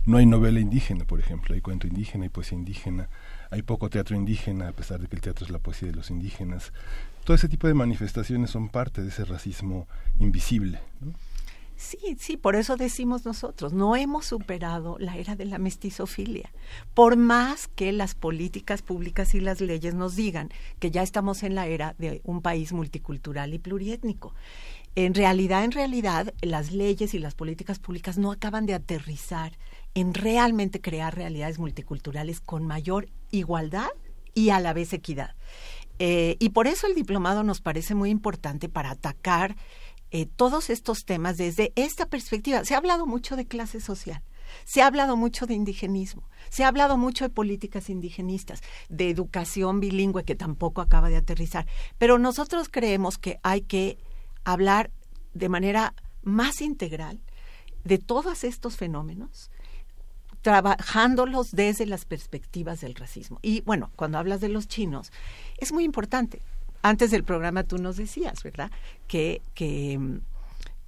No hay novela indígena, por ejemplo, hay cuento indígena, hay poesía indígena, hay poco teatro indígena, a pesar de que el teatro es la poesía de los indígenas. Todo ese tipo de manifestaciones son parte de ese racismo invisible. Sí, sí, por eso decimos nosotros, no hemos superado la era de la mestizofilia, por más que las políticas públicas y las leyes nos digan que ya estamos en la era de un país multicultural y pluriétnico. En realidad, en realidad, las leyes y las políticas públicas no acaban de aterrizar en realmente crear realidades multiculturales con mayor igualdad y a la vez equidad. Eh, y por eso el diplomado nos parece muy importante para atacar eh, todos estos temas desde esta perspectiva. Se ha hablado mucho de clase social, se ha hablado mucho de indigenismo, se ha hablado mucho de políticas indigenistas, de educación bilingüe que tampoco acaba de aterrizar, pero nosotros creemos que hay que hablar de manera más integral de todos estos fenómenos trabajándolos desde las perspectivas del racismo. Y bueno, cuando hablas de los chinos, es muy importante. Antes del programa tú nos decías, ¿verdad? Que, que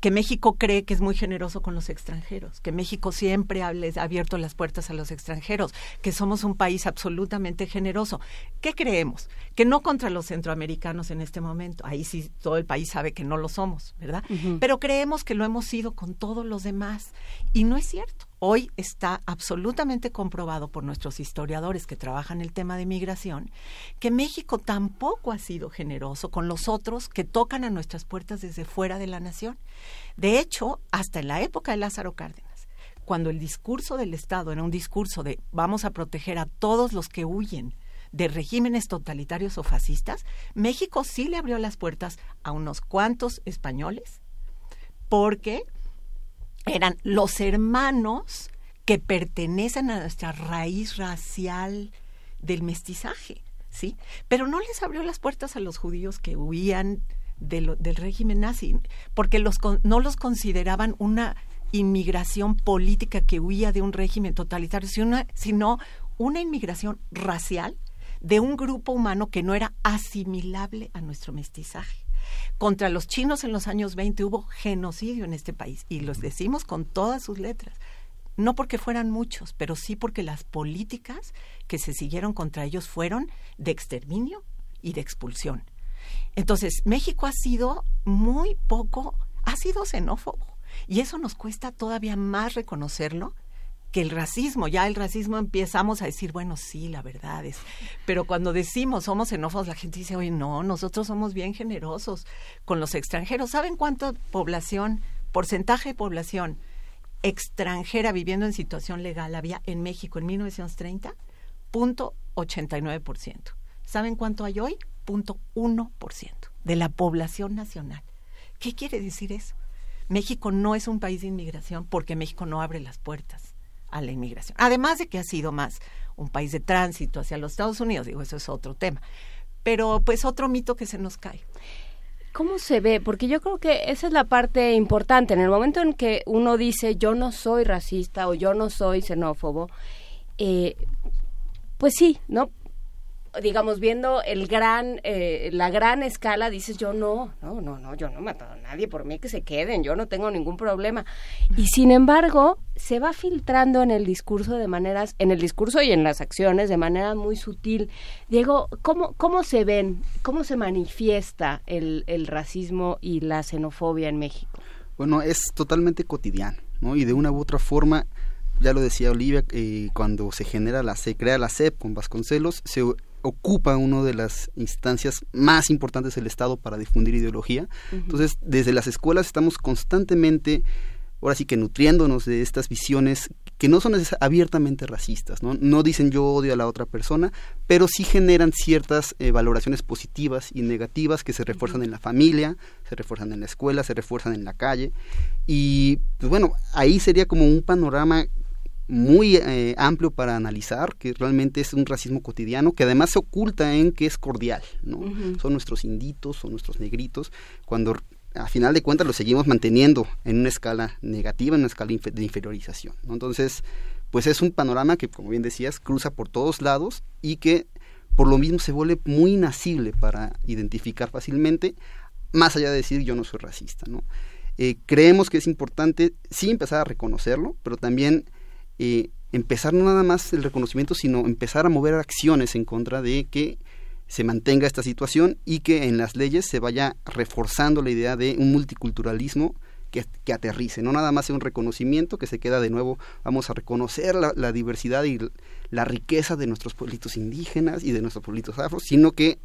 que México cree que es muy generoso con los extranjeros, que México siempre ha abierto las puertas a los extranjeros, que somos un país absolutamente generoso. ¿Qué creemos? Que no contra los centroamericanos en este momento, ahí sí todo el país sabe que no lo somos, ¿verdad? Pero creemos que lo hemos sido con todos los demás y no es cierto. Hoy está absolutamente comprobado por nuestros historiadores que trabajan el tema de migración que México tampoco ha sido generoso con los otros que tocan a nuestras puertas desde fuera de la nación. De hecho, hasta en la época de Lázaro Cárdenas, cuando el discurso del Estado era un discurso de vamos a proteger a todos los que huyen de regímenes totalitarios o fascistas, México sí le abrió las puertas a unos cuantos españoles porque eran los hermanos que pertenecen a nuestra raíz racial del mestizaje, ¿sí? Pero no les abrió las puertas a los judíos que huían del régimen nazi, porque los no los consideraban una inmigración política que huía de un régimen totalitario, sino sino una inmigración racial de un grupo humano que no era asimilable a nuestro mestizaje. Contra los chinos en los años 20 hubo genocidio en este país y los decimos con todas sus letras. No porque fueran muchos, pero sí porque las políticas que se siguieron contra ellos fueron de exterminio y de expulsión. Entonces, México ha sido muy poco, ha sido xenófobo. Y eso nos cuesta todavía más reconocerlo que el racismo. Ya el racismo empezamos a decir, bueno, sí, la verdad es. Pero cuando decimos somos xenófobos, la gente dice, oye, no, nosotros somos bien generosos con los extranjeros. ¿Saben cuánta población, porcentaje de población extranjera viviendo en situación legal había en México en 1930? Punto 89%. ¿Saben cuánto hay hoy? Punto 1% de la población nacional. ¿Qué quiere decir eso? México no es un país de inmigración porque México no abre las puertas a la inmigración. Además de que ha sido más un país de tránsito hacia los Estados Unidos, digo, eso es otro tema. Pero pues otro mito que se nos cae. ¿Cómo se ve? Porque yo creo que esa es la parte importante. En el momento en que uno dice yo no soy racista o yo no soy xenófobo, eh, pues sí, ¿no? Digamos, viendo el gran, eh, la gran escala, dices yo no, no, no, no, yo no he matado a nadie, por mí que se queden, yo no tengo ningún problema. Y sin embargo, se va filtrando en el discurso de maneras, en el discurso y en las acciones de manera muy sutil. Diego, ¿cómo, cómo se ven, cómo se manifiesta el, el racismo y la xenofobia en México? Bueno, es totalmente cotidiano, ¿no? Y de una u otra forma, ya lo decía Olivia, eh, cuando se genera la se crea la CEP con Vasconcelos, se ocupa una de las instancias más importantes del Estado para difundir ideología. Entonces, desde las escuelas estamos constantemente, ahora sí que nutriéndonos de estas visiones que no son abiertamente racistas, ¿no? No dicen yo odio a la otra persona, pero sí generan ciertas eh, valoraciones positivas y negativas que se refuerzan en la familia, se refuerzan en la escuela, se refuerzan en la calle. Y pues bueno, ahí sería como un panorama muy eh, amplio para analizar, que realmente es un racismo cotidiano, que además se oculta en que es cordial, ¿no? Son nuestros inditos, son nuestros negritos, cuando a final de cuentas lo seguimos manteniendo en una escala negativa, en una escala de inferiorización, ¿no? Entonces, pues es un panorama que, como bien decías, cruza por todos lados y que por lo mismo se vuelve muy inasible para identificar fácilmente, más allá de decir yo no soy racista, ¿no? Eh, creemos que es importante sí empezar a reconocerlo, pero también eh, empezar no nada más el reconocimiento, sino empezar a mover acciones en contra de que se mantenga esta situación y que en las leyes se vaya reforzando la idea de un multiculturalismo que, que aterrice, no nada más sea un reconocimiento que se queda de nuevo, vamos a reconocer la, la diversidad y la riqueza de nuestros pueblitos indígenas y de nuestros pueblitos afros, sino que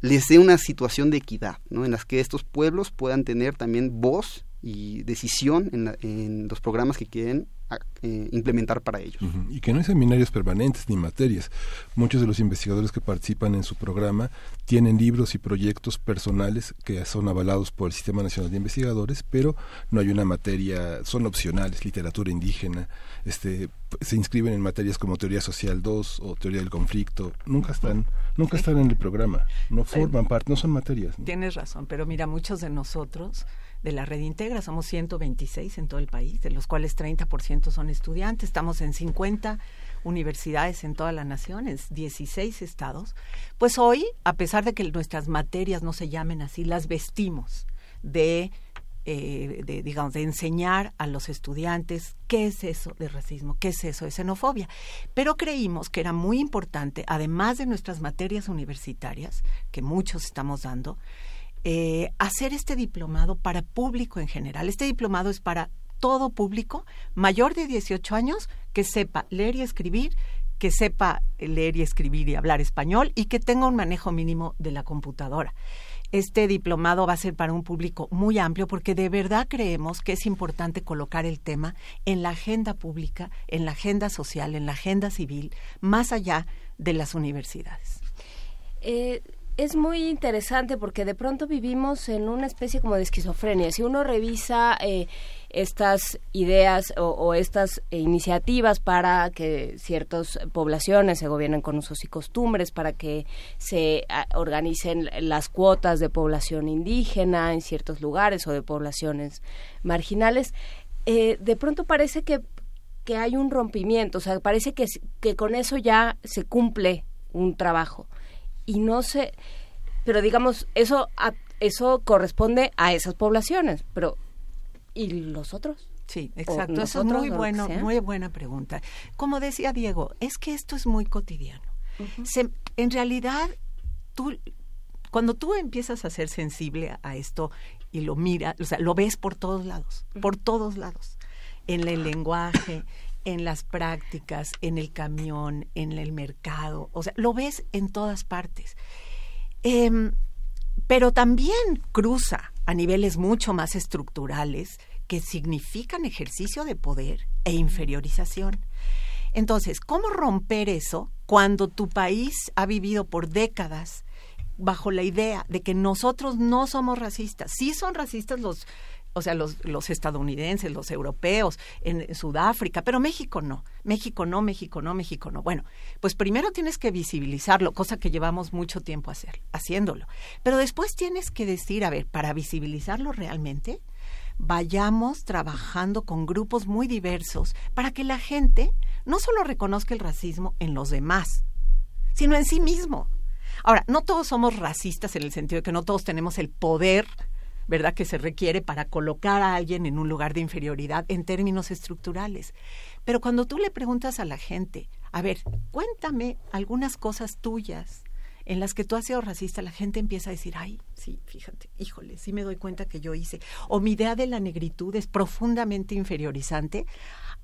les dé una situación de equidad, ¿no? en las que estos pueblos puedan tener también voz y decisión en, la- en los programas que quieren a- eh, implementar para ellos. Y que no hay seminarios permanentes ni materias. Muchos de los investigadores que participan en su programa tienen libros y proyectos personales que son avalados por el Sistema Nacional de Investigadores, pero no hay una materia, son opcionales, literatura indígena, este, se inscriben en materias como teoría social 2 o teoría del conflicto, nunca están, nunca están en el programa, no forman parte, no son materias. ¿no? Tienes razón, pero mira, muchos de nosotros de la red Integra somos 126 en todo el país, de los cuales 30% son estudiantes, estamos en 50 universidades en toda la nación, en 16 estados. Pues hoy, a pesar de que nuestras materias no se llamen así, las vestimos de eh, de, digamos, de enseñar a los estudiantes qué es eso de racismo, qué es eso de xenofobia. Pero creímos que era muy importante, además de nuestras materias universitarias, que muchos estamos dando, eh, hacer este diplomado para público en general. Este diplomado es para todo público mayor de 18 años que sepa leer y escribir, que sepa leer y escribir y hablar español y que tenga un manejo mínimo de la computadora. Este diplomado va a ser para un público muy amplio porque de verdad creemos que es importante colocar el tema en la agenda pública, en la agenda social, en la agenda civil, más allá de las universidades. Eh, es muy interesante porque de pronto vivimos en una especie como de esquizofrenia. Si uno revisa eh, estas ideas o, estas eh, iniciativas para que ciertas poblaciones se gobiernen con usos y costumbres, para que se ah, organicen las cuotas de población indígena en ciertos lugares o de poblaciones marginales, eh, de pronto parece que, que hay un rompimiento, o sea, parece que, que con eso ya se cumple un trabajo y no sé, pero digamos, eso, a- eso corresponde a esas poblaciones, pero ¿y los otros? Sí, ¿O exacto. Eso es nosotros, muy bueno, muy buena pregunta. Como decía Diego, es que esto es muy cotidiano. Se- en realidad, tú, cuando tú empiezas a ser sensible a, a esto y lo miras, o sea, lo ves por todos lados, por todos lados, en el lenguaje, en las prácticas, en el camión, en el mercado, o sea, lo ves en todas partes. Em, pero también cruza a niveles mucho más estructurales que significan ejercicio de poder e inferiorización. Entonces, ¿cómo romper eso cuando tu país ha vivido por décadas bajo la idea de que nosotros no somos racistas? Sí son racistas los, o sea, los, los estadounidenses, los europeos, en Sudáfrica, pero México no. México no, México no, México no. Bueno, pues primero tienes que visibilizarlo, cosa que llevamos mucho tiempo hacer, haciéndolo. Pero después tienes que decir, a ver, para visibilizarlo realmente, vayamos trabajando con grupos muy diversos para que la gente no solo reconozca el racismo en los demás, sino en sí mismo. Ahora, no todos somos racistas en el sentido de que no todos tenemos el poder, ¿verdad?, que se requiere para colocar a alguien en un lugar de inferioridad en términos estructurales. Pero cuando tú le preguntas a la gente, a ver, cuéntame algunas cosas tuyas en las que tú has sido racista, la gente empieza a decir, ay, sí, fíjate, híjole, sí me doy cuenta que yo hice. O mi idea de la negritud es profundamente inferiorizante,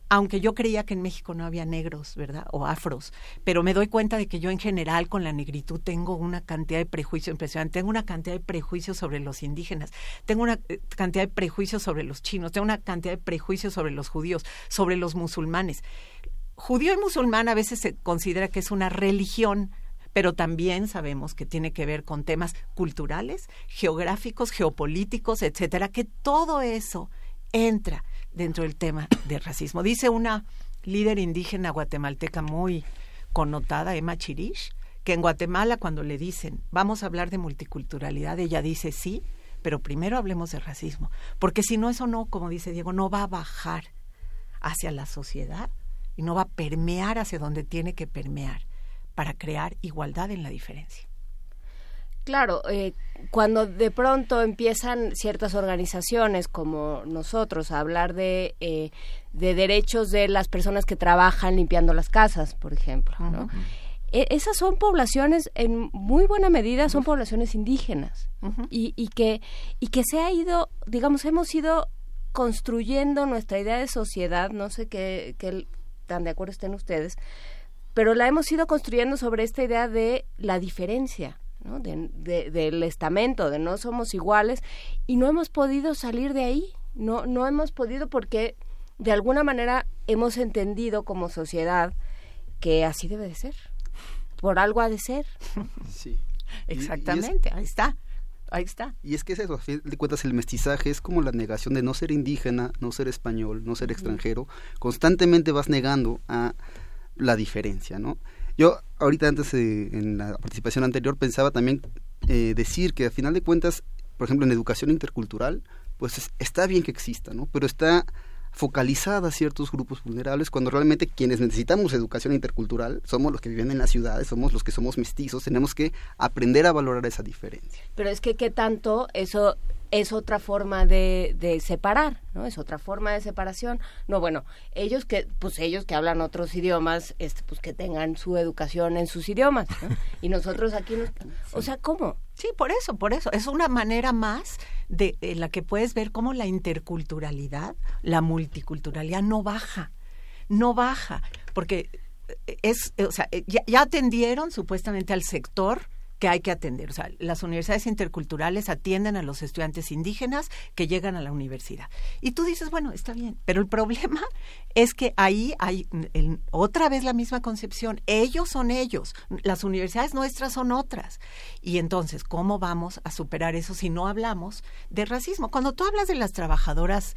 aunque yo creía que en México no había negros, ¿verdad? O afros, pero me doy cuenta de que yo en general con la negritud tengo una cantidad de prejuicios impresionante, tengo una cantidad de prejuicios sobre los indígenas, tengo una eh, cantidad de prejuicios sobre los chinos, tengo una cantidad de prejuicios sobre los judíos, sobre los musulmanes. Judío y musulmán a veces se considera que es una religión, pero también sabemos que tiene que ver con temas culturales, geográficos, geopolíticos, etcétera, que todo eso entra dentro del tema del racismo. Dice una líder indígena guatemalteca muy connotada, Emma Chirish, que en Guatemala cuando le dicen vamos a hablar de multiculturalidad, ella dice sí, pero primero hablemos de racismo, porque si no eso no, como dice Diego, no va a bajar hacia la sociedad y no va a permear hacia donde tiene que permear para crear igualdad en la diferencia. Claro, eh, cuando de pronto empiezan ciertas organizaciones como nosotros a hablar de, eh, de derechos de las personas que trabajan limpiando las casas, por ejemplo, ¿no? E- esas son poblaciones, en muy buena medida, son poblaciones indígenas y, y, que, y que se ha ido, digamos, hemos ido construyendo nuestra idea de sociedad, no sé qué, qué tan de acuerdo estén ustedes, pero la hemos ido construyendo sobre esta idea de la diferencia. ¿no? De, de- del estamento, de no somos iguales, y no hemos podido salir de ahí, no, no hemos podido porque de alguna manera hemos entendido como sociedad que así debe de ser, por algo ha de ser. Sí. Y- y es- Exactamente, ahí está, ahí está. Y es que es eso, a fin de cuentas el mestizaje es como la negación de no ser indígena, no ser español, no ser extranjero. Constantemente vas negando a la diferencia, ¿no? Yo ahorita antes, eh, en la participación anterior, pensaba también eh, decir que a final de cuentas, por ejemplo, en educación intercultural, pues es- está bien que exista, ¿no? Pero está focalizada a ciertos grupos vulnerables cuando realmente quienes necesitamos educación intercultural somos los que viven en las ciudades, somos los que somos mestizos, tenemos que aprender a valorar esa diferencia. Pero es que qué tanto eso es otra forma de, de separar, ¿no? Es otra forma de separación. No, bueno, ellos que, pues ellos que hablan otros idiomas, este, pues que tengan su educación en sus idiomas, ¿no? Y nosotros aquí, nos, o sea, ¿cómo? Sí, por eso, por eso. Es una manera más de, en la que puedes ver cómo la interculturalidad, la multiculturalidad no baja, no baja, porque es, o sea, ya, ya atendieron supuestamente al sector que hay que atender. O sea, las universidades interculturales atienden a los estudiantes indígenas que llegan a la universidad. Y tú dices, bueno, está bien, pero el problema es que ahí hay otra vez la misma concepción. Ellos son ellos, las universidades nuestras son otras. Y entonces, ¿cómo vamos a superar eso si no hablamos de racismo? Cuando tú hablas de las trabajadoras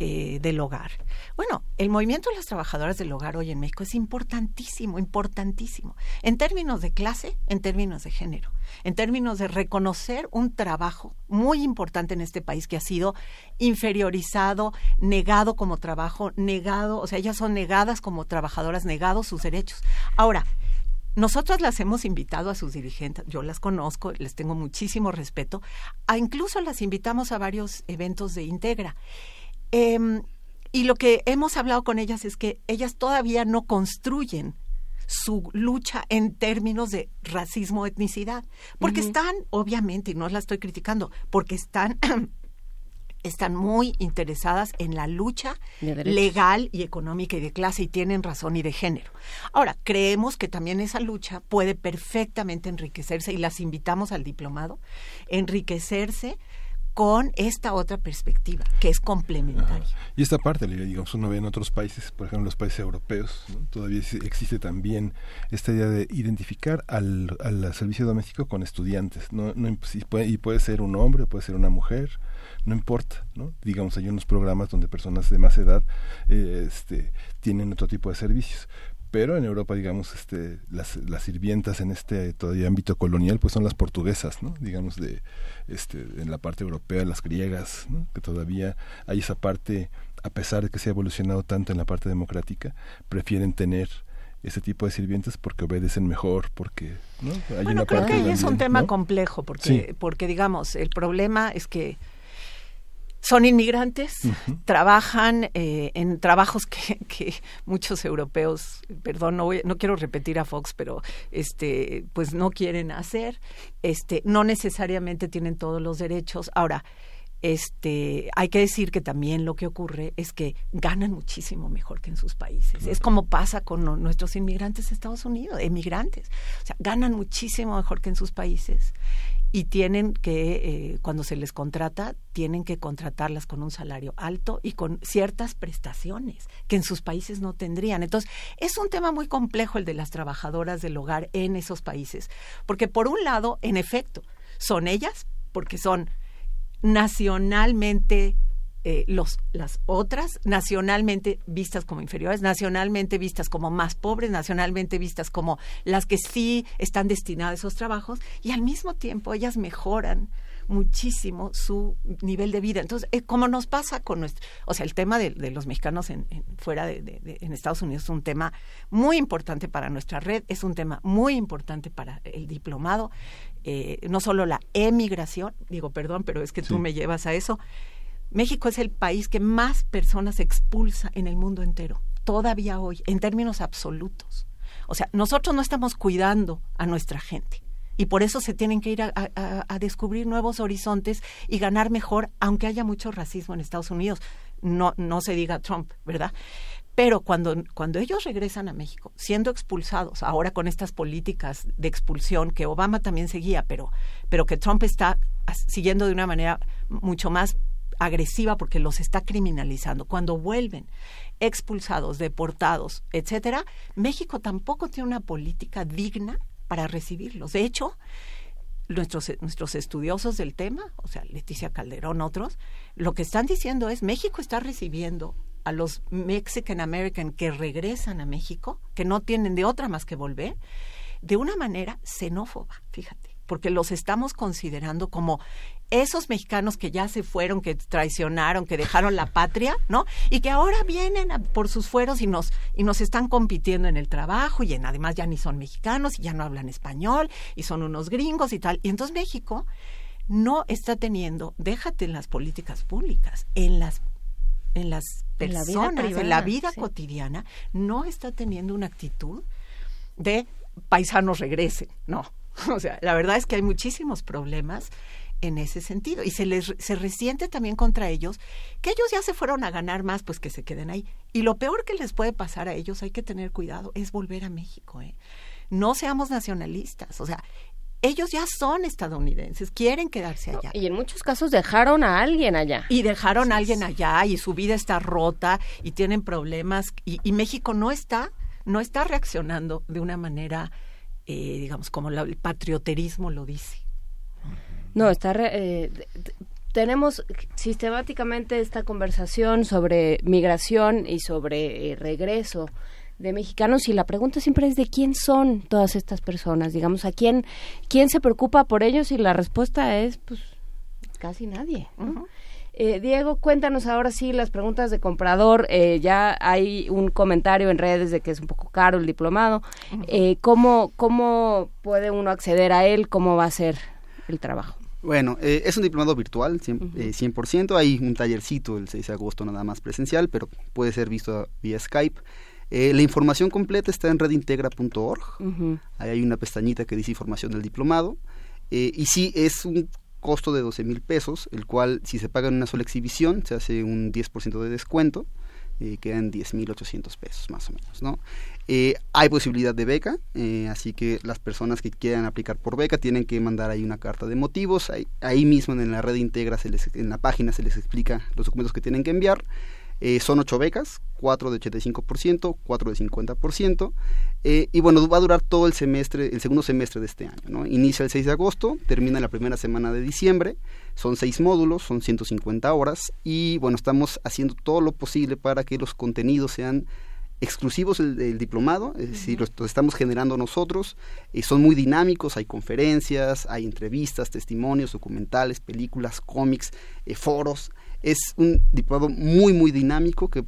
eh, del hogar. Bueno, el movimiento de las trabajadoras del hogar hoy en México es importantísimo, importantísimo, en términos de clase, en términos de género, en términos de reconocer un trabajo muy importante en este país que ha sido inferiorizado, negado como trabajo, negado, o sea, ellas son negadas como trabajadoras, negados sus derechos. Ahora, nosotros las hemos invitado a sus dirigentes, yo las conozco, les tengo muchísimo respeto, incluso las invitamos a varios eventos de Integra. Em, y lo que hemos hablado con ellas es que ellas todavía no construyen su lucha en términos de racismo etnicidad, porque están, obviamente, y no la estoy criticando, porque están están muy interesadas en la lucha De legal y económica y de clase y tienen razón y de género. Ahora, creemos que también esa lucha puede perfectamente enriquecerse y las invitamos al diplomado, enriquecerse con esta otra perspectiva que es complementaria. Y esta parte, digamos, uno ve en otros países, por ejemplo, en los países europeos, todavía ex- existe también esta idea de identificar al, al servicio doméstico con estudiantes. No, no, y puede ser un hombre, puede ser una mujer, no importa. ¿no? Digamos, hay unos programas donde personas de más edad eh, este, tienen otro tipo de servicios. Pero en Europa, digamos, este, las, las sirvientas en este todavía ámbito colonial, pues son las portuguesas, ¿no? Digamos, de, este, en la parte europea, las griegas, ¿no? Que todavía hay esa parte, a pesar de que se ha evolucionado tanto en la parte democrática, prefieren tener ese tipo de sirvientes porque obedecen mejor, porque, ¿no? Hay Bueno, una creo parte que ahí es un tema ¿no? complejo, porque, Sí. porque digamos, el problema es que son inmigrantes, trabajan eh, en trabajos que, que muchos europeos, perdón, no, voy- no quiero repetir a Fox, pero este, pues no quieren hacer, este, no necesariamente tienen todos los derechos. Ahora, este, hay que decir que también lo que ocurre es que ganan muchísimo mejor que en sus países. Es como pasa con no- nuestros inmigrantes de Estados Unidos, emigrantes. O sea, ganan muchísimo mejor que en sus países y tienen que, eh, cuando se les contrata, tienen que contratarlas con un salario alto y con ciertas prestaciones que en sus países no tendrían. Entonces, es un tema muy complejo el de las trabajadoras del hogar en esos países, porque por un lado, en efecto, son ellas, porque son nacionalmente eh, los, las otras, nacionalmente vistas como inferiores, nacionalmente vistas como más pobres, nacionalmente vistas como las que sí están destinadas a esos trabajos, y al mismo tiempo ellas mejoran muchísimo su nivel de vida. Entonces, eh, como nos pasa con nuestro, o sea, el tema de, de los mexicanos en, en- fuera de, de- de- en Estados Unidos es un tema muy importante para nuestra red, es un tema muy importante para el diplomado, eh, no solo la emigración, digo, perdón, pero es que tú me llevas a eso. México es el país que más personas expulsa en el mundo entero, todavía hoy, en términos absolutos. O sea, nosotros no estamos cuidando a nuestra gente y por eso se tienen que ir a, descubrir nuevos horizontes y ganar mejor, aunque haya mucho racismo en Estados Unidos. No, no se diga Trump, ¿verdad? Pero cuando, cuando ellos regresan a México, siendo expulsados, ahora con estas políticas de expulsión que Obama también seguía, pero, pero que Trump está siguiendo de una manera mucho más agresiva porque los está criminalizando. Cuando vuelven expulsados, deportados, etcétera, México tampoco tiene una política digna para recibirlos. De hecho, nuestros, nuestros estudiosos del tema, o sea, Leticia Calderón, otros, lo que están diciendo es México está recibiendo a los Mexican American que regresan a México, que no tienen de otra más que volver, de una manera xenófoba, fíjate, porque los estamos considerando como esos mexicanos que ya se fueron, que traicionaron, que dejaron la patria, ¿no? Y que ahora vienen a- por sus fueros y nos y nos están compitiendo en el trabajo y en, además ya ni son mexicanos y ya no hablan español y son unos gringos y tal. Y entonces México no está teniendo, déjate en las políticas públicas, en las en las En la vida personas, en la vida sí. cotidiana, no está teniendo una actitud de paisanos regresen, no. O sea, la verdad es que hay muchísimos problemas en ese sentido. Y se les se resiente también contra ellos que ellos ya se fueron a ganar más pues que se queden ahí. Y lo peor que les puede pasar a ellos hay que tener cuidado es volver a México ¿eh? no seamos nacionalistas o sea ellos ya son estadounidenses quieren quedarse allá. Y en muchos casos dejaron a alguien allá. y dejaron a alguien allá y su vida está rota y tienen problemas y, y México no está no está reaccionando de una manera eh, digamos como la- el patrioterismo lo dice No, está re- eh, tenemos sistemáticamente esta conversación sobre migración y sobre eh, regreso de mexicanos y la pregunta siempre es de quién son todas estas personas, digamos, a quién quién se preocupa por ellos y la respuesta es pues casi nadie. ¿no? Eh, Diego, cuéntanos ahora sí las preguntas de comprador. Eh, ya hay un comentario en redes de que es un poco caro el diplomado. Eh, ¿cómo, ¿Cómo puede uno acceder a él? ¿Cómo va a ser el trabajo? Bueno, eh, es un diplomado virtual, 100%, eh, 100%. Hay un tallercito el 6 de agosto nada más presencial, pero puede ser visto vía Skype. Eh, la información completa está en redintegra.org. Ahí hay una pestañita que dice información del diplomado. Eh, y sí, es un costo de 12 mil pesos, el cual si se paga en una sola exhibición se hace un 10% de descuento, eh, quedan 10 mil 800 pesos más o menos, ¿no? Eh, hay posibilidad de beca, eh, así que las personas que quieran aplicar por beca tienen que mandar ahí una carta de motivos, ahí, mismo en la red Integra, en la página se les explica los documentos que tienen que enviar. Eh, son ocho becas, cuatro de 85%, cuatro de 50%, eh, y bueno, va a durar todo el semestre, el segundo semestre de este año. Inicia el 6 de agosto, termina la primera semana de diciembre, son seis módulos, son 150 horas, y bueno, estamos haciendo todo lo posible para que los contenidos sean exclusivos del, del diplomado, es decir, los, los estamos generando nosotros, eh, son muy dinámicos, hay conferencias, hay entrevistas, testimonios, documentales, películas, cómics, eh, foros, es un diplomado muy, muy dinámico que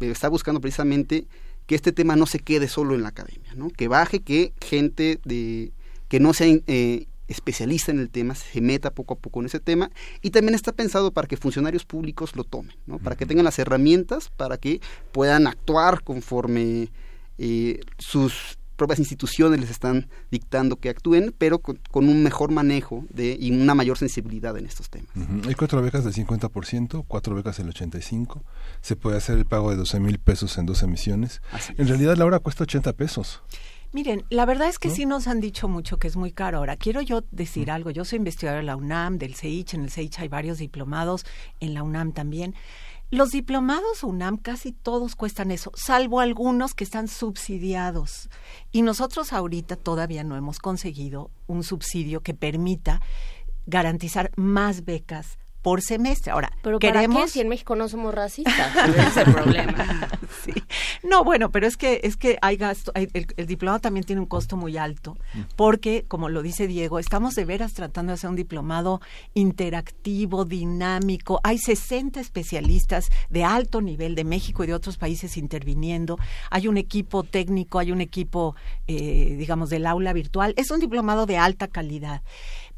está buscando precisamente que este tema no se quede solo en la academia, ¿no? que baje, que gente de, que no sea eh, especialista en el tema se meta poco a poco en ese tema y también está pensado para que funcionarios públicos lo tomen, ¿no? para que tengan las herramientas para que puedan actuar conforme eh, sus propias instituciones les están dictando que actúen, pero con, con un mejor manejo de, y una mayor sensibilidad en estos temas. Hay cuatro becas del 50%, cuatro becas del 85%. Se puede hacer el pago de 12 mil pesos en dos emisiones. en realidad la hora cuesta 80 pesos. Miren, la verdad es que ¿No? sí nos han dicho mucho que es muy caro. Ahora, quiero yo decir algo. Yo soy investigadora de la UNAM, del CEICH. En el CEICH hay varios diplomados, en la UNAM también. Los diplomados UNAM casi todos cuestan eso, salvo algunos que están subsidiados. Y nosotros ahorita todavía no hemos conseguido un subsidio que permita garantizar más becas por semestre. Ahora, Pero queremos ¿para qué si en México no somos racistas? Ese es el problema. Sí. No, bueno, pero es que es que hay gasto, hay- el, el diplomado también tiene un costo muy alto, porque como lo dice Diego, estamos de veras tratando de hacer un diplomado interactivo, dinámico. Hay 60 especialistas de alto nivel de México y de otros países interviniendo. Hay un equipo técnico, hay un equipo, eh, digamos, del aula virtual. Es un diplomado de alta calidad.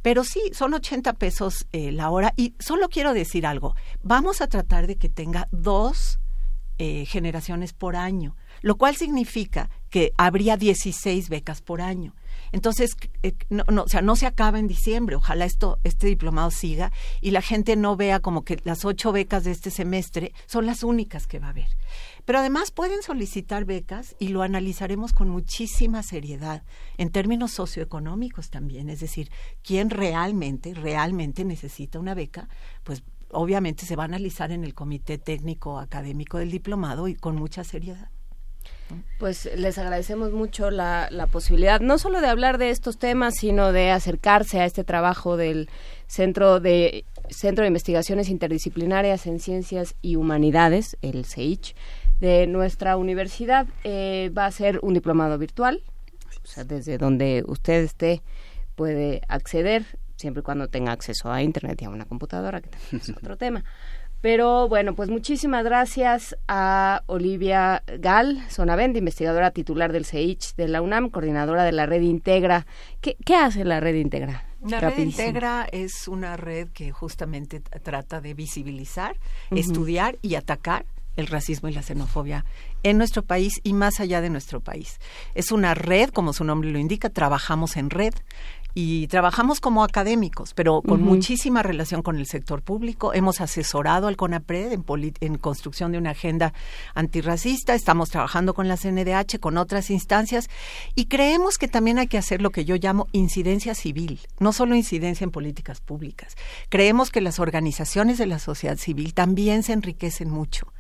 Pero sí, son 80 pesos eh, la hora. Y solo quiero decir algo. Vamos a tratar de que tenga dos eh, generaciones por año, lo cual significa que habría 16 becas por año. Entonces, eh, no, no, o sea, no se acaba en diciembre. Ojalá esto, este diplomado siga y la gente no vea como que las ocho becas de este semestre son las únicas que va a haber. Pero además pueden solicitar becas y lo analizaremos con muchísima seriedad en términos socioeconómicos también. Es decir, quién realmente, realmente necesita una beca, pues obviamente se va a analizar en el comité técnico académico del diplomado y con mucha seriedad. Pues les agradecemos mucho la, la posibilidad, no solo de hablar de estos temas, sino de acercarse a este trabajo del Centro de Centro de Investigaciones Interdisciplinarias en Ciencias y Humanidades, el CEICH, de nuestra universidad. Eh, va a ser un diplomado virtual, o sea, desde donde usted esté puede acceder, siempre y cuando tenga acceso a Internet y a una computadora, que también es otro tema. Pero bueno, pues muchísimas gracias a Olivia Gal, Sonavent, investigadora titular del CEICH de la UNAM, coordinadora de la Red Integra. ¿Qué, qué hace la Red Integra? La red. Integra es una red que justamente trata de visibilizar, estudiar y atacar el racismo y la xenofobia en nuestro país y más allá de nuestro país. Es una red, como su nombre lo indica, trabajamos en red y trabajamos como académicos, pero con muchísima relación con el sector público. Hemos asesorado al CONAPRED en, en construcción de una agenda antirracista, estamos trabajando con la CNDH, con otras instancias y creemos que también hay que hacer lo que yo llamo incidencia civil, no solo incidencia en políticas públicas. Creemos que las organizaciones de la sociedad civil también se enriquecen mucho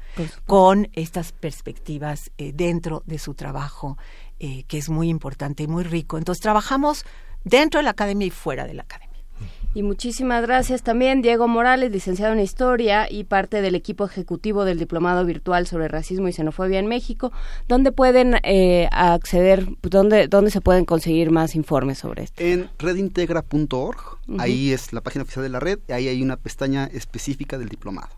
con estas perspectivas eh, dentro de su trabajo, eh, que es muy importante y muy rico. Entonces trabajamos dentro de la academia y fuera de la academia. Y muchísimas gracias también Diego Morales, licenciado en Historia y parte del equipo ejecutivo del Diplomado Virtual sobre Racismo y Xenofobia en México, donde pueden eh, acceder, donde, donde se pueden conseguir más informes sobre esto. En redintegra.org, ahí es la página oficial de la red, y ahí hay una pestaña específica del diplomado.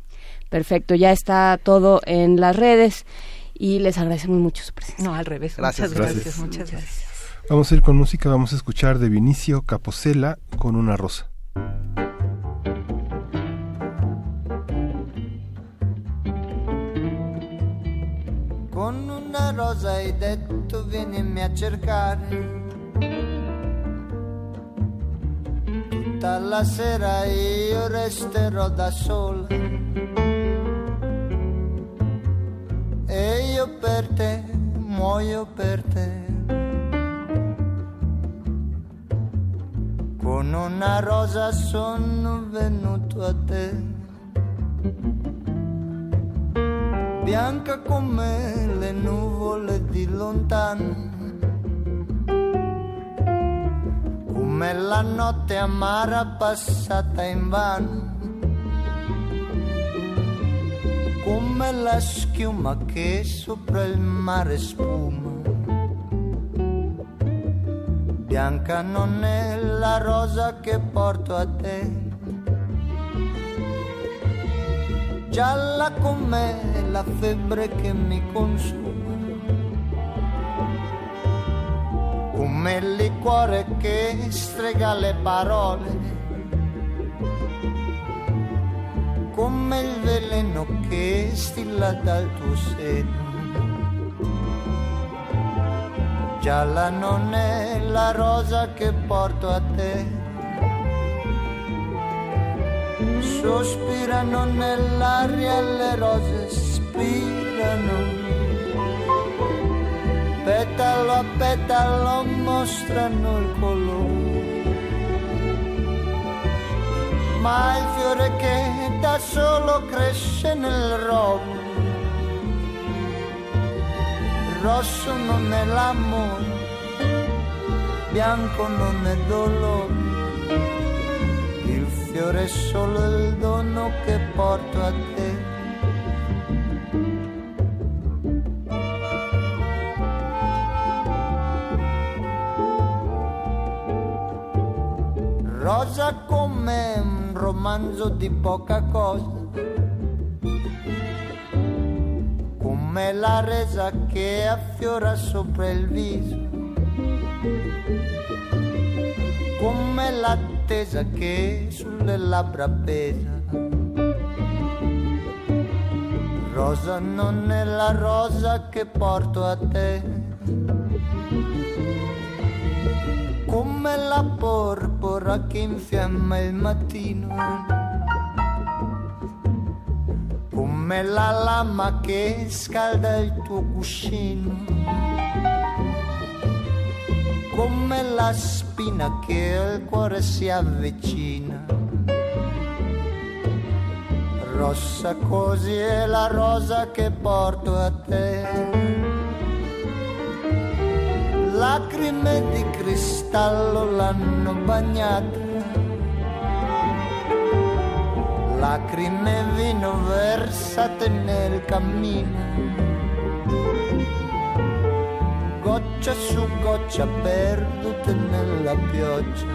Perfecto, ya está todo en las redes y les agradecemos mucho su presencia. No, al revés. Gracias, muchas gracias, gracias. muchas gracias. Vamos a ir con música, vamos a escuchar de Vinicio Capocela con una rosa. Con una rosa hai detto vienimi a cercare. Tutta la sera io resterò da sola. E io per te muoio per te. Con una rosa sono venuto a te. bianca come le nuvole di lontano, come la notte amara passata in vano, come la schiuma che sopra il mare spuma. Bianca non è la rosa che porto a te. gialla come la febbre che mi consuma, come il liquore che strega le parole, come il veleno che stilla dal tuo seno. Gialla non è la rosa che porto a te. Sospirano nell'aria le rose spirano. Petalo a petalo mostrano il colore ma il fiore che da solo cresce nel rovo rosso non è l'amore bianco non è dolore il fiore è solo il dono che porto a te. Rosa come romanzo di poca cosa, come la resa che affiora sopra il viso, come l'attesa che sulle labbra pesa. Rosa non è la rosa che porto a te. Come la porpora che infiamma il mattino. Come la lama che scalda il tuo cuscino come la spina che al cuore si avvicina. Rossa così è la rosa che porto a te. Lacrime di cristallo l'hanno bagnata. Lacrime vino versate nel cammino goccia su goccia perdute nella pioggia.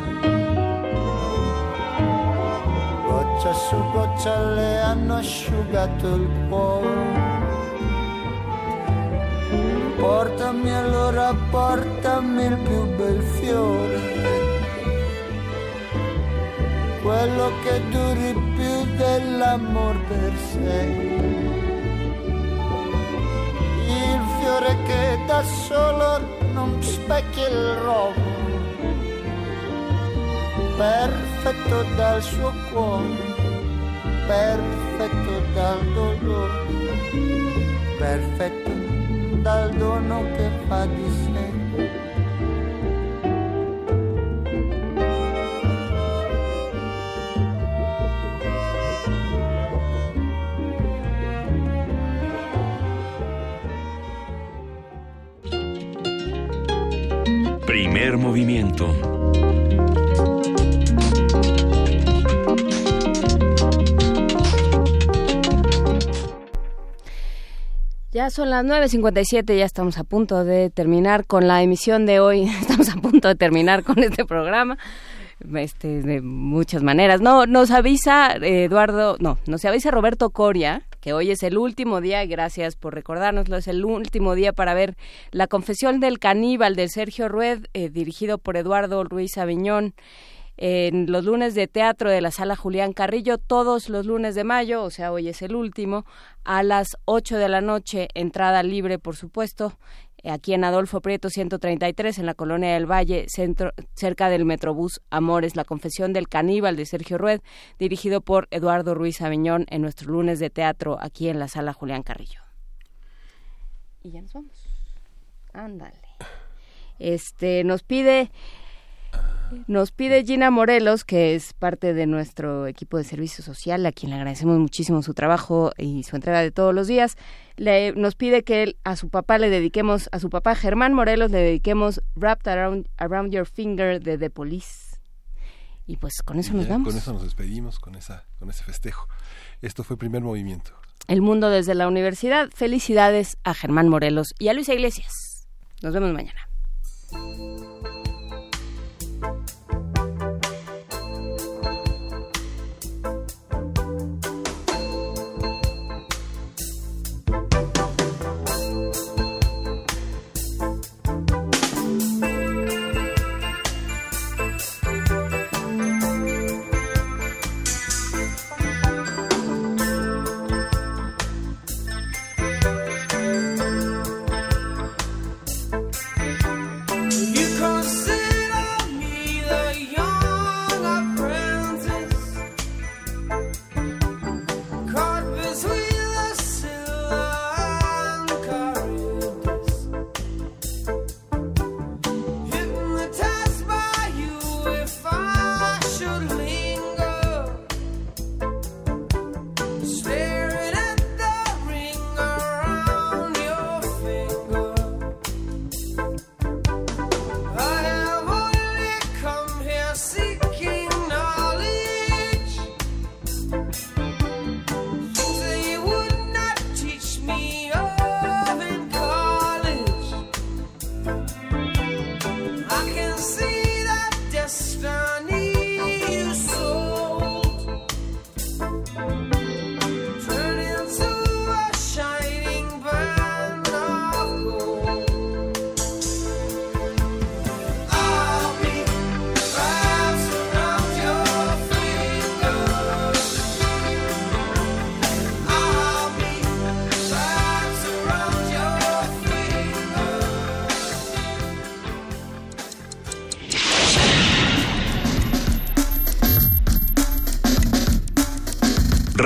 Goccia su goccia le hanno asciugato il cuore. Portami allora, portami il più bel fiore. quello che duri più dell'amor per sé. Il fiore che da solo non specchia il rovo, perfetto dal suo cuore, perfetto dal dolore, perfetto dal dono che fa di sé. Primer movimiento. Ya son las 9.57, ya estamos a punto de terminar con la emisión de hoy. Estamos a punto de terminar con este programa. Este, de muchas maneras. No, nos avisa eh, Eduardo, no, nos avisa Roberto Coria, que hoy es el último día, gracias por recordárnoslo, es el último día para ver La confesión del caníbal de Sergio Rued, eh, dirigido por Eduardo Ruiz Aviñón en los lunes de teatro de la sala Julián Carrillo, todos los lunes de mayo, o sea, hoy es el último, a las 8 de la noche, entrada libre, por supuesto, aquí en Adolfo Prieto 133, en la Colonia del Valle, centro, cerca del Metrobús Amores, La Confesión del Caníbal de Sergio Rued, dirigido por Eduardo Ruiz Aviñón en nuestro lunes de teatro aquí en la sala Julián Carrillo. Y ya nos vamos. Ándale. Este, nos pide... Nos pide Gina Morelos, que es parte de nuestro equipo de servicio social, a quien le agradecemos muchísimo su trabajo y su entrega de todos los días. Le, nos pide que él, a su papá le dediquemos, a su papá Germán Morelos le dediquemos Wrapped Around, Around Your Finger de The Police. Y pues con eso nos vamos. Con eso nos despedimos, con, esa, con ese festejo. Esto fue primer movimiento. El mundo desde la universidad. Felicidades a Germán Morelos y a Luisa Iglesias. Nos vemos mañana.